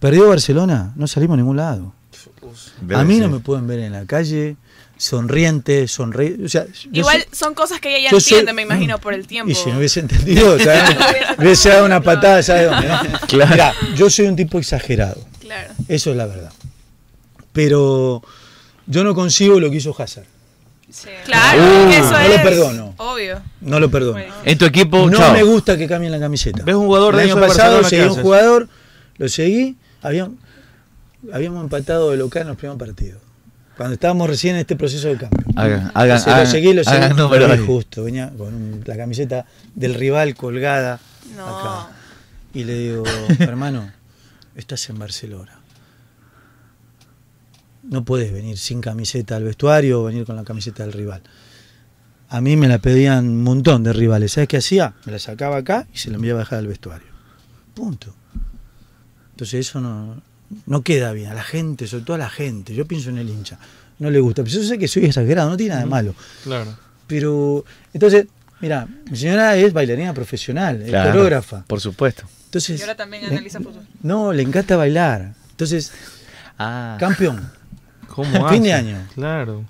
perdió Barcelona, no salimos a ningún lado. A mí no me pueden ver en la calle, sonriente, sonreír. O sea, Igual soy- son cosas que ella ya soy- entiende, me imagino, por el tiempo. Y si no hubiese entendido, ¿sabes? hubiese dado una patada, ¿sabes dónde? no? Claro. Mirá, yo soy un tipo exagerado. Claro. Eso es la verdad. Pero yo no consigo lo que hizo Hazard. Claro, Uh, eso no es lo perdono. obvio. No lo perdono. En tu equipo, no chao. me gusta que cambien la camiseta. ¿Ves un jugador El de año pasado seguí un jugador, lo seguí, habíamos, habíamos empatado de local en los primeros partidos. Cuando estábamos recién en este proceso de cambio. Hagan- hagan- Entonces, lo hagan- seguí, lo seguí. hagan número Lo ahí. vi justo, venía con un- la camiseta del rival colgada acá. Y le digo, hermano, estás en Barcelona. No puedes venir sin camiseta al vestuario o venir con la camiseta del rival. A mí me la pedían un montón de rivales. ¿Sabes qué hacía? Me la sacaba acá y se la enviaba a dejar al vestuario. Punto. Entonces eso no, no queda bien. A la gente, sobre todo a la gente. Yo pienso en el hincha. No le gusta. Pero yo sé que soy exagerado, no tiene nada de malo. Claro. Pero, entonces, mira, mi señora es bailarina profesional, es Claro, coreógrafa. Por supuesto. Entonces, Y ahora también analiza fútbol. no, le encanta bailar. Entonces, Ah. campeón. ¿Cómo fin de año. Claro.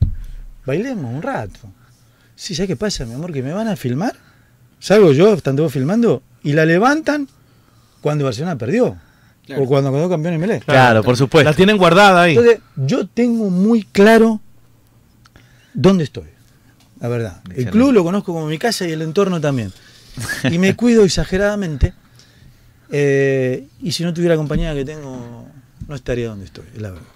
Bailemos un rato. Sí, ¿sabes qué pasa, mi amor? Que me van a filmar. Salgo yo, están todos filmando, y la levantan cuando Barcelona perdió. O cuando quedó campeón en Melé. Claro, por supuesto. La tienen guardada ahí. Entonces, yo tengo muy claro dónde estoy. La verdad. El club lo conozco como mi casa y el entorno también. Y me cuido exageradamente. Eh, y si no tuviera la compañía que tengo, no estaría donde estoy, es la verdad.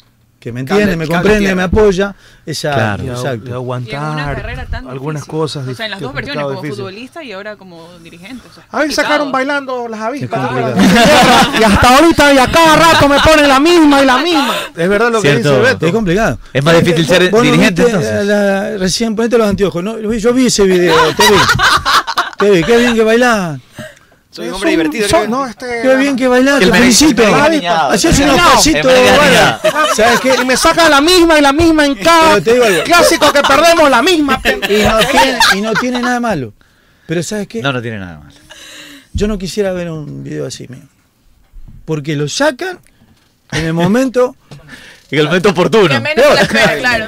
Que me entiende, Cable- me comprende, me apoya. Exacto, Claro. Y exacto. y aguantar tan algunas difícil. cosas. O sea, en las que dos es versiones, como difícil. futbolista y ahora como dirigente. o sea, A mí complicado. sacaron bailando las avispas. y hasta ahorita y a cada rato me ponen la misma y la misma. Es verdad lo que Cierto. dice Beto. Es complicado. Es más difícil ser no dirigente, viste entonces. la- la- recién ponete los anteojos. ¿no? Yo vi ese video, te vi. Te vi, qué bien que bailás. Soy un Es hombre un- divertido. son- no, este, Qué bien que bailás, El te felicito. El merengue bueno. niñado. ¿Sabes qué? Y me saca la misma y la misma en cada clásico que perdemos, la misma. Y no, tiene, y no tiene nada malo. Pero ¿sabes qué? No, no tiene nada más. Yo no quisiera ver un video así mío. Porque lo sacan en el momento. En el momento oportuno. Que menos se la espera, claro.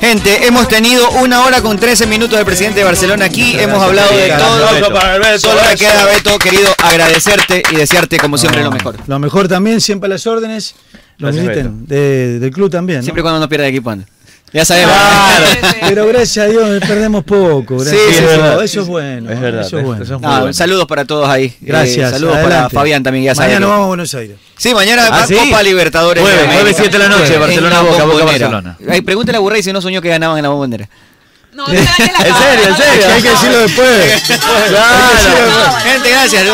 Gente, hemos tenido una hora con 13 minutos del presidente de Barcelona aquí. hemos hablado de todo. Solo me queda, Beto, querido, agradecerte y desearte, como siempre, lo mejor. Lo mejor también, siempre a las órdenes. Lo Gracias, militen de- del club también. ¿no? Siempre cuando no pierda el equipo anda. Ya sabemos. Pero gracias a Dios perdemos poco. Gracias Sí, sí, a Dios. es verdad. Eso es bueno. Es verdad, Eso es bueno. eso es muy No, bueno. Saludos para todos ahí. Gracias. Eh, saludos para adelante. Fabián también, ya. Mañana que- vamos a Buenos Aires. Sí, mañana ¿Ah, sí? Copa Libertadores. Jueves, de América. jueves, siete de la noche, En Barcelona, Boca. Barcelona. Ay, pregúntale a Burrey si no soñó que ganaban en la bombonera. No, En serio, en serio. Hay que decirlo después. Claro. Gente, gracias.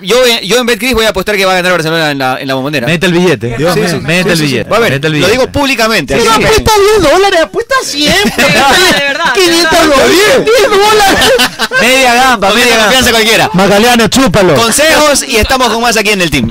Yo, yo, en Betcris voy a apostar que va a ganar Barcelona en la, en la bombonera. Mete el billete. Dios. Mete el billete. Va a ver, lo digo públicamente. Apuesta 10 dólares, apuesta siempre. De verdad, de verdad. 500 dólares. 10 dólares. Media gamba, media confianza cualquiera. Magaliano, chúpalo. Consejos y estamos con más aquí en el team.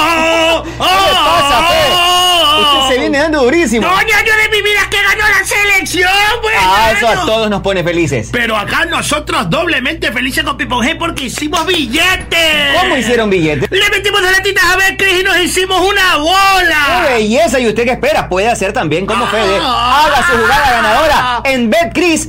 ¿Qué le pasa, Fe? Usted se viene dando durísimo. ¡Coño, año de mi vida que ganó la selección, pues! Ah, eso a todos nos pone felices. Pero acá nosotros doblemente felices con Pipon G porque hicimos billetes. ¿Cómo hicieron billetes? Le metimos de latitas a Betcris y nos hicimos una ¡Qué Ah. bola. belleza! ¿Y usted qué espera? Puede hacer también como Ah. Fede. Haga su jugada ganadora en BetCris.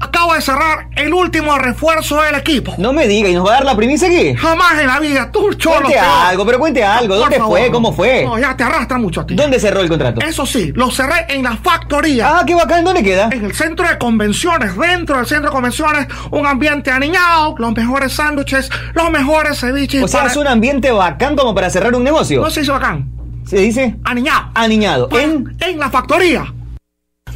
Acabo de cerrar el último refuerzo del equipo. No me diga, ¿y nos va a dar la primicia aquí? Jamás en la vida, tú, cholo. Cuente peor. algo, pero cuente algo. Por ¿Dónde favor. fue? ¿Cómo fue? No, ya te arrastra mucho a ti. ¿Dónde cerró el contrato? Eso sí, lo cerré en la factoría. Ah, qué bacán. ¿Dónde queda? En el centro de convenciones, dentro del centro de convenciones, un ambiente aniñado, los mejores sándwiches, los mejores ceviches. O sea, para- es un ambiente bacán como para cerrar un negocio. No se hizo bacán. ¿Se dice? Aniñado. Aniñado. Pues, En... en la factoría.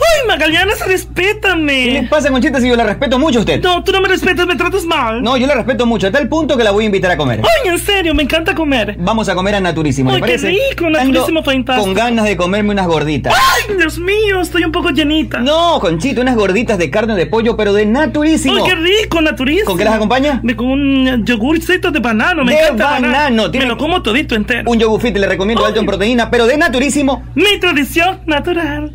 Ay, Magallanes, respétame. ¿Qué le pasa, Conchita, si yo la respeto mucho a usted? No, tú no me respetas, me tratas mal. No, yo la respeto mucho, a tal punto que la voy a invitar a comer. Ay, en serio, me encanta comer. Vamos a comer a Naturísimo, ¿le Ay, qué parece? rico, Naturísimo, fantástico. Con ganas de comerme unas gorditas. Ay, Dios mío, estoy un poco llenita. No, Conchita, unas gorditas de carne de pollo, pero de Naturísimo. Ay, qué rico, naturísimo. ¿Con qué las acompaña? De- Con un yogurcito de banano, me de encanta el banano. Me lo como todito entero. Un yogur fit le recomiendo alto en proteína, pero de Naturísimo. Mi tradición natural.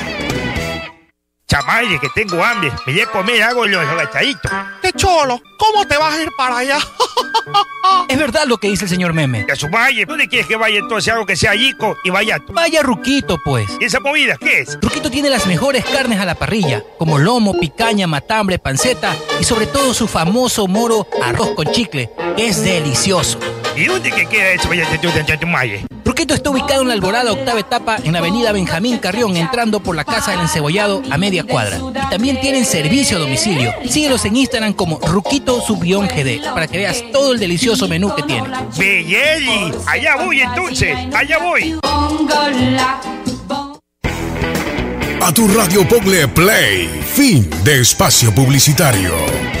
Chamaye, que tengo hambre. Me voy a comer algo los agachaditos. ¡Qué cholo! ¿Cómo te vas a ir para allá? Es verdad lo que dice el señor Meme. Que su valle. ¿Dónde quieres que vaya entonces algo que sea yico y vaya? Vaya Ruquito, pues. ¿Y esa movida qué es? Ruquito tiene las mejores carnes a la parrilla, como lomo, picaña, matambre, panceta y sobre todo su famoso moro arroz con chicle, que es delicioso. ¿Y dónde que queda eso, vaya Chamaye? Ruquito está ubicado en la Alborada octava etapa en la avenida Benjamín Carrión, entrando por la Casa del Encebollado a media cuadra. Y también tienen servicio a domicilio. Síguelos en Instagram como Ruquito Subión GD para que veas todo el delicioso menú que tiene. Belleli, allá voy entonces, allá voy. A tu radio Pogle Play, fin de espacio publicitario.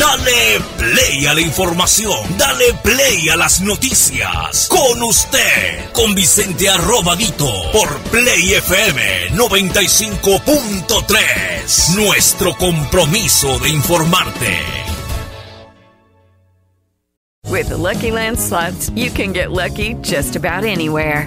Dale play a la información. Dale play a las noticias. Con usted, con Vicente Arrobadito, por Play FM 95.3. Nuestro compromiso de informarte. With Lucky Land slots, you can get lucky just about anywhere.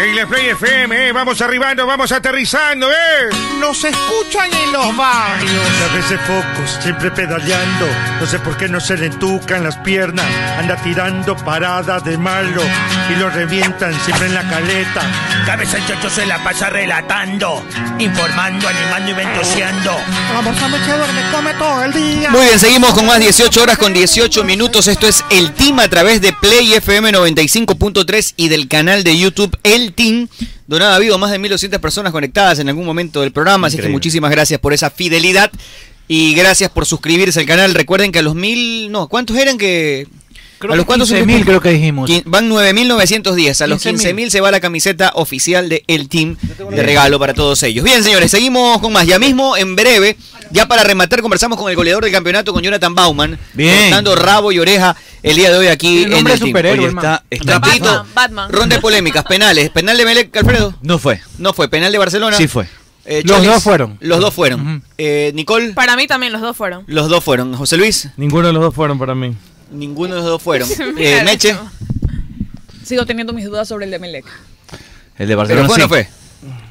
En la Play FM, eh, vamos arribando, vamos aterrizando, ¿eh? Nos escuchan en los barrios. A veces focos, siempre pedaleando. No sé por qué no se le entucan las piernas. Anda tirando paradas de malo y lo revientan siempre en la caleta. Cabeza el chocho se la pasa relatando, informando, animando y ventoseando. La morsa me duerme, come todo el día. Muy bien, seguimos con más 18 horas con 18 minutos. Esto es El Team a través de Play FM 95.3 y del canal de YouTube El Team. Donde ha habido más de 1.200 personas conectadas en algún momento del programa. Así que muchísimas gracias por esa fidelidad y gracias por suscribirse al canal. Recuerden que a los mil. No, ¿cuántos eran que.? Creo a los cuántos 15.000 creo que dijimos. Van 9.910. A los 15.000. 15.000 se va la camiseta oficial de El Team de regalo para todos ellos. Bien, señores, seguimos con más. Ya mismo, en breve, ya para rematar, conversamos con el goleador del campeonato, con Jonathan Bauman. Bien. Cortando rabo y oreja el día de hoy aquí El en nombre el de Team. Oye, está, está Batman. Ronda de polémicas, penales. ¿Penal de Melec, Alfredo? No fue. No fue. ¿Penal de Barcelona? Sí fue. Eh, Los dos fueron. Los dos fueron. Eh, Nicole, Para mí también los dos fueron. los dos fueron. José Luis, Ninguno de los dos fueron para mí. Ninguno de los dos fueron. Eh, Meche, Sigo teniendo mis dudas sobre el de Melec. El de ¿pero Barcelona fue o no sí. fue?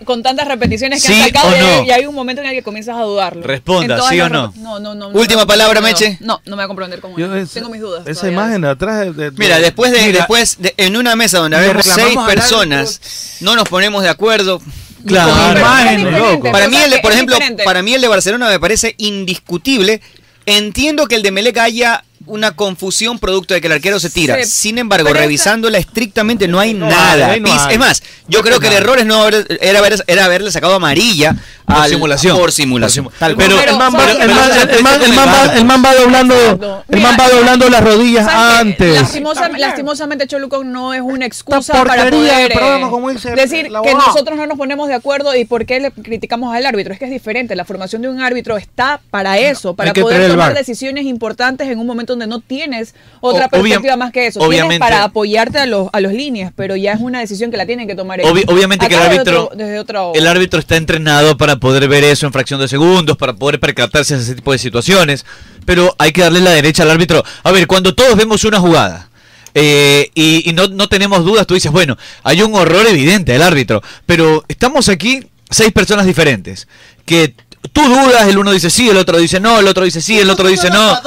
Con tantas repeticiones que ¿Sí han sacado no? y hay un momento en el que comienzas a dudarlo. Responda, ¿sí o no? No, no, no. Última no palabra, Meche. No, no me voy a comprender cómo Yo es. es- Tengo mis dudas. Esa todavía. imagen de atrás. de- de- Mira, después de, Mira, después de- en una mesa donde habemos seis personas, no nos ponemos de acuerdo. Claro. Con Pero es diferente, Para mí, el de, por ejemplo, diferente. para mí el de Barcelona me parece indiscutible. Entiendo que el de Melec haya una confusión producto de que el arquero se tira. Se Sin embargo, presta- revisándola estrictamente no hay No nada. hay, no Pis- hay. Es más, yo No creo que el error es no haber- era, haber- era haberle sacado amarilla Por al- simulación. Por simulación. Tal Pero- el man, va, ¿sabes el, man- el man- el man va- el man va doblando, el man va doblando las rodillas antes. Lastimosa- lastimosamente, Choluco no es una excusa para poder eh, como dice el- decir que nosotros no nos ponemos de acuerdo y por qué le criticamos al árbitro. Es que es diferente. La formación de un árbitro está para eso, para poder tomar decisiones importantes en un momento donde no tienes otra O- perspectiva obvia- más que eso. obviamente- Tienes para apoyarte a los, a los líneas, pero ya es una decisión que la tienen que tomar ellos. Obvi- obviamente que el árbitro, otro- desde otro- el árbitro está entrenado para poder ver eso en fracción de segundos, para poder percatarse de ese tipo de situaciones, pero hay que darle la derecha al árbitro. A ver, cuando todos vemos una jugada eh, y, y no, no tenemos dudas, tú dices, bueno, hay un horror evidente del árbitro, pero estamos aquí seis personas diferentes que tú dudas, el uno dice sí, el otro dice no, el otro dice sí, el otro dice no.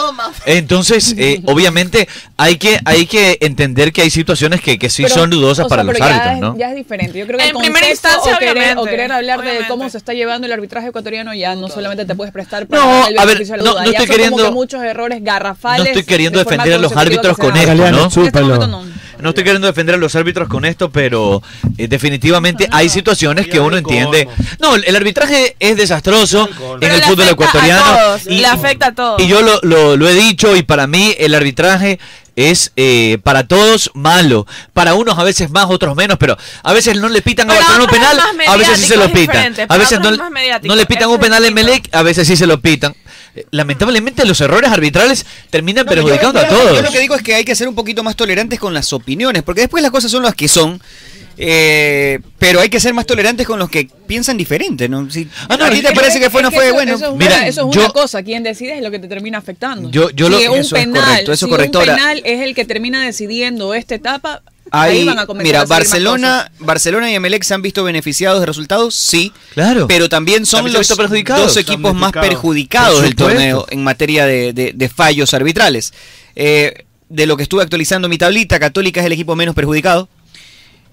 Entonces, eh, obviamente, hay que, hay que entender que hay situaciones que, que sí Pero, son dudosas o sea, para los ya árbitros, es- ¿no? Ya es diferente. Yo creo que En el primera instancia, o querer, o querer hablar de cómo se está llevando el arbitraje ecuatoriano ya no solamente te puedes prestar para No, el a ver, beneficio de la no- duda. no Ya estoy como queriendo- que muchos errores garrafales. No estoy queriendo de defender a los árbitros con esto, ¿no? Este no. No estoy queriendo defender a los árbitros con esto, pero eh, definitivamente hay situaciones que uno entiende. No, el arbitraje es desastroso en el fútbol ecuatoriano. Todos, y, le afecta a todos. y yo lo, lo- lo he dicho y para mí el arbitraje es eh, para todos malo. Para unos a veces más, otros menos, pero a veces no le pitan a Barcelona un penal, a veces sí se lo pitan. A veces no, no le pitan eso un penal en. Melec, a veces sí se lo pitan. Eh, Lamentablemente los errores arbitrales terminan No, yo- perjudicando yo- a todos. Yo lo que digo es que hay que ser un poquito más tolerantes con las opiniones, porque después las cosas son las que son. Eh, pero hay que ser más tolerantes con los que piensan diferente, ¿no? Si Ah, no, a ti te parece que fue, no fue eso, bueno. Eso es, Mira, una, eso es yo- una cosa. Quien decide es lo que te termina afectando. Yo- yo si lo- un eso es correcto, eso es si correcto. un penal es el que termina decidiendo esta etapa, ahí Hay- van a comenzar mira, a Barcelona, Barcelona y Emelec se han visto beneficiados de resultados, sí. Claro. Pero también son También los dos equipos más perjudicados del torneo en materia de, de- de fallos arbitrales. Eh, de lo que estuve actualizando mi tablita, Católica es el equipo menos perjudicado.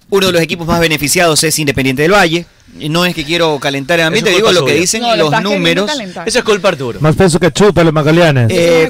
Uno de los equipos más beneficiados es Independiente del Valle. No es que quiero calentar el ambiente, digo lo que dicen No, los números. Eso es culpa Arturo. Más peso que chupa los Magalianes. Eh.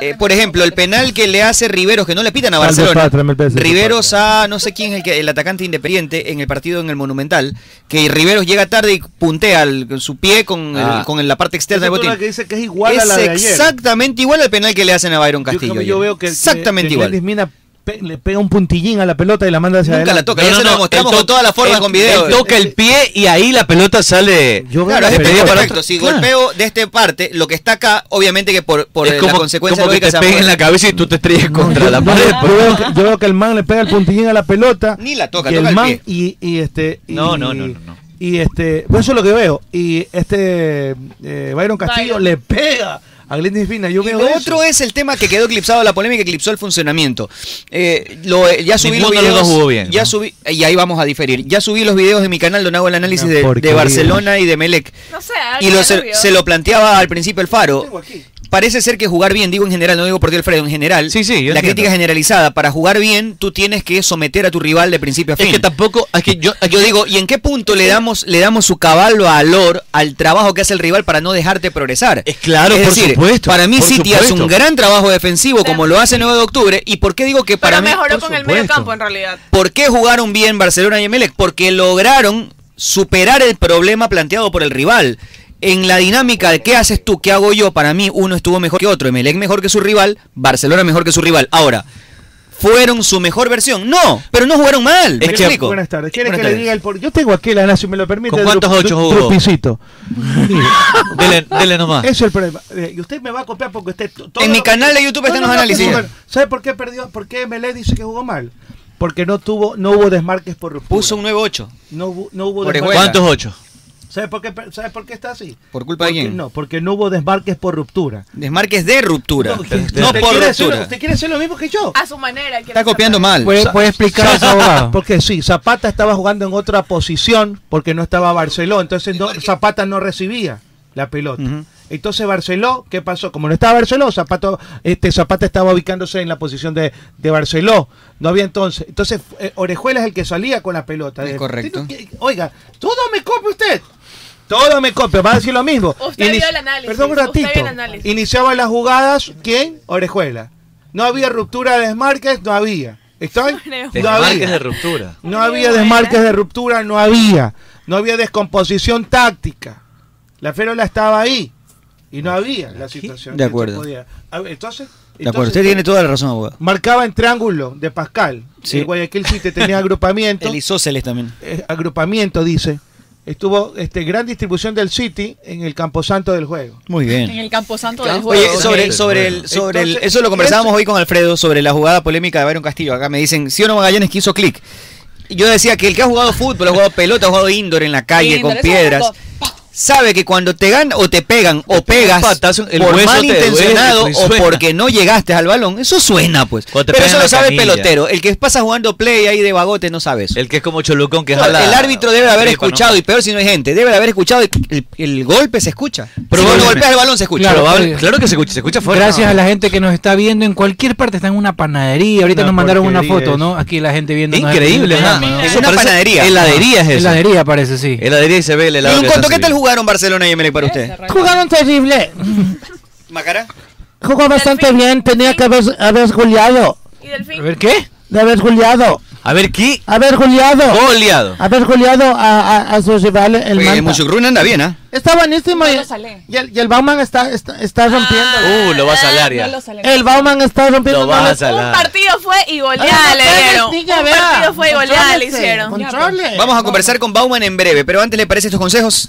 Eh, por ejemplo, el penal que le hace Riveros, que no le pitan a Barcelona. Riveros a no sé quién es el, que, el atacante independiente en el partido en el Monumental. Que Riveros llega tarde y puntea el- con su pie con, el- Ah. con la parte externa del botín. que dice que es igual es a la de ayer. exactamente igual al penal que le hacen a Byron Castillo. como ayer. yo veo que exactamente que, que igual. Pe- le pega un puntillín a la pelota y la manda hacia Nunca la adelante. toca, ya se lo demostramos él con todas las formas él- con video. él toca el pie y ahí la pelota sale. Yo veo Claro, la es para perfecto. otro- Si claro. golpeo de esta parte, lo que está acá, obviamente que por, por es eh, como, la consecuencia como que te peguen en la cabeza y tú te estrellas contra yo, la pared. veo- yo veo que, yo veo que el man le pega el puntillín a la pelota. Ni la toca, y toca el el man pie. y, y este y, No, no, no, no, no. y este pues eso es lo que veo y este eh, Byron Castillo Byron. le pega a Glenn Fina yo Y veo lo eso. otro es el tema que quedó eclipsado, la polémica eclipsó el funcionamiento. Eh, lo, eh, ya subí los de los videos. dos jugó bien, ya ¿no? subí, y ahí vamos a diferir. Ya subí los videos de mi canal donde hago el análisis de. Barcelona y de Melec. No sé, Y lo, se, lo se lo planteaba al principio el Faro. Parece ser que jugar bien, digo en general, no digo por ti Alfredo, en general. Sí, sí, yo la entiendo. crítica generalizada, para jugar bien, tú tienes que someter a tu rival de principio a Es fin. que tampoco, es que yo, Yo digo, ¿y en qué punto le damos le damos su cabal valor al trabajo que hace el rival para no dejarte progresar? Es claro, Es por decir, supuesto, Para mí City hace un supuesto. gran trabajo defensivo como lo hace 9 de octubre. ¿Y por qué digo que para Pero mí... mejoró con el supuesto. medio campo en realidad. ¿Por qué jugaron bien Barcelona y Emelec? Porque lograron superar el problema planteado por el rival en la dinámica de qué haces tú, qué hago yo, para mí uno estuvo mejor que otro, Emelec mejor que su rival, Barcelona mejor que su rival. Ahora, ¿fueron su mejor versión? No, pero no jugaron mal. ¿Me que, buenas tardes. ¿Quieres que le diga el por Yo tengo aquel Ana, si me lo permite. ¿Con cuántos ocho jugó? dele, dele, nomás. Eso es el problema. Eh, y usted me va a copiar porque usted... En mi canal de YouTube están los análisis. ¿Sabe por qué perdió? ¿Por qué dice que jugó mal? Porque no tuvo, no hubo desmarques por ruptura. Puso un 9-8. No, no hubo ¿Cuántos 8? ¿Sabes por, qué, ¿Sabes por qué está así? ¿Por culpa de quién? No, porque no hubo desmarques por ruptura. Desmarques de ruptura. No, no por ruptura. Usted quiere hacer lo mismo que yo. A su manera. Está copiando mal. ¿Puede, explicar? Porque sí, Zapata estaba jugando en otra posición porque no estaba Barceló. Entonces Zapata no recibía la pelota. Entonces Barceló, ¿qué pasó? Como no estaba Barceló, Zapato, este, Zapata estaba ubicándose en la posición de, de Barceló. No había entonces. Entonces eh, Orejuela es el que salía con la pelota. Es correcto. Oiga, todo me copia usted. Todo me copia, va a decir lo mismo. Usted Inici- vio el análisis. Perdón un usted vio ratito. el análisis. Iniciaba las jugadas, ¿quién? Orejuela. No había ruptura de desmarques, no había. ¿Estoy? No Desmarques había. de ruptura. No había desmarques de ruptura, no había. No había descomposición táctica. La férola estaba ahí. Y no había la situación. De acuerdo. podía. A ver, entonces, De acuerdo, entonces, usted tiene toda la razón, abogado. Marcaba en triángulo de Pascal. Sí. El Guayaquil City tenía agrupamiento. El isósceles también. Eh, agrupamiento, dice. Estuvo este, gran distribución del City en el camposanto del juego. Muy En bien. el camposanto del juego. Oye, sobre, sobre el, sobre el, eso lo conversábamos eso- hoy con Alfredo sobre la jugada polémica de Byron Castillo. Acá me dicen, ¿sí o no Magallanes que hizo clic? Y Yo decía que el que ha jugado fútbol, ha jugado pelota, ha jugado indoor en la calle con piedras, sabe que cuando te ganan o te pegan o pegas patazo, el por hueso te malintencionado duele, o porque no llegaste al balón, eso suena pues. Pero eso lo sabe el pelotero. El que pasa jugando play ahí de bagote no sabe eso. El que es como Cholucón que el jala. árbitro debe de haber tripa, ¿no? escuchado, y peor si no hay gente, debe de haber escuchado y el, el golpe se escucha. Si Probablemente. no golpeas el balón se escucha. Claro, Probable- pues, claro que se escucha, se escucha fuerte. Gracias a la gente que nos está viendo en cualquier parte, está en una panadería. Ahorita nos mandaron una foto. ¿no? Aquí la gente viendo. Increíble. Es Eso una parece panadería. Heladería es eso. Heladería parece, sí. Heladería y se ve el Y helado. un que conto, está ¿qué tal así. jugaron Barcelona y Emelec para usted? Jugaron terrible. Macara. Jugó bastante bien. Tenía que haber, haber goleado. ¿Y Delfín? A ver, ¿qué? De haber goleado. A ver, ¿qué? Haber goleado. Goleado. Haber goleado a, a, a su rival, el Oye, el Manta. Muchucrún anda bien, ¿ah? Está buenísimo. No y, y el, y el Bauman está, está, está rompiendo. Uh, lo va a salar No ya. lo salé. El Bauman está rompiendo. Lo no a salar. Un partido fue y goleada no le dieron. Un partido fue y goleada le hicieron. Controle. Vamos a conversar con Bauman en breve, pero antes le parece estos consejos.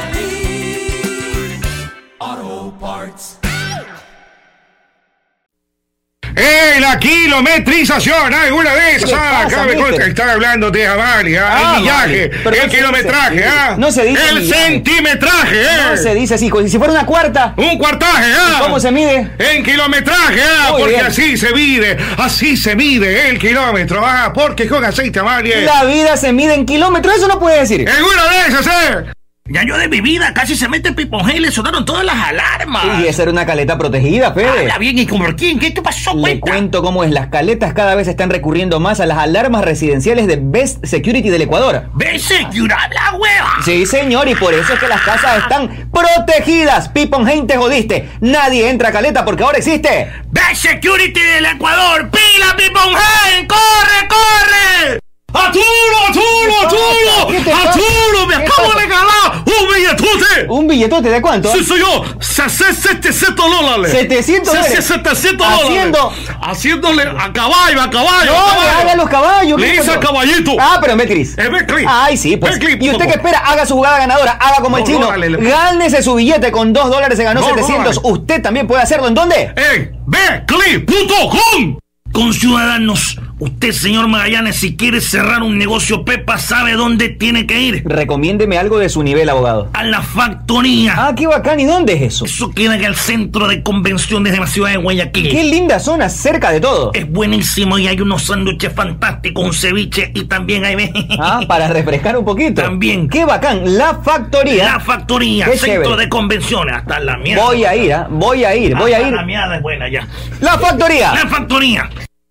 la kilometrización! ¡Alguna vez! ¿Qué Ah, pasa, acá me mister? están hablando de Amalia, Ah, el millaje, vale. Pero no el kilometraje, dice- ¿ah? no se dice El millaje. centimetraje, ¿eh? No se dice así, como si fuera una cuarta. Un cuartaje, ¿ah? ¿Cómo se mide? En kilometraje, ¿ah? Muy Porque bien. así se mide, así se mide el kilómetro, ¿ah? Porque con aceite Amalia. La vida se mide en kilómetros, eso no puede decir. ¡Alguna vez, ¿eh? Ya yo de mi vida casi se mete Pipon G y le sonaron todas las alarmas. Y esa era una caleta protegida, Fede. Habla bien, ¿y como quién? ¿Qué te pasó? Le Cuenta. cuento cómo es. Las caletas cada vez están recurriendo más a las alarmas residenciales de Best Security del Ecuador. Vese, llorar la hueva. Sí, señor, y por eso es que las casas están protegidas. Pipon Hein, te jodiste. Nadie entra a caleta porque ahora existe. Best Security del Ecuador. ¡Pila, Pipon G! ¡Corre, corre! ¡Aturo, aturo, ¿Qué aturo! te pasa? ¡Aturo! ¡Me ¿Qué acabo de ganar un billetote! ¿Un billetote de cuánto? Sí, soy yo. 700 dólares. 700 dólares. 700 dólares. Haciendo- Haciéndole a caballo, a caballo. No, a caballo. haga los caballos. Le ¿qué hice al caballito. Ah, pero en Betcris. En Betcris. Ay, sí, pues. Betcris, ¿Y usted qué espera? Haga su jugada ganadora. Haga como el No, chino. Gánese su billete con 2 dólares. Se ganó No, no, 700. dale. Usted también puede hacerlo. ¿En dónde? en beclip.com. Con Ciudadanos, usted, señor Magallanes, si quiere cerrar un negocio Pepa, sabe dónde tiene que ir. Recomiéndeme algo de su nivel, abogado. A la factoría. Ah, qué bacán. ¿Y dónde es eso? Eso queda en el centro de convenciones de la ciudad de Guayaquil. Qué linda zona, cerca de todo. Es buenísimo y hay unos sándwiches fantásticos, un ceviche y también hay... Ah, para refrescar un poquito. También. Qué bacán. La factoría. La factoría, Qué centro chévere. de convenciones, hasta la mierda. Voy a ir, ¿ah? Voy a ir, voy a ir. La mierda es buena ya. La factoría. La factoría.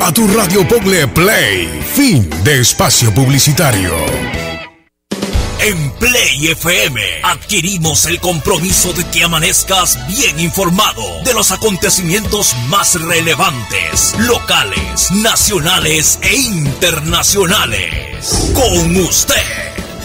A tu radio Pogle Play. Fin de espacio publicitario. En Play FM adquirimos el compromiso de que amanezcas bien informado de los acontecimientos más relevantes, locales, nacionales e internacionales. Con usted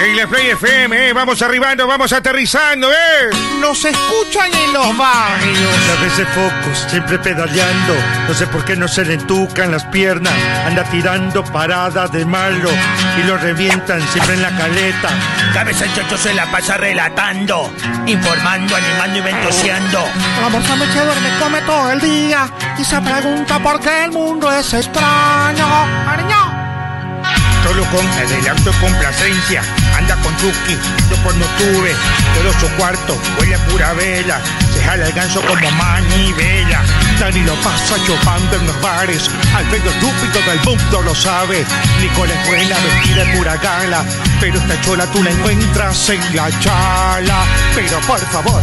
En la Play FM, eh, vamos arribando, vamos aterrizando, ¿eh? Nos escuchan en los barrios. A veces focos, siempre pedaleando. No sé por qué no se le entucan las piernas. Anda tirando parada de malo y lo revientan siempre en la caleta. Cabeza el chocho se la pasa relatando, informando, animando y ventoseando. La morsa me que duerme come todo el día y se pregunta por qué el mundo es extraño. Ariño. Solo con adelanto y complacencia. Con Chucky, yo pues no tuve. De ocho cuartos, huele a pura vela. Se jala el ganso como manivela. Dani lo pasa chupando en los bares. Al medio estúpido del mundo lo sabe. Nicole es buena, vestida de pura gala. Pero esta chola tú la encuentras en la chala. Pero por favor,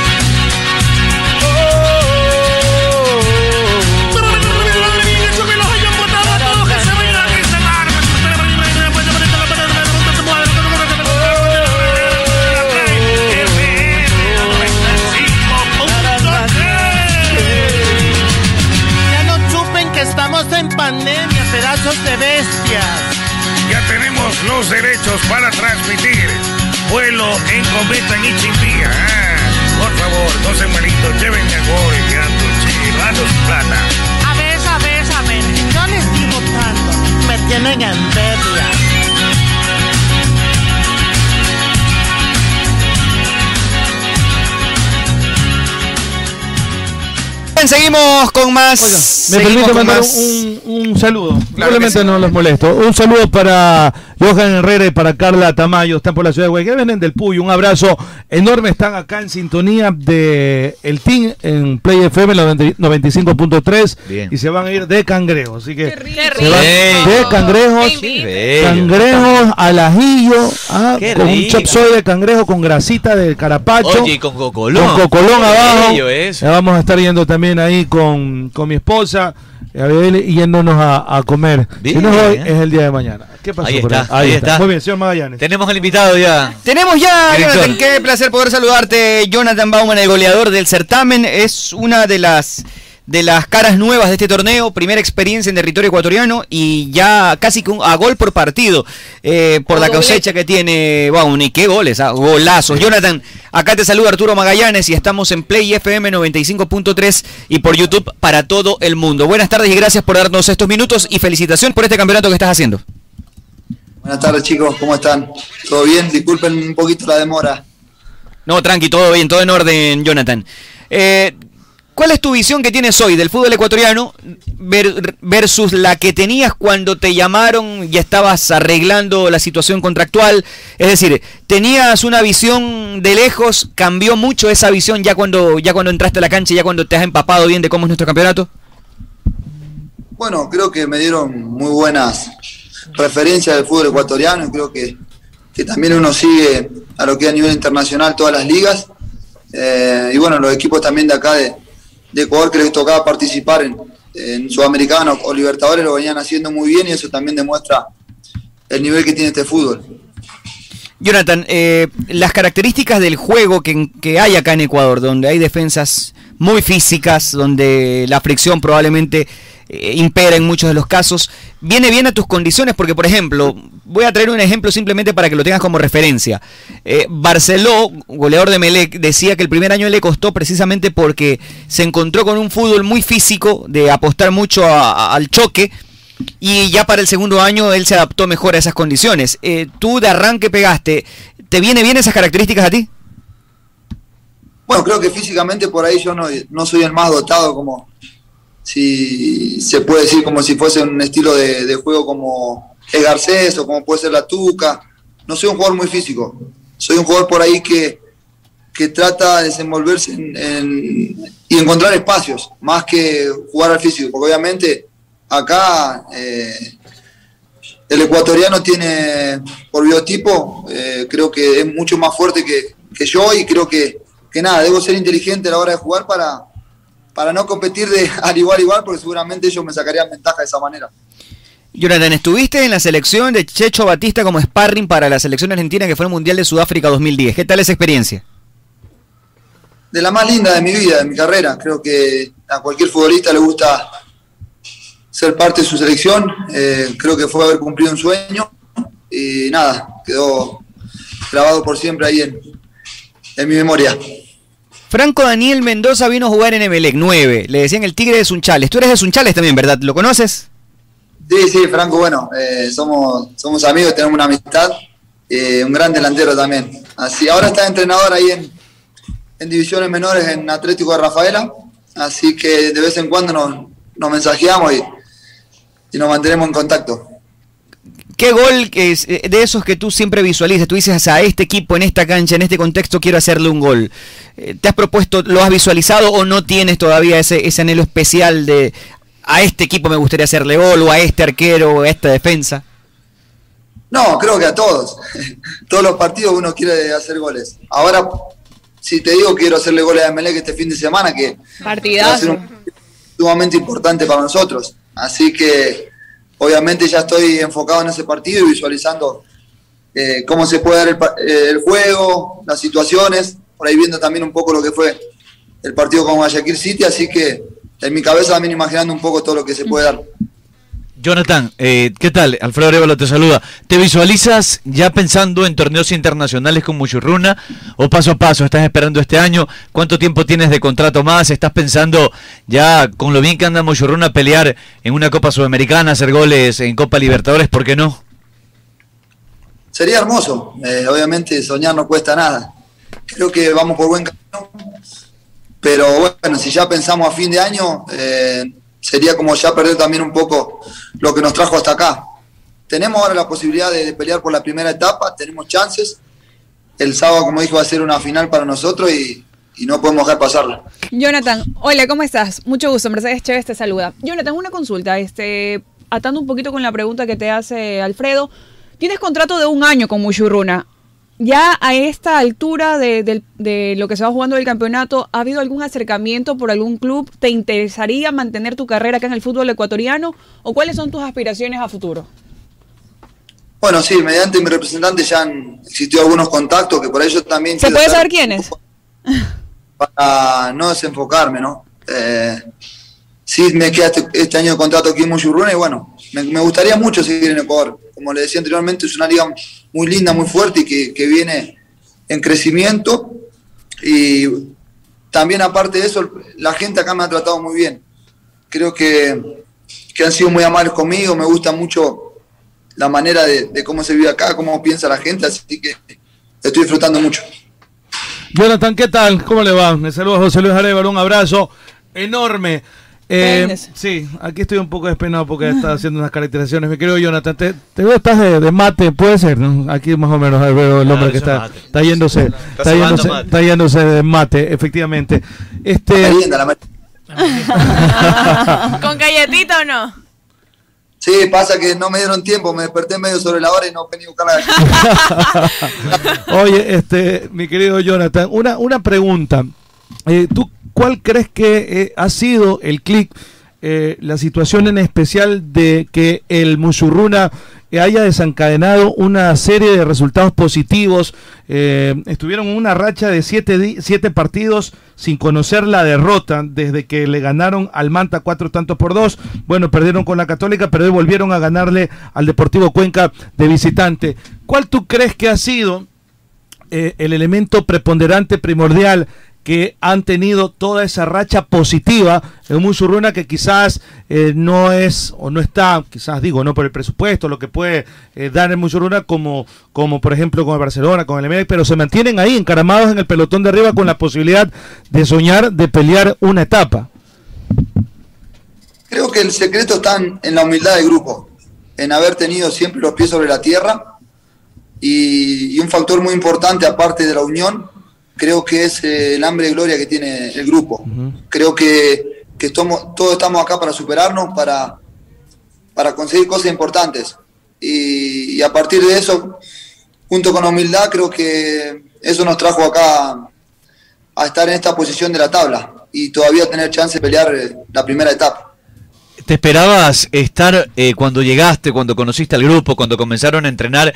Pandemia, pedazos de bestias. Ya tenemos los derechos para transmitir vuelo en cometa en Ichimbía. Ah, por favor, no se malitos, llévenme a gol chivando su plata. A ver, a ver, a ver, yo les digo tanto, me tienen envidia. Seguimos con más. Me permite mandar más. un, un saludo. Claro Probablemente sí. no los molesto. Un saludo para Johan Herrera y para Carla Tamayo. Están por la ciudad de Guayaquil. Vienen del Puyo. Un abrazo enorme. Están acá en sintonía de el team en Play FM 90 95.3 Bien. y se van a ir de cangrejo. Así que rico. se van de cangrejos, cangrejos al ajillo, ah, con un suey de cangrejo con grasita de carapacho. Oye, y con cocolón. Con cocolón Qué abajo. bello vamos a estar yendo también ahí con, con mi esposa, Abel, y yéndonos a, a comer. Bien. si no es hoy, es el día de mañana. ¿Qué pasó Ahí por está, ahí? ahí está. Muy bien, señor Magallanes. Tenemos al invitado ya. Tenemos ya, Director. Jonathan, qué placer poder saludarte. Jonathan Bauman, el goleador del certamen, es una de las de las caras nuevas de este torneo, primera experiencia en territorio ecuatoriano y ya casi a gol por partido eh, por la cosecha que tiene Bauman. Y qué goles, ah, golazos. Jonathan, acá te saluda Arturo Magallanes y estamos en Play FM 95.3 y por YouTube para todo el mundo. Buenas tardes y gracias por darnos estos minutos y felicitación por este campeonato que estás haciendo. Buenas tardes chicos, ¿cómo están? ¿Todo bien? Disculpen un poquito la demora. No, tranqui, todo bien, todo en orden, Jonathan. Eh, ¿Cuál es tu visión que tienes hoy del fútbol ecuatoriano ver- versus la que tenías cuando te llamaron y estabas arreglando la situación contractual? Es decir, tenías una visión de lejos, cambió mucho esa visión ya cuando ya cuando entraste a la cancha, ya cuando te has empapado bien de cómo es nuestro campeonato. Bueno, creo que me dieron muy buenas referencias del fútbol ecuatoriano creo que, que también uno sigue a lo que es a nivel internacional todas las ligas. Eh, y bueno, los equipos también de acá de, de Ecuador que les tocaba participar en, en Sudamericano o Libertadores lo venían haciendo muy bien y eso también demuestra el nivel que tiene este fútbol. Jonathan, eh, las características del juego que, que hay acá en Ecuador, donde hay defensas muy físicas, donde la fricción probablemente eh, impera en muchos de los casos, viene bien a tus condiciones, porque por ejemplo, voy a traer un ejemplo simplemente para que lo tengas como referencia. Eh, Barceló, goleador de Melec, decía que el primer año le costó precisamente porque se encontró con un fútbol muy físico, de apostar mucho al choque, y ya para el segundo año él se adaptó mejor a esas condiciones. Eh, tú de arranque pegaste, ¿te viene bien esas características a ti? Bueno, creo que físicamente por ahí yo no, no soy el más dotado como si se puede decir como si fuese un estilo de, juego como el Garcés o como puede ser la Tuca. No soy un jugador muy físico. Soy un jugador por ahí que, que trata de desenvolverse en- en- y encontrar espacios, más que jugar al físico. Porque obviamente acá eh, el ecuatoriano tiene, por biotipo, eh, creo que es mucho más fuerte que, que yo y creo que, que nada, debo ser inteligente a la hora de jugar para, para no competir de al igual igual, porque seguramente ellos me sacarían ventaja de esa manera. Jonathan, estuviste en la selección de Checho Batista como sparring para la selección argentina que fue el Mundial de Sudáfrica 2010. ¿Qué tal esa experiencia? De la más linda de mi vida, de mi carrera. Creo que a cualquier futbolista le gusta ser parte de su selección. Eh, creo que fue haber cumplido un sueño y nada, quedó grabado por siempre ahí en, en mi memoria. Franco Daniel Mendoza vino a jugar en Emelec 9. Le decían el Tigre de Sunchales. Tú eres de Sunchales también, ¿verdad? ¿Lo conoces? Sí, sí, Franco, bueno, eh, somos, somos amigos, tenemos una amistad, eh, un gran delantero también. Así, ahora está entrenador ahí en, en divisiones menores en Atlético de Rafaela, así que de vez en cuando nos, nos mensajeamos y, y nos mantenemos en contacto. ¿Qué gol es eh, de esos que tú siempre visualizas? Tú dices a este equipo, en esta cancha, en este contexto, quiero hacerle un gol. Eh, ¿Te has propuesto, lo has visualizado o no tienes todavía ese, ese anhelo especial de a este equipo me gustaría hacerle gol o a este arquero o a esta defensa? No, creo que a todos. Todos los partidos uno quiere hacer goles. Ahora, si te digo quiero hacerle goles a Emelec este fin de semana, que va a ser Partidazo. un sumamente importante para nosotros. Así que obviamente ya estoy enfocado en ese partido y visualizando eh, cómo se puede dar el, eh, el juego, las situaciones, por ahí viendo también un poco lo que fue el partido con Guayaquil City, así que en mi cabeza también imaginando un poco todo lo que se puede dar. Jonathan, eh, ¿qué tal? Alfredo Arevalo te saluda. ¿Te visualizas ya pensando en torneos internacionales con Muchurruna o paso a paso? ¿Estás esperando este año? ¿Cuánto tiempo tienes de contrato más? ¿Estás pensando ya con lo bien que anda Muchurruna pelear en una Copa Sudamericana, hacer goles en Copa Libertadores? ¿Por qué no? Sería hermoso, eh, obviamente soñar no cuesta nada. Creo que vamos por buen camino, pero bueno, si ya pensamos a fin de año, eh, sería como ya perder también un poco lo que nos trajo hasta acá. Tenemos ahora la posibilidad de, pelear por la primera etapa, tenemos chances. El sábado, como dije, va a ser una final para nosotros y, no podemos dejar pasarla. Jonathan, hola, ¿cómo estás? Mucho gusto, Mercedes Chévez te saluda. Jonathan, una consulta, este, atando un poquito con la pregunta que te hace Alfredo. Tienes contrato de un año con Muchurruna. Ya a esta altura de, lo que se va jugando del campeonato, ¿ha habido algún acercamiento por algún club? ¿Te interesaría mantener tu carrera acá en el fútbol ecuatoriano? ¿O cuáles son tus aspiraciones a futuro? Bueno, sí, mediante mi representante ya han existido algunos contactos que por ello también... ¿Se puede saber quiénes? para no desenfocarme, ¿no? Eh, sí, me queda este, este año de contrato aquí en Muchurruna y bueno, me, me gustaría mucho seguir en Ecuador. Como le decía anteriormente, es una liga muy linda, muy fuerte y que, que viene en crecimiento. Y también aparte de eso, la gente acá me ha tratado muy bien. Creo que, que han sido muy amables conmigo, me gusta mucho la manera de, cómo se vive acá, cómo piensa la gente, así que estoy disfrutando mucho. Jonathan, ¿qué tal? ¿Cómo le va? Me saluda José Luis Arevalo, un abrazo. enorme. Eh, sí, aquí estoy un poco despeinado porque está haciendo unas caracterizaciones. Me querido Jonathan, te, te veo, estás de, de mate, puede ser, ¿no? Aquí más o menos veo el Claro, hombre que está, mate. está yéndose, Está yéndose, mate. está yéndose de mate, efectivamente. Este, ¿Con galletita o no? Sí, pasa que no me dieron tiempo, me desperté medio sobre la hora y no vení a buscar la Oye, este, mi querido Jonathan, una, una pregunta. Eh, ¿Tú cuál crees que eh, ha sido el clic, eh, la situación en especial de que el Musurruna eh, haya desencadenado una serie de resultados positivos? Estuvieron en una racha de siete, siete partidos sin conocer la derrota desde que le ganaron al Manta cuatro tantos por dos. Bueno, perdieron con la Católica, pero hoy volvieron a ganarle al Deportivo Cuenca de visitante. ¿Cuál tú crees que ha sido el elemento preponderante, primordial que han tenido toda esa racha positiva en Musurruna que quizás eh, no es o no está, quizás digo, no por el presupuesto, lo que puede eh, dar en Musurruna como, como por ejemplo con el Barcelona, con el Emelec, pero se mantienen ahí encaramados en el pelotón de arriba con la posibilidad de soñar, de pelear una etapa. Creo que el secreto está en, la humildad del grupo, en haber tenido siempre los pies sobre la tierra y un factor muy importante aparte de la unión, creo que es eh, el hambre de gloria que tiene el grupo. Creo que, que tomo- todos estamos acá para superarnos, para, para conseguir cosas importantes. Y, y a partir de eso, junto con la humildad, creo que eso nos trajo acá a estar en esta posición de la tabla y todavía tener chance de pelear eh, la primera etapa. ¿Te esperabas estar eh, cuando llegaste, cuando conociste al grupo, cuando comenzaron a entrenar?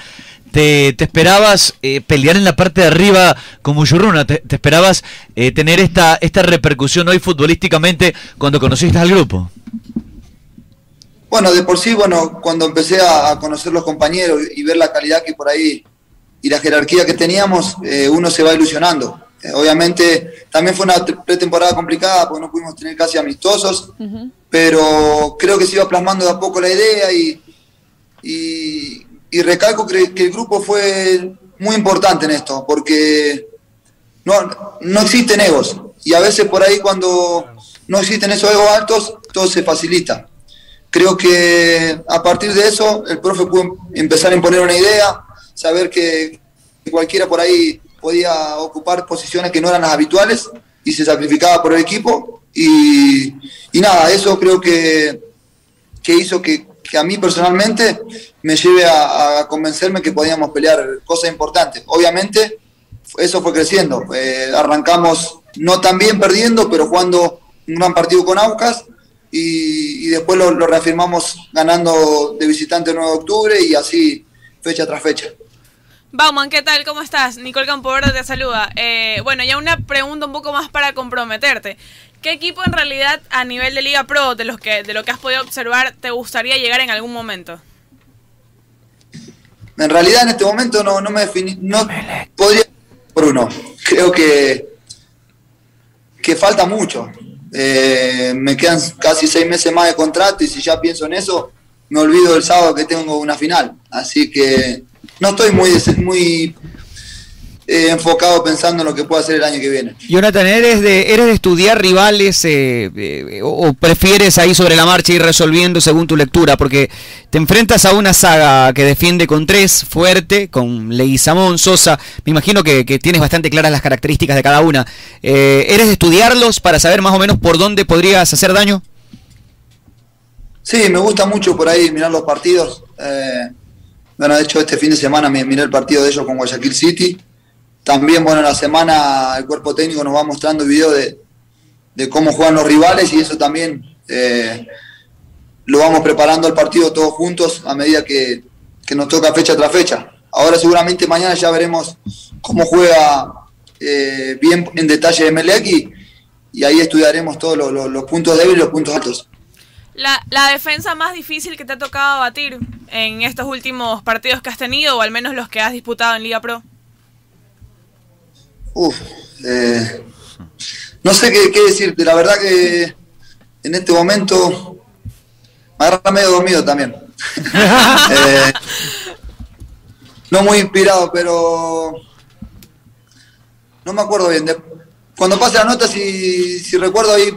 ¿Te, te esperabas eh, pelear en la parte de arriba con Muchurruna? ¿Te, te esperabas eh, tener esta, esta repercusión hoy futbolísticamente cuando conociste al grupo? Bueno, de por sí, bueno, cuando empecé a, a conocer los compañeros y ver la calidad que por ahí y la jerarquía que teníamos, eh, uno se va ilusionando. Obviamente también fue una te- pretemporada complicada porque no pudimos tener casi amistosos, pero creo que se iba plasmando de a poco la idea y, y, y recalco que, que el grupo fue muy importante en esto, porque no, no existen egos y a veces por ahí cuando no existen esos egos altos, todo se facilita. Creo que a partir de eso el profe pudo empezar a imponer una idea, saber que cualquiera por ahí podía ocupar posiciones que no eran las habituales y se sacrificaba por el equipo y, y nada, eso creo que, que hizo que, a mí personalmente me lleve a, convencerme que podíamos pelear cosas importantes. Obviamente eso fue creciendo, Eh, arrancamos no tan bien perdiendo, pero jugando un gran partido con Aucas y, y después lo, lo reafirmamos ganando de visitante el 9 de octubre y así fecha tras fecha. Bauman, ¿qué tal? ¿Cómo estás? Nicole Campoverde te saluda. Eh, bueno, ya una pregunta un poco más para comprometerte. ¿Qué equipo en realidad a nivel de Liga Pro, de los que de lo que has podido observar, te gustaría llegar en algún momento? En realidad en este momento no, no me definí, no podría por uno. Creo que, que falta mucho. Eh, me quedan casi seis meses más de contrato y si ya pienso en eso, me olvido del sábado que tengo una final. Así que no estoy muy, muy eh, enfocado pensando en lo que pueda hacer el año que viene. Jonathan, ¿eres de, eres de estudiar rivales eh, eh, o, o prefieres ahí sobre la marcha ir resolviendo según tu lectura? Porque te enfrentas a una saga que defiende con tres, fuerte, con Leguizamón, Sosa. Me imagino que, que tienes bastante claras las características de cada una. ¿Eres de estudiarlos para saber más o menos por dónde podrías hacer daño? Sí, me gusta mucho por ahí mirar los partidos. Eh, bueno, de hecho este fin de semana me miré el partido de ellos con Guayaquil City. También, bueno, en la semana el cuerpo técnico nos va mostrando videos de, de cómo juegan los rivales y eso también eh, lo vamos preparando al partido todos juntos a medida que, nos toca fecha tras fecha. Ahora seguramente mañana ya veremos cómo juega eh, bien en detalle Emelec y, ahí estudiaremos todos los puntos débiles y los puntos altos. La, la defensa más difícil que te ha tocado batir en estos últimos partidos que has tenido, o al menos los que has disputado en Liga Pro. Uf, eh, no sé qué, qué decirte, la verdad que en este momento me agarra medio dormido también. Eh, no muy inspirado, pero no me acuerdo bien. De- cuando pase la nota, si, si recuerdo ahí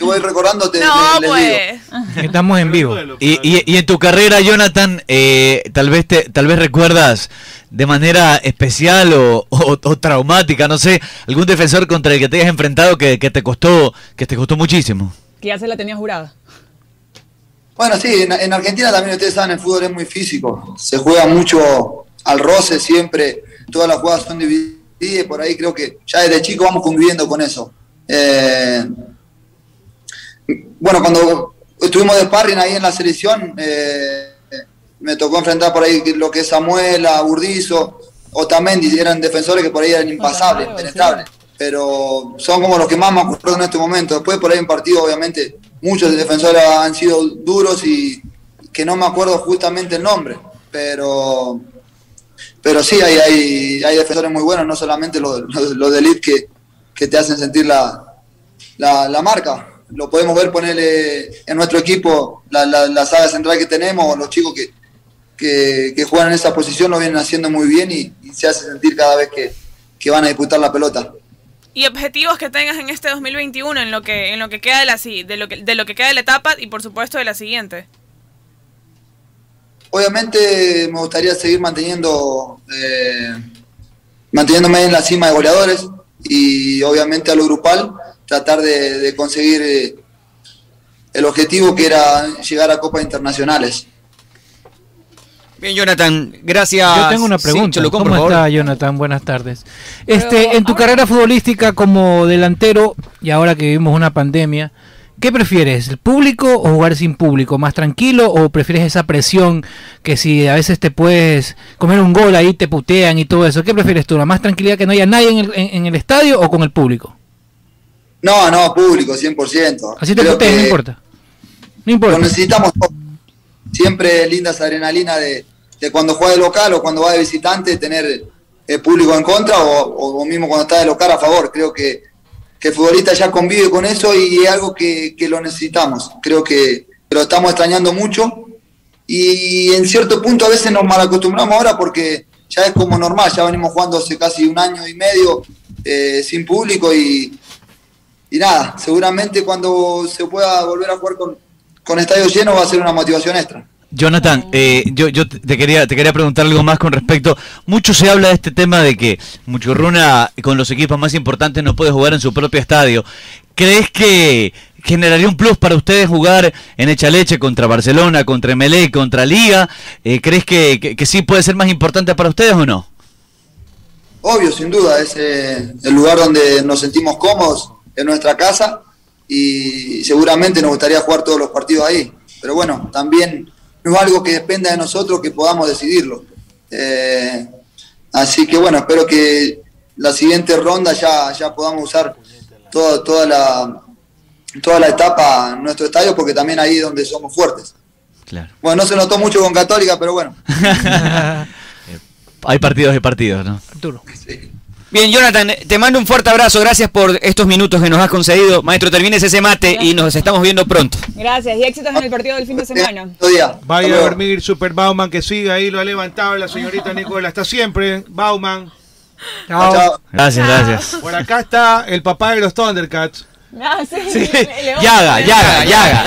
que voy recordando te, No, te- les digo. pues. Estamos en vivo. Y, y- y en tu carrera, Jonathan, eh, tal vez te, tal vez recuerdas de manera especial o, o- o traumática, no sé, algún defensor contra el que te hayas enfrentado que, que te costó, que te costó muchísimo. Que ya se la tenía jurada. Bueno, sí, en, en Argentina también ustedes saben, el fútbol es muy físico. Se juega mucho al roce siempre. Todas las jugadas son divididas. y Por ahí creo que ya desde chico vamos conviviendo con eso. Eh, bueno, cuando estuvimos de sparring ahí en la selección, eh, me tocó enfrentar por ahí lo que es Samuel, a Burdizo, Otamendi, eran defensores que por ahí eran impasables, impenetrables. Pero son como los que más me acuerdo en este momento. Después por ahí en partido, obviamente, muchos defensores han sido duros y que no me acuerdo justamente el nombre. Pero pero sí, hay, hay, hay defensores muy buenos, no solamente los, los, los de elite que, que te hacen sentir la, la, la marca. Lo podemos ver ponerle en nuestro equipo la, la, la saga central que tenemos, los chicos que, que, que juegan en esa posición lo vienen haciendo muy bien y, y se hace sentir cada vez que, que van a disputar la pelota. Y objetivos que tengas en este 2021 en lo que en lo que queda de la de lo que de lo que queda de la etapa y por supuesto de la siguiente. Obviamente me gustaría seguir manteniendo eh, manteniéndome en la cima de goleadores y obviamente a lo grupal tratar de, de conseguir eh, el objetivo que era llegar a copas internacionales. Bien, Jonathan, gracias. Yo tengo una Sí, pregunta. Cholucón, ¿Cómo está, Jonathan? Buenas tardes. Este, en tu carrera futbolística como delantero y ahora que vivimos una pandemia, ¿qué prefieres? ¿El público o jugar sin público? ¿Más tranquilo o prefieres esa presión que si a veces te puedes comer un gol ahí te putean y todo eso? ¿Qué prefieres tú? ¿La más tranquilidad que no haya nadie en el, en- en el estadio o con el público? No, no, público, 100%. Así te putean, no importa. No importa. Lo necesitamos todos. Siempre linda esa adrenalina de, de cuando juega de local o cuando va de visitante, tener el público en contra o, o mismo cuando está de local a favor. Creo que, que el futbolista ya convive con eso y es algo que, que lo necesitamos. Creo que lo estamos extrañando mucho y en cierto punto a veces nos malacostumbramos ahora porque ya es como normal, ya venimos jugando hace casi un año y medio eh, sin público y, y nada, seguramente cuando se pueda volver a jugar con, con estadio lleno va a ser una motivación extra. Jonathan, eh, yo, yo te quería, te quería preguntar algo más con respecto. Mucho se habla de este tema de que Muchurruna con los equipos más importantes no puede jugar en su propio estadio. ¿Crees que generaría un plus para ustedes jugar en Echaleche contra Barcelona, contra Emelec, contra Liga? Eh, ¿Crees que, que, que sí puede ser más importante para ustedes o no? Obvio, sin duda, es eh, el lugar donde nos sentimos cómodos, en nuestra casa y seguramente nos gustaría jugar todos los partidos ahí. Pero bueno, también no es algo que dependa de nosotros que podamos decidirlo. Eh, así que bueno, espero que la siguiente ronda ya, ya podamos usar toda, toda, la, toda la etapa en nuestro estadio porque también ahí es donde somos fuertes. Claro. Bueno, no se notó mucho con Católica, pero bueno. Hay partidos y partidos, ¿no? Bien, Jonathan, te mando un fuerte abrazo. Gracias por estos minutos que nos has concedido. Maestro, termines ese mate y nos estamos viendo pronto. Gracias y éxitos en el partido del fin de semana. Vaya a dormir Super Bauman que sigue ahí, lo ha levantado la señorita Nicola. Está siempre, Bauman. Chao. Gracias, gracias. Por acá está el papá de los Thundercats. Ah, sí. Sí. Yaga, Yaga, Yaga.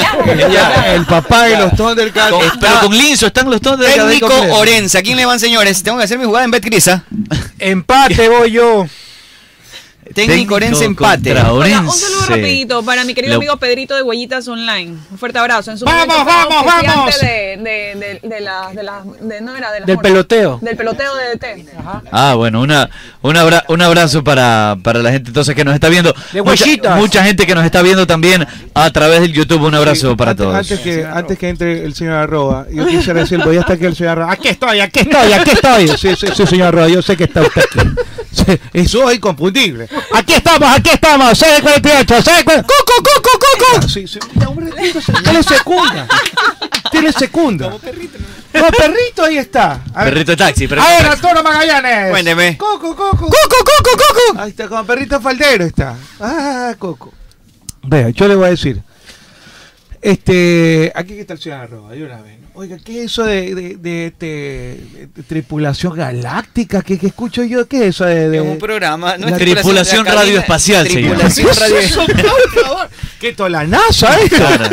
Yaga, El papá de los Thundercats. Con- pero con Linzo están los Thundercats Técnico. Orenza. ¿Quién le van, señores? Tengo que hacer mi jugada en Betcrisa. Empate voy yo. Técnico Orense empate. Oiga, un saludo rapidito para mi querido Lo- amigo Pedrito de Huellitas Online. Un fuerte abrazo. En su ¡Vamos, vamos, vamos! De, de, de, de la, de la, de- no era de la Del jornada. peloteo. Del peloteo de DT. Ah, bueno, una, un, abra- un abrazo para, para la gente entonces que nos está viendo. De Mucha, huellitas. mucha gente que nos está viendo también a través del YouTube. Un abrazo para antes, todos. Antes que, antes que entre el señor Arroba, yo quisiera decir, ya está aquí el señor Arroba. Aquí estoy, aquí estoy, aquí estoy. Sí, sí, sí, señor Arroba, yo sé que está usted aquí. Sí, soy inconfundible. Aquí estamos, aquí estamos, 648, 648. ¡Cucu, cucu, cucu! Sí, sí, mira, hombre, tiene secunda. Tiene secunda. Como perrito. No, perrito ahí está. A ver. Perrito de taxi. perrito A de ver, taxi. Arturo Magallanes. Cuénteme. Coco, coco. Coco, coco, coco. Ahí está, como perrito faldero está. Ah, coco. Vea, yo le voy a decir. Este, aquí está el señor Arroba, de una vez. Oiga, ¿qué es eso de, de, de, este, de tripulación galáctica? ¿Qué, qué escucho yo? ¿Qué es eso de, de- Es un programa. No La es tripulación cabina, radioespacial, señor. Tripulación ¿Qué es radio- eso, por favor? ¿Qué esto, la NASA esto? Claro.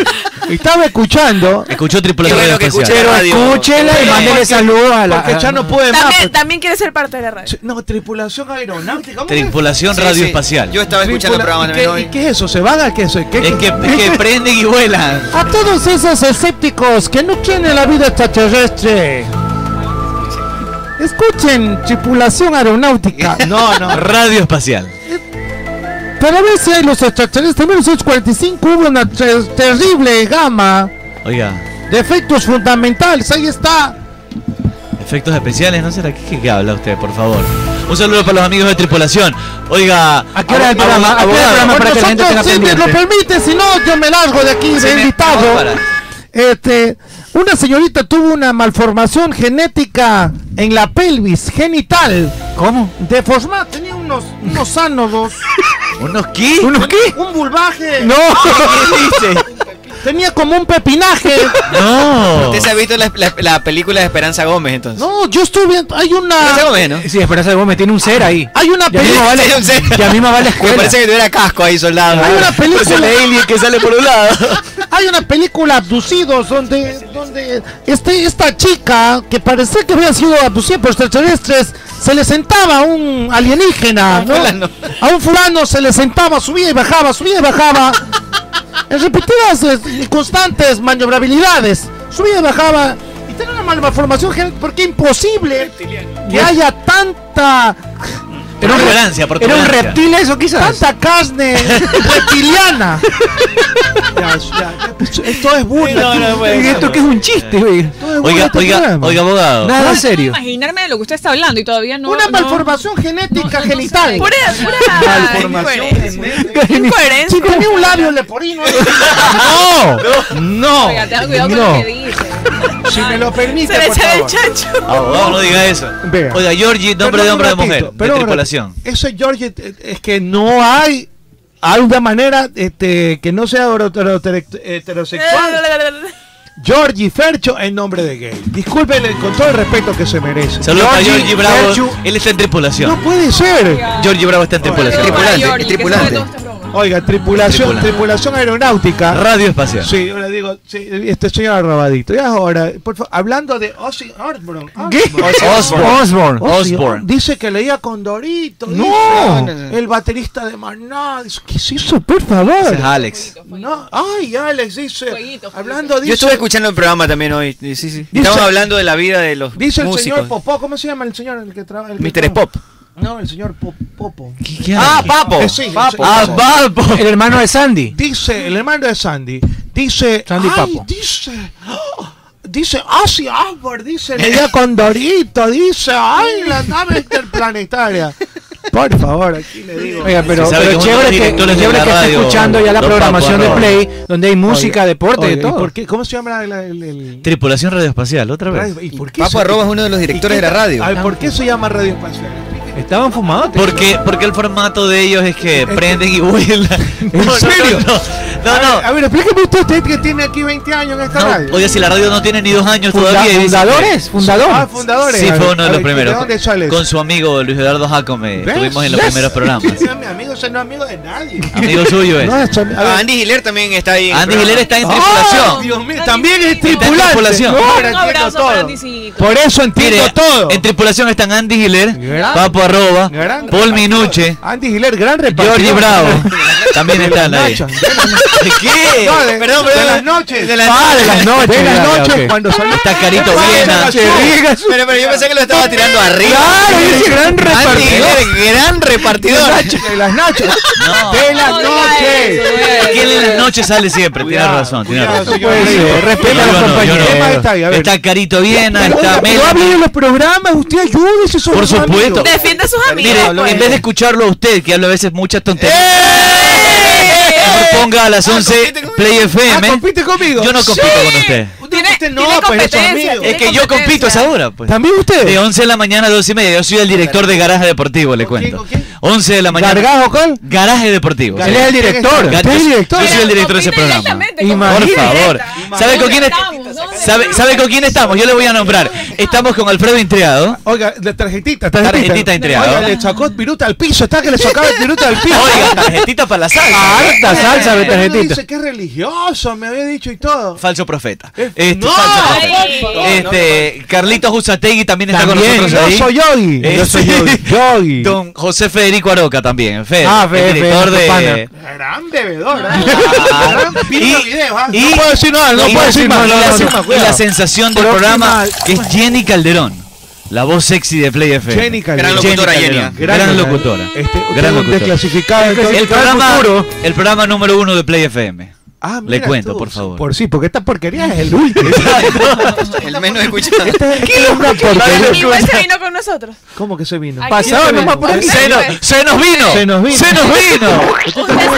Estaba escuchando. Escuchó tripulación bueno radioespacial. Pero radio. escúchela y mándele saludos a la. Porque ya no puede más. También, pues. también quiere ser parte de la radio. No, tripulación aeronáutica. ¿cómo es? Tripulación Sí, radioespacial. sí. Yo estaba escuchando el programa ¿Y qué, hoy. y qué es eso? ¿Se van a qué? ¿Qué, Es que, es que prenden y vuelan. A todos esos escépticos que no creen en la vida extraterrestre. Escuchen, tripulación aeronáutica. No, no. Radio espacial. Para ver si hay los extraterrestres, también en los 45 hubo una ter- terrible gama Oiga, de efectos fundamentales. Ahí está. efectos especiales, ¿no será? ¿Qué, qué habla usted, por favor? Un saludo para los amigos de tripulación. Oiga, ¿A qué hora es el programa? ¿A qué hora el programa para que la gente tenga Si me lo permite, si no, yo me largo de aquí de invitado. Este, una señorita tuvo una malformación genética en la pelvis genital. ¿Cómo? Deformada, tenía unos, unos ánodos. ¿Unos qué? ¿Unos qué? Un vulvaje. No. ¿Qué dice? Tenía como un pepinaje. No. ¿Usted se ha visto la, la- la película de Esperanza Gómez entonces? No, yo viendo. Hay una. Esperanza Gómez, ¿no? Sí, Esperanza Gómez tiene un ser ahí. Hay una Ya mismo película. vale, Sí, un ser. ya mismo va a la Me escuela. parece que tuviera casco ahí, soldado. Hay una película. alien que sale por un lado. Hay una película abducidos donde, donde este, esta chica que parecía que había sido abducida por extraterrestres se le sentaba a un alienígena, ¿no? fulano. A un fulano se le sentaba, subía y bajaba, subía y bajaba. En repetidas eh, y constantes maniobrabilidades. Subía y bajaba. Y tenía una malformación porque imposible que haya tanta Por tolerancia, por ¿Era un reptil eso quizás? tanta carne reptiliana. Ya, ya, esto es burla. No, no puede ¿Y ser, esto que es un chiste, güey? Oiga, oiga, oiga, abogado. Nada serio. Imaginarme de lo que usted está hablando y todavía no. una no- malformación genética no, no genital. Pura, pura Malformación incoherencia. Incoherencia. Si tenía un labio leporino. No, no. Oiga, tenga cuidado con no. lo que dice. si me lo permite, Se le por echa el favor. chancho. Abogado, no diga eso. Oiga, Georgie, nombre de un hombre de mujer. Pero tripulación. ratito. Ese George eh, es que no hay alguna manera este, que no sea hetero- hetero- heterosexual. Georgie Fercho en nombre de gay. Discúlpenle con todo el respeto que se merece. Saludos a Georgie Bravo. Ferchu, Él está en tripulación. No puede ser. Georgie Bravo está en tripulación. Tripulante, Georgie, que tripulante. Oiga, tripulación, Tripulante. tripulación aeronáutica. Radio espacial. Sí, yo le digo, sí, este señor arrobadito. Y ahora, por favor, hablando de Ozzy Osbourne. ¿Qué? Osborne. Osbourne. Osbourne. Dice que leía con Dorito. No. dice, El baterista de Maná. Dice, ¿Qué es eso, por Ese favor? es Alex. No, ay, Alex dice. Fueguito, hablando, Yo estuve escuchando el programa también hoy. Sí, sí. Dice- Estamos hablando de la vida de los Dice el músicos. señor Popó, ¿cómo se llama el señor el que trabaja? Mr. Pop. No, el señor Po- Popo. Ah, Papo. Eh, sí, Papo. Ah, Papo. El hermano de Sandy. Dice, el hermano de Sandy. Dice. Sandy ay, Papo. Dice. ¡oh! Dice, Ozzy Osbourne, dice, leía con Dorito, dice, ay, la nave interplanetaria. Por favor, aquí le digo. Oiga, pero, pero chévere que, chévere que radio, escuchando ya la programación Papo de. Play, donde hay música, Oiga, deporte, oiga, de ¿y todo. por qué? ¿Cómo se llama la- el, el- Tripulación radioespacial, otra vez. ¿Y por qué Papo se- Arroba es uno de los ¿Y directores de la radio. A ver, ¿por qué se llama Radio Espacial? Estaban fumados. Porque, porque el formato de ellos es que prenden y vuelan. ¿En No, no, serio? No, no. A no, ver, a ver, explíqueme usted, usted que tiene aquí 20 años en esta no. radio. Oiga, si la radio no tiene ni dos años Funda- todavía. fundadores, que- fundadores. Ah, fundadores. Sí, A fue uno a de los ver, primeros. ¿De dónde sale? Con su amigo Luis Eduardo Jacome. Estuvimos en los ¿Ves? primeros programas. Mi amigo, ese no es amigo de nadie. Amigo suyo es. No, es a. Ah, Andy Giler también está ahí. en Andy. Giler está en ¡Oh, tripulación. Dios mío, también es Está en tripulante. tripulación. No, Un abrazo para. Por eso entiendo todo. en tripulación están Andy Giler, Papo Arroba, gran Paul. Minuche, Andy Giler, gran repartidor. Georgie Bravo. También están ahí. ¿De qué? No, de, Perdón, de perdón. las noches. De las Ah, de noches. las noches. De las noches cuando salió. Está Carito Viena. Pero, pero yo pensé que lo estaba tirando arriba. Claro, ese gran Andy repartidor. Giler, gran repartidor. De las noches. No. De las No noches. eso, güey. Que él en las noches sale siempre, tiene Cuidado, razón, tiene cuidado, razón. respeta a los no, no. compañeros. ¿Qué más está Carito Viena, está oiga, pero hable de los programas, usted son Por supuesto. Amigos. Defiende a sus amigos. Mire, pues. en vez de escucharlo a usted, que habla a veces muchas tonterías, mejor ponga a las 11 Play Ah, FM. compite conmigo. Yo no compito con usted. Tiene, Tiene competencia, Es que yo compito a esa hora, pues. ¿También usted? De 11 de la mañana a 12 y media. Yo soy el director de Garaje Deportivo, le cuento. 11 de la mañana. ¿Gargajo cuál? Garaje Deportivo. Él es el director. Yo- director. Yo soy el director de ese programa. Por favor. ¿Sabe con quién, sabe, sabe con quién estamos? Yo le voy a nombrar. Estamos con Alfredo Intreado. Oiga, la tarjetita, Tarjetita entregada. Oiga, le sacó piruta al piso, está que le sacaba el piruta al piso. Oiga, tarjetita para la salsa. Harta salsa de tarjetita. dice que es religioso, me había dicho y todo. Falso profeta. Este, no, falso profeta. Este, Carlitos Usategui también está También, con nosotros yo ahí. soy yogi. Eh, Yo soy sí. yogi. Yogi. Don José Federico Aroca también. Fede, Ah, Fede, director de. Gran bebedor. ¿eh? Claro. Gran video, video, ¿ah? Y- No puedo decir nada, no puedo decir y y la sensación del programa que es Jenny Calderón. La voz sexy de Play FM. Jenny Calderón. Jenny locutora, Calderón. Jenny. Gran, Gran locutora. Este, Gran locutora. desclasificado, El desclasificado programa, el programa número uno de Play FM. Ah, Le cuento, tú. por favor. Por sí, porque esta porquería es el último. El menos escuchado. ¿Qué es una porquería? Igual se vino con nosotros. ¿Cómo que se vino? Pasado nomás por aquí. Se nos, se nos vino. Se nos vino. Se nos vino.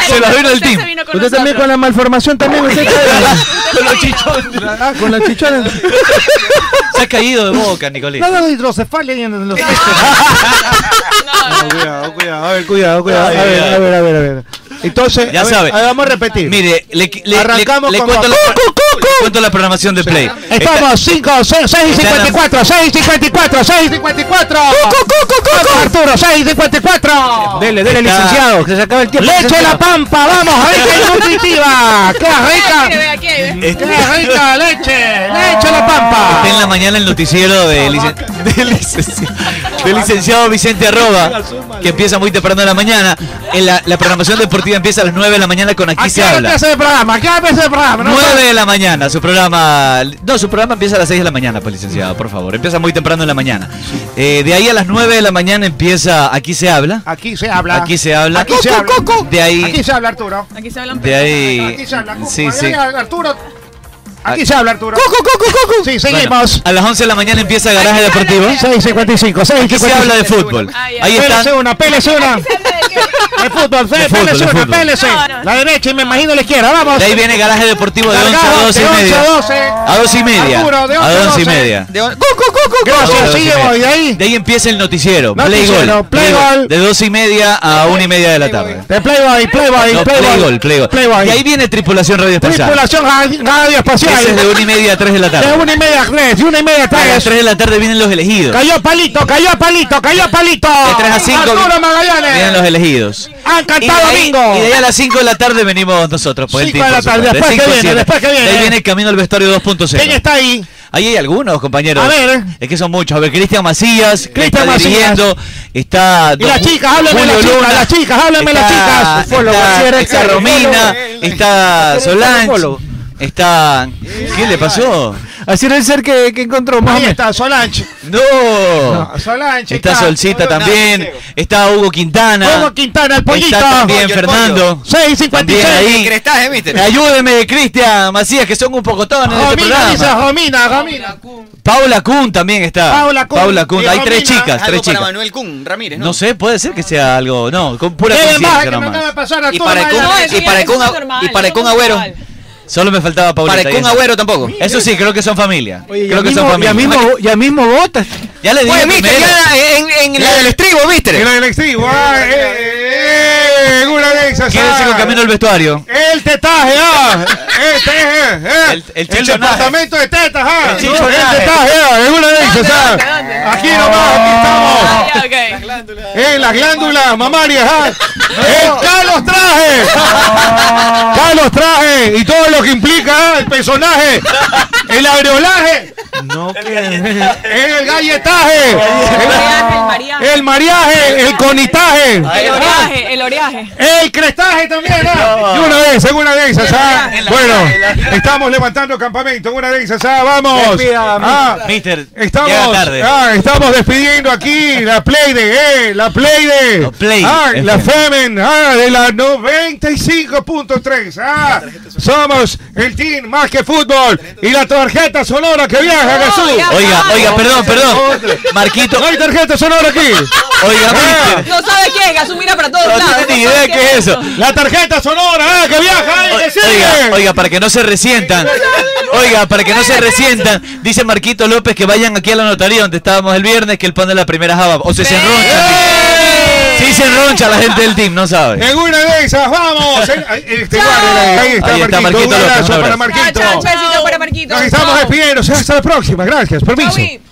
Se nos vino el team. se vino con Usted también con la malformación también. Usted Con los chichones. Ah, con la chichona. Se ha caído de boca, Nicolás. Nada de hidrocefalia ahí en los No, cuidado, cuidado, a ver, cuidado, cuidado. A ver, a ver, a ver, a ver. Entonces, Ya a ver, sabe. a ver, vamos a repetir. Mire, le, le- Arrancamos le- le con cuento, los- le cuento la programación de Play. Estamos 5, 6, 6 y 54, 6 y 54, 6 y 54. Vamos, Arturo, 6 y 54. Dele, dele, Está- licenciado, que se acaba el tiempo. Leche la pampa, vamos, rica y nutritiva. ¡Qué rica! ¡Qué rica leche! ¡Leche la pampa! Está en la mañana el noticiero de licenciado, Vicente Arroba, que empieza muy temprano en la mañana. En la, la programación deportiva empieza a las 9 de la mañana con Aquí Aquí se habla. empieza el programa, aquí empieza el programa. ¿no? 9 de la mañana, su programa. No, su programa empieza a las 6 de la mañana, pues licenciado, por favor. Empieza muy temprano en la mañana. Eh, de ahí a las 9 de la mañana empieza Aquí se habla. Aquí se habla. Aquí se habla. Aquí se habla. De ahí. Aquí se habla, Arturo. Aquí se hablan De ahí. Aquí se habla. Sí, sí. Arturo. Aquí se habla, Arturo. Sí, Bueno, seguimos. a las 11 de la mañana empieza Garaje Deportivo. 6.55, 6.55. Aquí se habla de fútbol. Ahí. Pélese una, pélese una. De fútbol, De Fede, fútbol, pélese de una, fútbol. pélese. No, no. La derecha y me imagino la izquierda, vamos. De ahí viene Garaje Deportivo de 11 a Cargado, 12 y de 11 media. a 12. A 12 y media. De A 11 a 12 y 12. media. De- Gracias, A 12 y sigue de ahí. De ahí empieza el noticiero. Play Gol. De 12 y media a 1 y media de la tarde. De Playboy, Playboy, Playboy. Play Gol, Play Gol. Playboy. Y ahí viene Tripulación Radio Espacial. Tripulación radio, espacial. Es de 1 y media a 3 de la De tarde. una y media a tres, de una y media a A las tres. 3 de la tarde vienen los elegidos. Cayó palito, cayó palito, cayó palito. De 3 a 5 Arturo vienen los elegidos. Han Y de, cantado ahí, bingo. y de ahí a las 5 de la tarde venimos nosotros. Pues, el Cinco team, de la tarde, después De que viene, siete. después que viene. Ahí viene el Camino al Vestuario 2.0. ¿Quién está ahí? Ahí hay algunos, compañeros. A ver. Es que son muchos. A ver, Cristian Macías, Cristian Macías. dirigiendo. Está. Y las chicas, háblenme Julio las chicas, las chicas, háblenme las chicas. Está, está Romina, está Solange, está. ¿Qué le pasó? Así debe ser que, que encontró Ahí está, Solange. No. No, Solange. Está Solcita también. Está Hugo Quintana. Hugo Quintana, el pollito. Está también Pollo, el Fernando. 6.56. También ahí. Crestaje, mister. Ayúdeme, Cristian Macías, que son un pocotones de este programa. Romina, Romina. Paula Kun también está. Paula Kun. Paula Kun. Hay tres chicas, tres chicas. Manuel Kun Ramírez, ¿no? No sé, puede ser que sea algo. No, con pura ¿Qué más coincidencia nomás. Y para el Kun, el el Agüero. Solo me faltaba Paulita. Para el Kun. Agüero tampoco. Eso sí, creo que son familia. Oye, creo ya que son mismo, ya familia. mismo, ya mismo votas. Ya le dije Oye, mister, ya en, en la del estribo, En mister. la del extremo. ah, eh, eh, eh, una de esas. Quédense ah. con camino al vestuario. El tetaje, ah. Este, eh, eh. El- el El departamento de tetas, ah. El El chichonaje. tetaje, ah. En una ah. Aquí nomás, aquí estamos. Ah, ya, ok. En las glándulas mamarias, ah. El Carlos Traje. Carlos Traje. Y todo lo que implica ah, el personaje. El areolaje. No, que. El galletaje. El el. El mariaje. El conitaje. El oreaje, el oreaje. El crestaje también, ¿ah? Y una vez, en una de esas, ¿ah? Bueno, estamos levantando campamento, en una de esas, ¿ah? Vamos. Ah, Mister, llega Estamos, tarde. ah, estamos despidiendo aquí la Play de, eh, la Play de, No, Play ah, la FM. Femen, ah, de la 95.3, ah, somos el team más que fútbol y la tarjeta sonora que viaja, Jesús. ya. Oiga, oiga, perdón, perdón. Marquito, No hay tarjeta sonora aquí. oiga, Ah, mister. No sabe qué, Gasú mira para todos No lados. tiene ni no sabe idea qué es eso. La tarjeta sonora, ah, que viaja, que sigue. Oiga, oiga, para que no se resientan. Oiga, para que no se resientan, dice Marquito López que vayan aquí a la notaría donde estábamos el viernes, que él pone la primera java. O se, se enroncha. Sí, se enroncha la gente del team, no sabe. En una de esas, vamos. Eh, Este, guárdale, ahí está, Ahí está Marquito. Marquito Un López, abrazo un para abrazo. Marquito. Chao, chao, besito para Marquito. Nos estamos despidiendo. Hasta la próxima. Gracias. Permiso.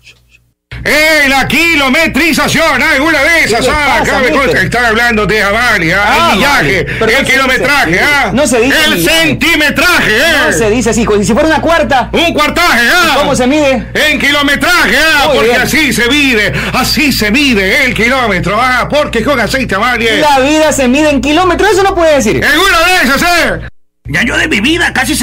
¡Eh, la kilometrización! ¡Alguna de esas! ¿Qué le ¡Ah! pasa, Acá me están hablando de Amalia, Ah, el millaje, vale. El kilometraje, dice- ¿ah? no se dice ¡El centimetraje, eh! No se dice así, si fuera una cuarta. ¡Un cuartaje, ah! ¿Y cómo se mide? En kilometraje, ah, Muy porque bien. así se mide, así se mide el kilómetro, ah, porque con aceite Amalia. La vida se mide en kilómetros, eso no puede decir. ¡Alguna de esas, eh! Ya yo de mi vida casi se